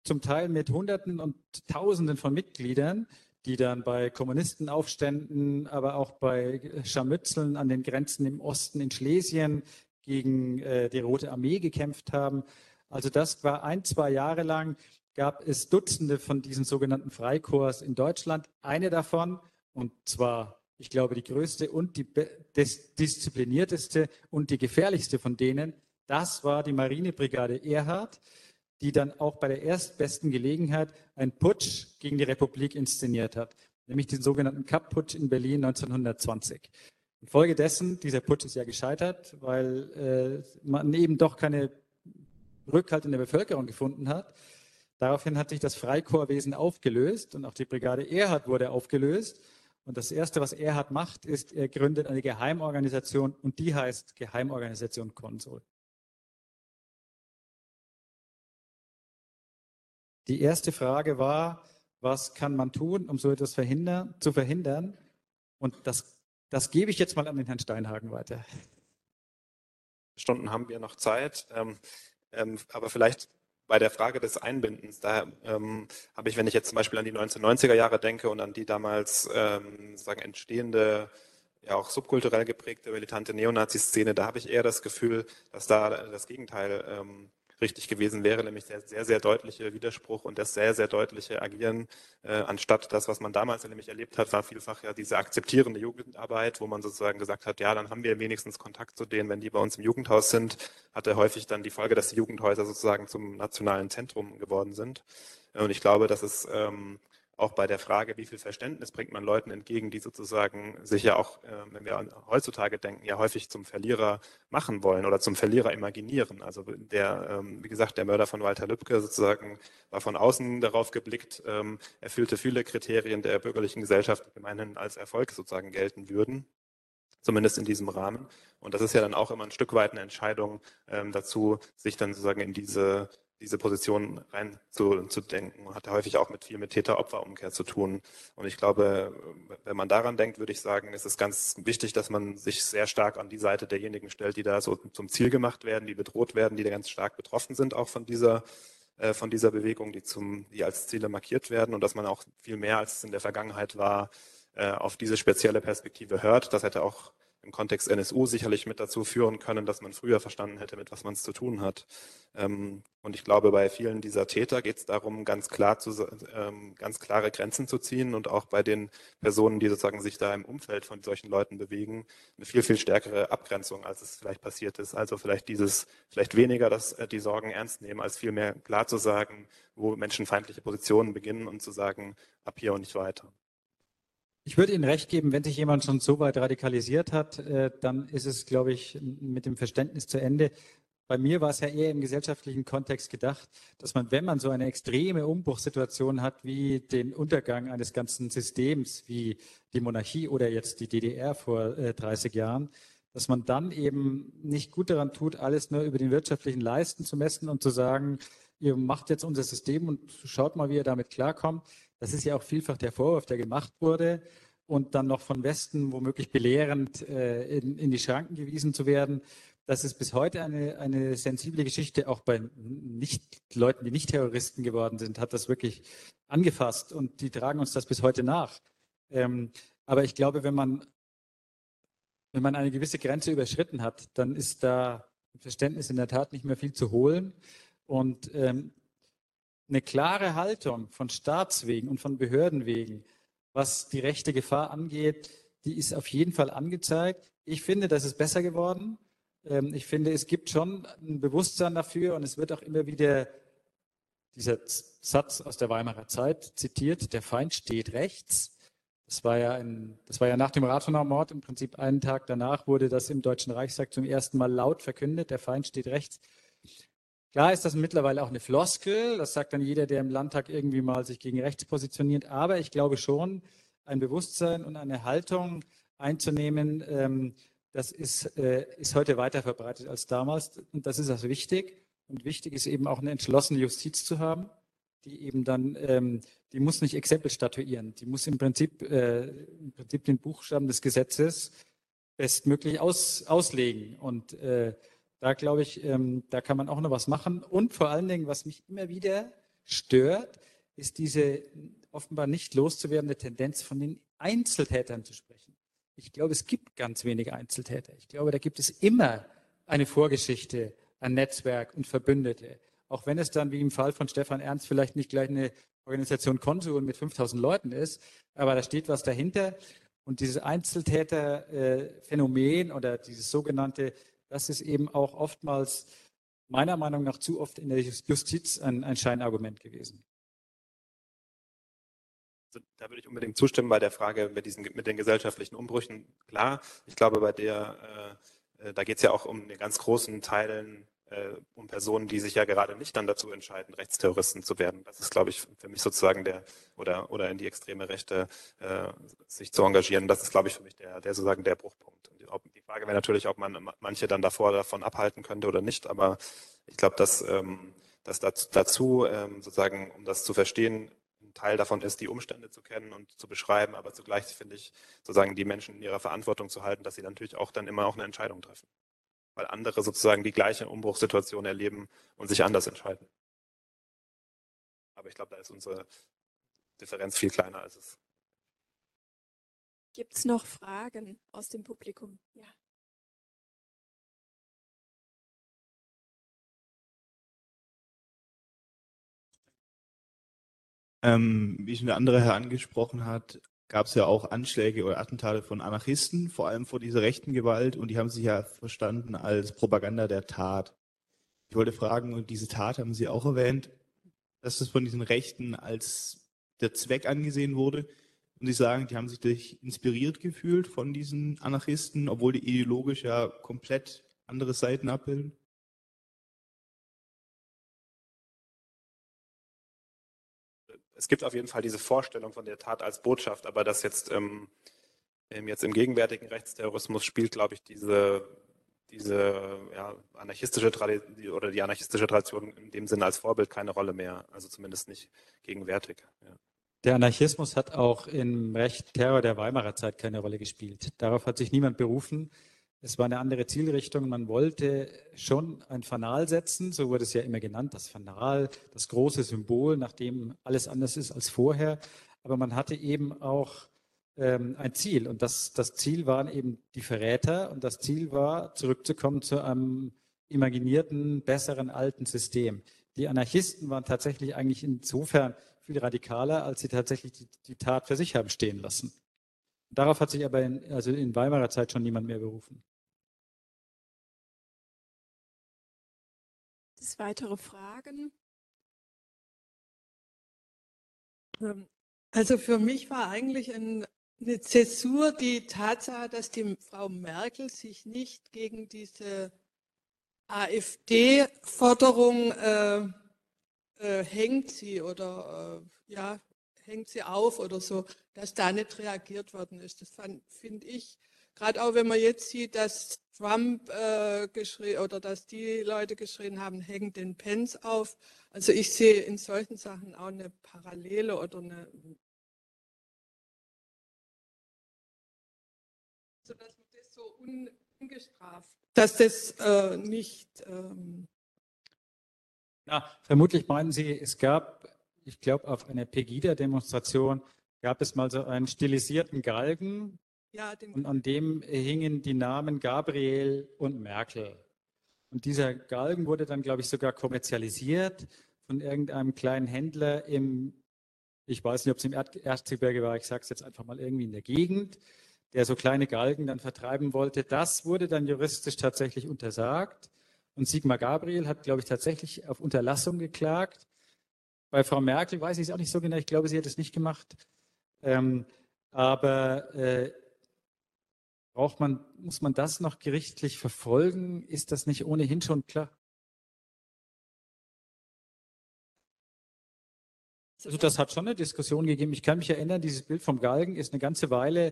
zum Teil mit Hunderten und Tausenden von Mitgliedern, die dann bei Kommunistenaufständen, aber auch bei Scharmützeln an den Grenzen im Osten in Schlesien gegen äh, die Rote Armee gekämpft haben. Also das war ein, zwei Jahre lang, gab es Dutzende von diesen sogenannten Freikorps in Deutschland. Eine davon, und zwar, ich glaube, die größte und die disziplinierteste und die gefährlichste von denen, das war die Marinebrigade Erhard die dann auch bei der erstbesten Gelegenheit einen Putsch gegen die Republik inszeniert hat, nämlich den sogenannten Kapp-Putsch in Berlin 1920. Infolgedessen, dieser Putsch ist ja gescheitert, weil äh, man eben doch keine Rückhalt in der Bevölkerung gefunden hat. Daraufhin hat sich das Freikorpswesen aufgelöst und auch die Brigade Erhard wurde aufgelöst. Und das Erste, was Erhard macht, ist, er gründet eine Geheimorganisation und die heißt Geheimorganisation Konsul. Die erste Frage war, was kann man tun, um so etwas verhindern, zu verhindern? Und das, das gebe ich jetzt mal an den Herrn Steinhagen weiter. Stunden haben wir noch Zeit, ähm, ähm, aber vielleicht bei der Frage des Einbindens, da ähm, habe ich, wenn ich jetzt zum Beispiel an die 1990er Jahre denke und an die damals ähm, sagen entstehende, ja auch subkulturell geprägte militante Neonazi-Szene, da habe ich eher das Gefühl, dass da das Gegenteil ähm, richtig gewesen wäre, nämlich der sehr, sehr deutliche Widerspruch und das sehr, sehr deutliche Agieren, äh, anstatt das, was man damals nämlich erlebt hat, war vielfach ja diese akzeptierende Jugendarbeit, wo man sozusagen gesagt hat, ja, dann haben wir wenigstens Kontakt zu denen, wenn die bei uns im Jugendhaus sind, hatte häufig dann die Folge, dass die Jugendhäuser sozusagen zum nationalen Zentrum geworden sind. Und ich glaube, dass es ähm, auch bei der Frage, wie viel Verständnis bringt man Leuten entgegen, die sozusagen sich ja auch, äh, wenn wir heutzutage denken, ja häufig zum Verlierer machen wollen oder zum Verlierer imaginieren. Also der, ähm, wie gesagt, der Mörder von Walter Lübcke sozusagen war von außen darauf geblickt, ähm, erfüllte viele Kriterien der bürgerlichen Gesellschaft, die gemeinhin als Erfolg sozusagen gelten würden zumindest in diesem Rahmen. Und das ist ja dann auch immer ein Stück weit eine Entscheidung ähm, dazu, sich dann sozusagen in diese diese Position rein zu, zu denken. Hat häufig auch mit viel mit Täter-Opfer-Umkehr zu tun. Und ich glaube, wenn man daran denkt, würde ich sagen, ist es ganz wichtig, dass man sich sehr stark an die Seite derjenigen stellt, die da so zum Ziel gemacht werden, die bedroht werden, die da ganz stark betroffen sind auch von dieser äh, von dieser Bewegung, die zum, die als Ziele markiert werden und dass man auch viel mehr als es in der Vergangenheit war, äh, auf diese spezielle Perspektive hört. Das hätte auch im Kontext NSU sicherlich mit dazu führen können, dass man früher verstanden hätte, mit was man es zu tun hat. Ähm, und ich glaube, bei vielen dieser Täter geht es darum, ganz klar zu, ähm, ganz klare Grenzen zu ziehen und auch bei den Personen, die sozusagen sich da im Umfeld von solchen Leuten bewegen, eine viel, viel stärkere Abgrenzung, als es vielleicht passiert ist. Also vielleicht dieses, vielleicht weniger das, äh, die Sorgen ernst nehmen, als vielmehr klar zu sagen, wo menschenfeindliche Positionen beginnen und zu sagen, ab hier und nicht weiter. Ich würde Ihnen recht geben, wenn sich jemand schon so weit radikalisiert hat, äh, dann ist es, glaube ich, mit dem Verständnis zu Ende. Bei mir war es ja eher im gesellschaftlichen Kontext gedacht, dass man, wenn man so eine extreme Umbruchssituation hat, wie den Untergang eines ganzen Systems, wie die Monarchie oder jetzt die DDR vor 30 äh, Jahren, dass man dann eben nicht gut daran tut, alles nur über den wirtschaftlichen Leisten zu messen und zu sagen, ihr macht jetzt unser System und schaut mal, wie ihr damit klarkommt. Das ist ja auch vielfach der Vorwurf, der gemacht wurde. Und dann noch von Westen womöglich belehrend äh, in, in, die Schranken gewiesen zu werden. Das ist bis heute eine, eine sensible Geschichte, auch bei nicht, Leuten, die nicht Terroristen geworden sind, hat das wirklich angefasst und die tragen uns das bis heute nach. Ähm, aber ich glaube, wenn man, wenn man eine gewisse Grenze überschritten hat, dann ist da Verständnis in der Tat nicht mehr viel zu holen. Und ähm, eine klare Haltung von Staatswegen und von Behördenwegen, was die rechte Gefahr angeht, die ist auf jeden Fall angezeigt. Ich finde, das ist besser geworden. Ähm, ich finde, es gibt schon ein Bewusstsein dafür und es wird auch immer wieder dieser Satz aus der Weimarer Zeit zitiert, der Feind steht rechts. Das war ja, ein, das war ja nach dem Rathenau-Mord, im Prinzip einen Tag danach wurde das im Deutschen Reichstag zum ersten Mal laut verkündet, der Feind steht rechts. Klar ist das mittlerweile auch eine Floskel, das sagt dann jeder, der im Landtag irgendwie mal sich gegen rechts positioniert, aber ich glaube schon, ein Bewusstsein und eine Haltung einzunehmen, ähm, das ist, äh, ist heute weiter verbreitet als damals. Und das ist auch wichtig. Und wichtig ist eben auch eine entschlossene Justiz zu haben, die eben dann, ähm, die muss nicht Exempel statuieren, die muss im Prinzip, äh, im Prinzip den Buchstaben des Gesetzes bestmöglich aus, auslegen. Und äh, da glaube ich, ähm, da kann man auch noch was machen. Und vor allen Dingen, was mich immer wieder stört, ist diese offenbar nicht loszuwerdende Tendenz, von den Einzeltätern zu sprechen. Ich glaube, es gibt ganz wenige Einzeltäter. Ich glaube, da gibt es immer eine Vorgeschichte, ein Netzwerk und Verbündete. Auch wenn es dann, wie im Fall von Stefan Ernst, vielleicht nicht gleich eine Organisation Konsul mit 5000 Leuten ist, aber da steht was dahinter. Und dieses Einzeltäterphänomen oder dieses sogenannte das ist eben auch oftmals meiner Meinung nach zu oft in der Justiz ein, ein Scheinargument gewesen. Also, da würde ich unbedingt zustimmen bei der Frage mit, diesen, mit den gesellschaftlichen Umbrüchen. Klar, ich glaube, bei der, äh, äh da geht es ja auch um den ganz großen Teilen äh, um Personen, die sich ja gerade nicht dann dazu entscheiden, Rechtsterroristen zu werden. Das ist, glaube ich, für mich sozusagen der, oder, oder in die extreme Rechte äh, sich zu engagieren. Das ist, glaube ich, für mich der, der sozusagen der Bruchpunkt. Ob, Frage wäre natürlich, ob man manche dann davor davon abhalten könnte oder nicht, aber ich glaube, dass, ähm, dass dazu ähm, sozusagen, um das zu verstehen, ein Teil davon ist, die Umstände zu kennen und zu beschreiben, aber zugleich finde ich, sozusagen die Menschen in ihrer Verantwortung zu halten, dass sie natürlich auch dann immer auch eine Entscheidung treffen weil andere sozusagen die gleiche Umbruchssituation erleben und sich anders entscheiden. Aber ich glaube, da ist unsere Differenz viel kleiner als es. Gibt es noch Fragen aus dem Publikum? Ja. Ähm, wie schon der andere Herr angesprochen hat, gab es ja auch Anschläge oder Attentate von Anarchisten, vor allem vor dieser rechten Gewalt, und die haben sich ja verstanden als Propaganda der Tat. Ich wollte fragen, und diese Tat haben Sie auch erwähnt, dass das von diesen Rechten als der Zweck angesehen wurde. Und Sie sagen, die haben sich inspiriert gefühlt von diesen Anarchisten, obwohl die ideologisch ja komplett andere Seiten abbilden? Es gibt auf jeden Fall diese Vorstellung von der Tat als Botschaft, aber das jetzt, ähm, jetzt im gegenwärtigen Rechtsterrorismus spielt, glaube ich, diese, diese ja, anarchistische Tradition oder die anarchistische Tradition in dem Sinne als Vorbild keine Rolle mehr, also zumindest nicht gegenwärtig. Ja. Der Anarchismus hat auch im Recht Terror der Weimarer Zeit keine Rolle gespielt. Darauf hat sich niemand berufen. Es war eine andere Zielrichtung. Man wollte schon ein Fanal setzen, so wurde es ja immer genannt, das Fanal, das große Symbol, nachdem alles anders ist als vorher. Aber man hatte eben auch ähm, ein Ziel und das, das Ziel waren eben die Verräter und das Ziel war, zurückzukommen zu einem imaginierten, besseren alten System. Die Anarchisten waren tatsächlich eigentlich insofern viel radikaler, als sie tatsächlich die, die Tat für sich haben stehen lassen. Darauf hat sich aber in, also in Weimarer Zeit schon niemand mehr berufen. Das weitere Fragen? Ähm, also für mich war eigentlich ein, eine Zäsur die Tatsache, dass die Frau Merkel sich nicht gegen diese AfD-Forderung äh, äh, hängt sie oder äh, ja, hängt sie auf oder so, dass da nicht reagiert worden ist. Das finde ich, gerade auch wenn man jetzt sieht, dass Trump äh, geschrien oder dass die Leute geschrien haben, hängt den Pence auf. Also ich sehe in solchen Sachen auch eine Parallele oder eine so dass man das so ungestraft, dass das äh, nicht ähm ja, vermutlich meinen Sie, es gab ich glaube, auf einer Pegida-Demonstration gab es mal so einen stilisierten Galgen. Und an dem hingen die Namen Gabriel und Merkel. Und dieser Galgen wurde dann, glaube ich, sogar kommerzialisiert von irgendeinem kleinen Händler im, ich weiß nicht, ob es im Erzgebirge war, ich sage es jetzt einfach mal irgendwie in der Gegend, der so kleine Galgen dann vertreiben wollte. Das wurde dann juristisch tatsächlich untersagt. Und Sigmar Gabriel hat, glaube ich, tatsächlich auf Unterlassung geklagt. Bei Frau Merkel weiß ich es auch nicht so genau. Ich glaube, sie hat es nicht gemacht. Ähm, aber äh, braucht man, muss man das noch gerichtlich verfolgen? Ist das nicht ohnehin schon klar? Also das hat schon eine Diskussion gegeben. Ich kann mich erinnern, dieses Bild vom Galgen ist eine ganze Weile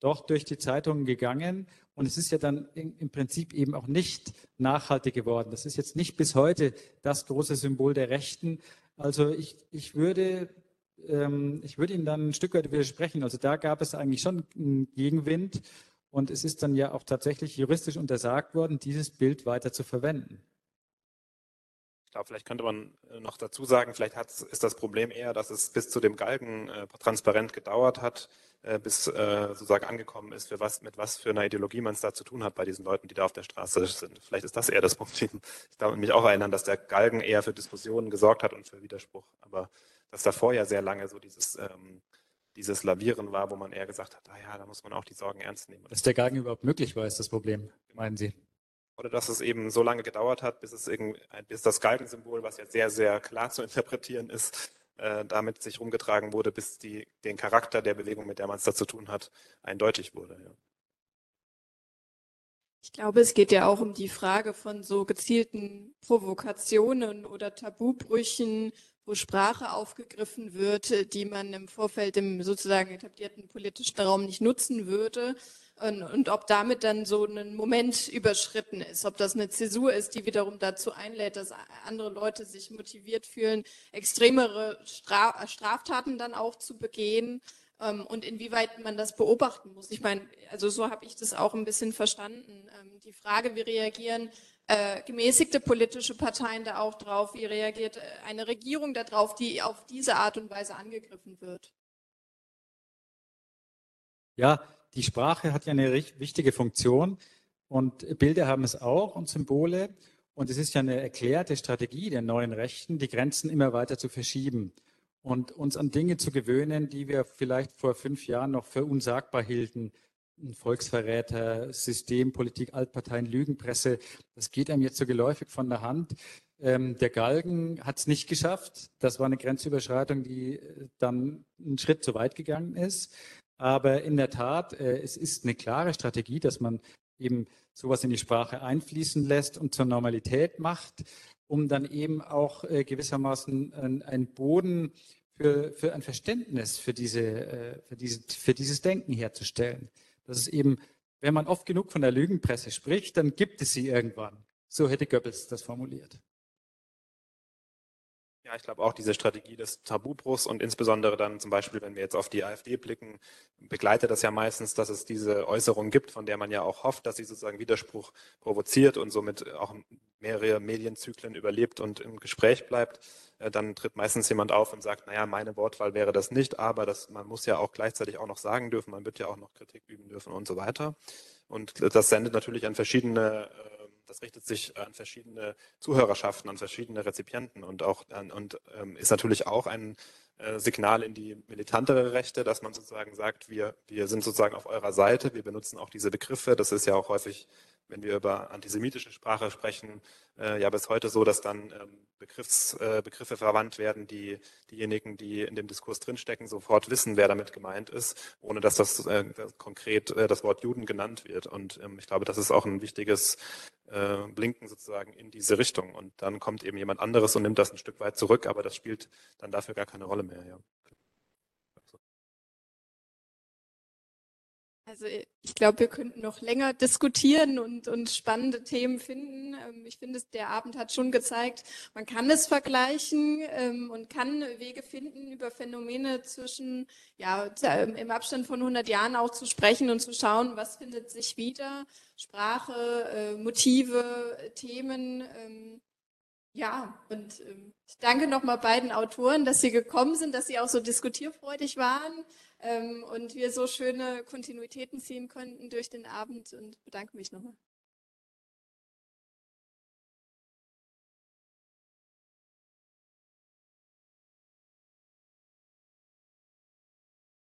doch durch die Zeitungen gegangen und es ist ja dann im Prinzip eben auch nicht nachhaltig geworden. Das ist jetzt nicht bis heute das große Symbol der Rechten, also ich, ich würde ähm, ich würde Ihnen dann ein Stück weit widersprechen. Also da gab es eigentlich schon einen Gegenwind und es ist dann ja auch tatsächlich juristisch untersagt worden, dieses Bild weiter zu verwenden. Ich glaube, vielleicht könnte man äh, noch dazu sagen, vielleicht hat, ist das Problem eher, dass es bis zu dem Galgen äh, transparent gedauert hat, äh, bis äh, sozusagen angekommen ist, für was, mit was für einer Ideologie man es da zu tun hat bei diesen Leuten, die da auf der Straße sind. Vielleicht ist das eher das Problem. Ich darf mich auch erinnern, dass der Galgen eher für Diskussionen gesorgt hat und für Widerspruch. Aber dass davor ja sehr lange so dieses, ähm, dieses Lavieren war, wo man eher gesagt hat, ah ja, da muss man auch die Sorgen ernst nehmen. Dass der Galgen überhaupt möglich war, ist das Problem, meinen Sie? Oder dass es eben so lange gedauert hat, bis, es irgendwie, bis das Galgensymbol, was jetzt sehr, sehr klar zu interpretieren ist, äh, damit sich rumgetragen wurde, bis die, den Charakter der Bewegung, mit der man es da zu tun hat, eindeutig wurde. Ja. Ich glaube, es geht ja auch um die Frage von so gezielten Provokationen oder Tabubrüchen, wo Sprache aufgegriffen wird, die man im Vorfeld im sozusagen etablierten politischen Raum nicht nutzen würde. Und, und, ob damit dann so ein Moment überschritten ist, ob das eine Zäsur ist, die wiederum dazu einlädt, dass andere Leute sich motiviert fühlen, extremere Straftaten dann auch zu begehen ähm, und inwieweit man das beobachten muss. Ich meine, also so habe ich das auch ein bisschen verstanden. Ähm, die Frage, wie reagieren äh, gemäßigte politische Parteien da auch drauf, wie reagiert äh, eine Regierung darauf, die auf diese Art und Weise angegriffen wird? Ja, die Sprache hat ja eine wichtige Funktion und Bilder haben es auch und Symbole. Und es ist ja eine erklärte Strategie der neuen Rechten, die Grenzen immer weiter zu verschieben. und uns an Dinge zu gewöhnen, die wir vielleicht vor fünf Jahren noch für unsagbar hielten. Volksverräter, Systempolitik, Altparteien, Lügenpresse, das geht einem jetzt so geläufig von der Hand. Ähm, der Galgen hat es nicht geschafft. Das war eine Grenzüberschreitung, die äh, dann einen Schritt zu weit gegangen ist. Aber in der Tat, äh, es ist eine klare Strategie, dass man eben sowas in die Sprache einfließen lässt und zur Normalität macht, um dann eben auch äh, gewissermaßen einen Boden für, für ein Verständnis für, diese, für, diese, für dieses Denken herzustellen. Das ist eben, wenn man oft genug von der Lügenpresse spricht, dann gibt es sie irgendwann. So hätte Goebbels das formuliert. Ja, ich glaube auch diese Strategie des Tabubruchs und insbesondere dann zum Beispiel, wenn wir jetzt auf die AfD blicken, begleitet das ja meistens, dass es diese Äußerung gibt, von der man ja auch hofft, dass sie sozusagen Widerspruch provoziert und somit auch mehrere Medienzyklen überlebt und im Gespräch bleibt. Äh, dann tritt meistens jemand auf und sagt, naja, meine Wortwahl wäre das nicht, aber das, man muss ja auch gleichzeitig auch noch sagen dürfen, man wird ja auch noch Kritik üben dürfen und so weiter. Und das sendet natürlich an verschiedene äh, das richtet sich an verschiedene Zuhörerschaften, an verschiedene Rezipienten und auch an, und ähm, ist natürlich auch ein äh, Signal in die militantere Rechte, dass man sozusagen sagt, wir, wir sind sozusagen auf eurer Seite, wir benutzen auch diese Begriffe. Das ist ja auch häufig, wenn wir über antisemitische Sprache sprechen, äh, ja bis heute so, dass dann ähm, Begriffs, äh, Begriffe verwandt werden, die diejenigen, die in dem Diskurs drinstecken, sofort wissen, wer damit gemeint ist, ohne dass das äh, konkret äh, das Wort Juden genannt wird. Und ähm, ich glaube, das ist auch ein wichtiges äh, Blinken sozusagen in diese Richtung. Und dann kommt eben jemand anderes und nimmt das ein Stück weit zurück, aber das spielt dann dafür gar keine Rolle mehr. Ja. Also ich glaube, wir könnten noch länger diskutieren und, und spannende Themen finden. Ähm, ich finde, der Abend hat schon gezeigt, man kann es vergleichen ähm, und kann Wege finden, über Phänomene zwischen, ja, im Abstand von 100 Jahren auch zu sprechen und zu schauen, was findet sich wieder. Sprache, äh, Motive, Themen. Ähm, ja, und ich danke nochmal beiden Autoren, dass sie gekommen sind, dass sie auch so diskutierfreudig waren ähm, und wir so schöne Kontinuitäten ziehen konnten durch den Abend und bedanke mich nochmal.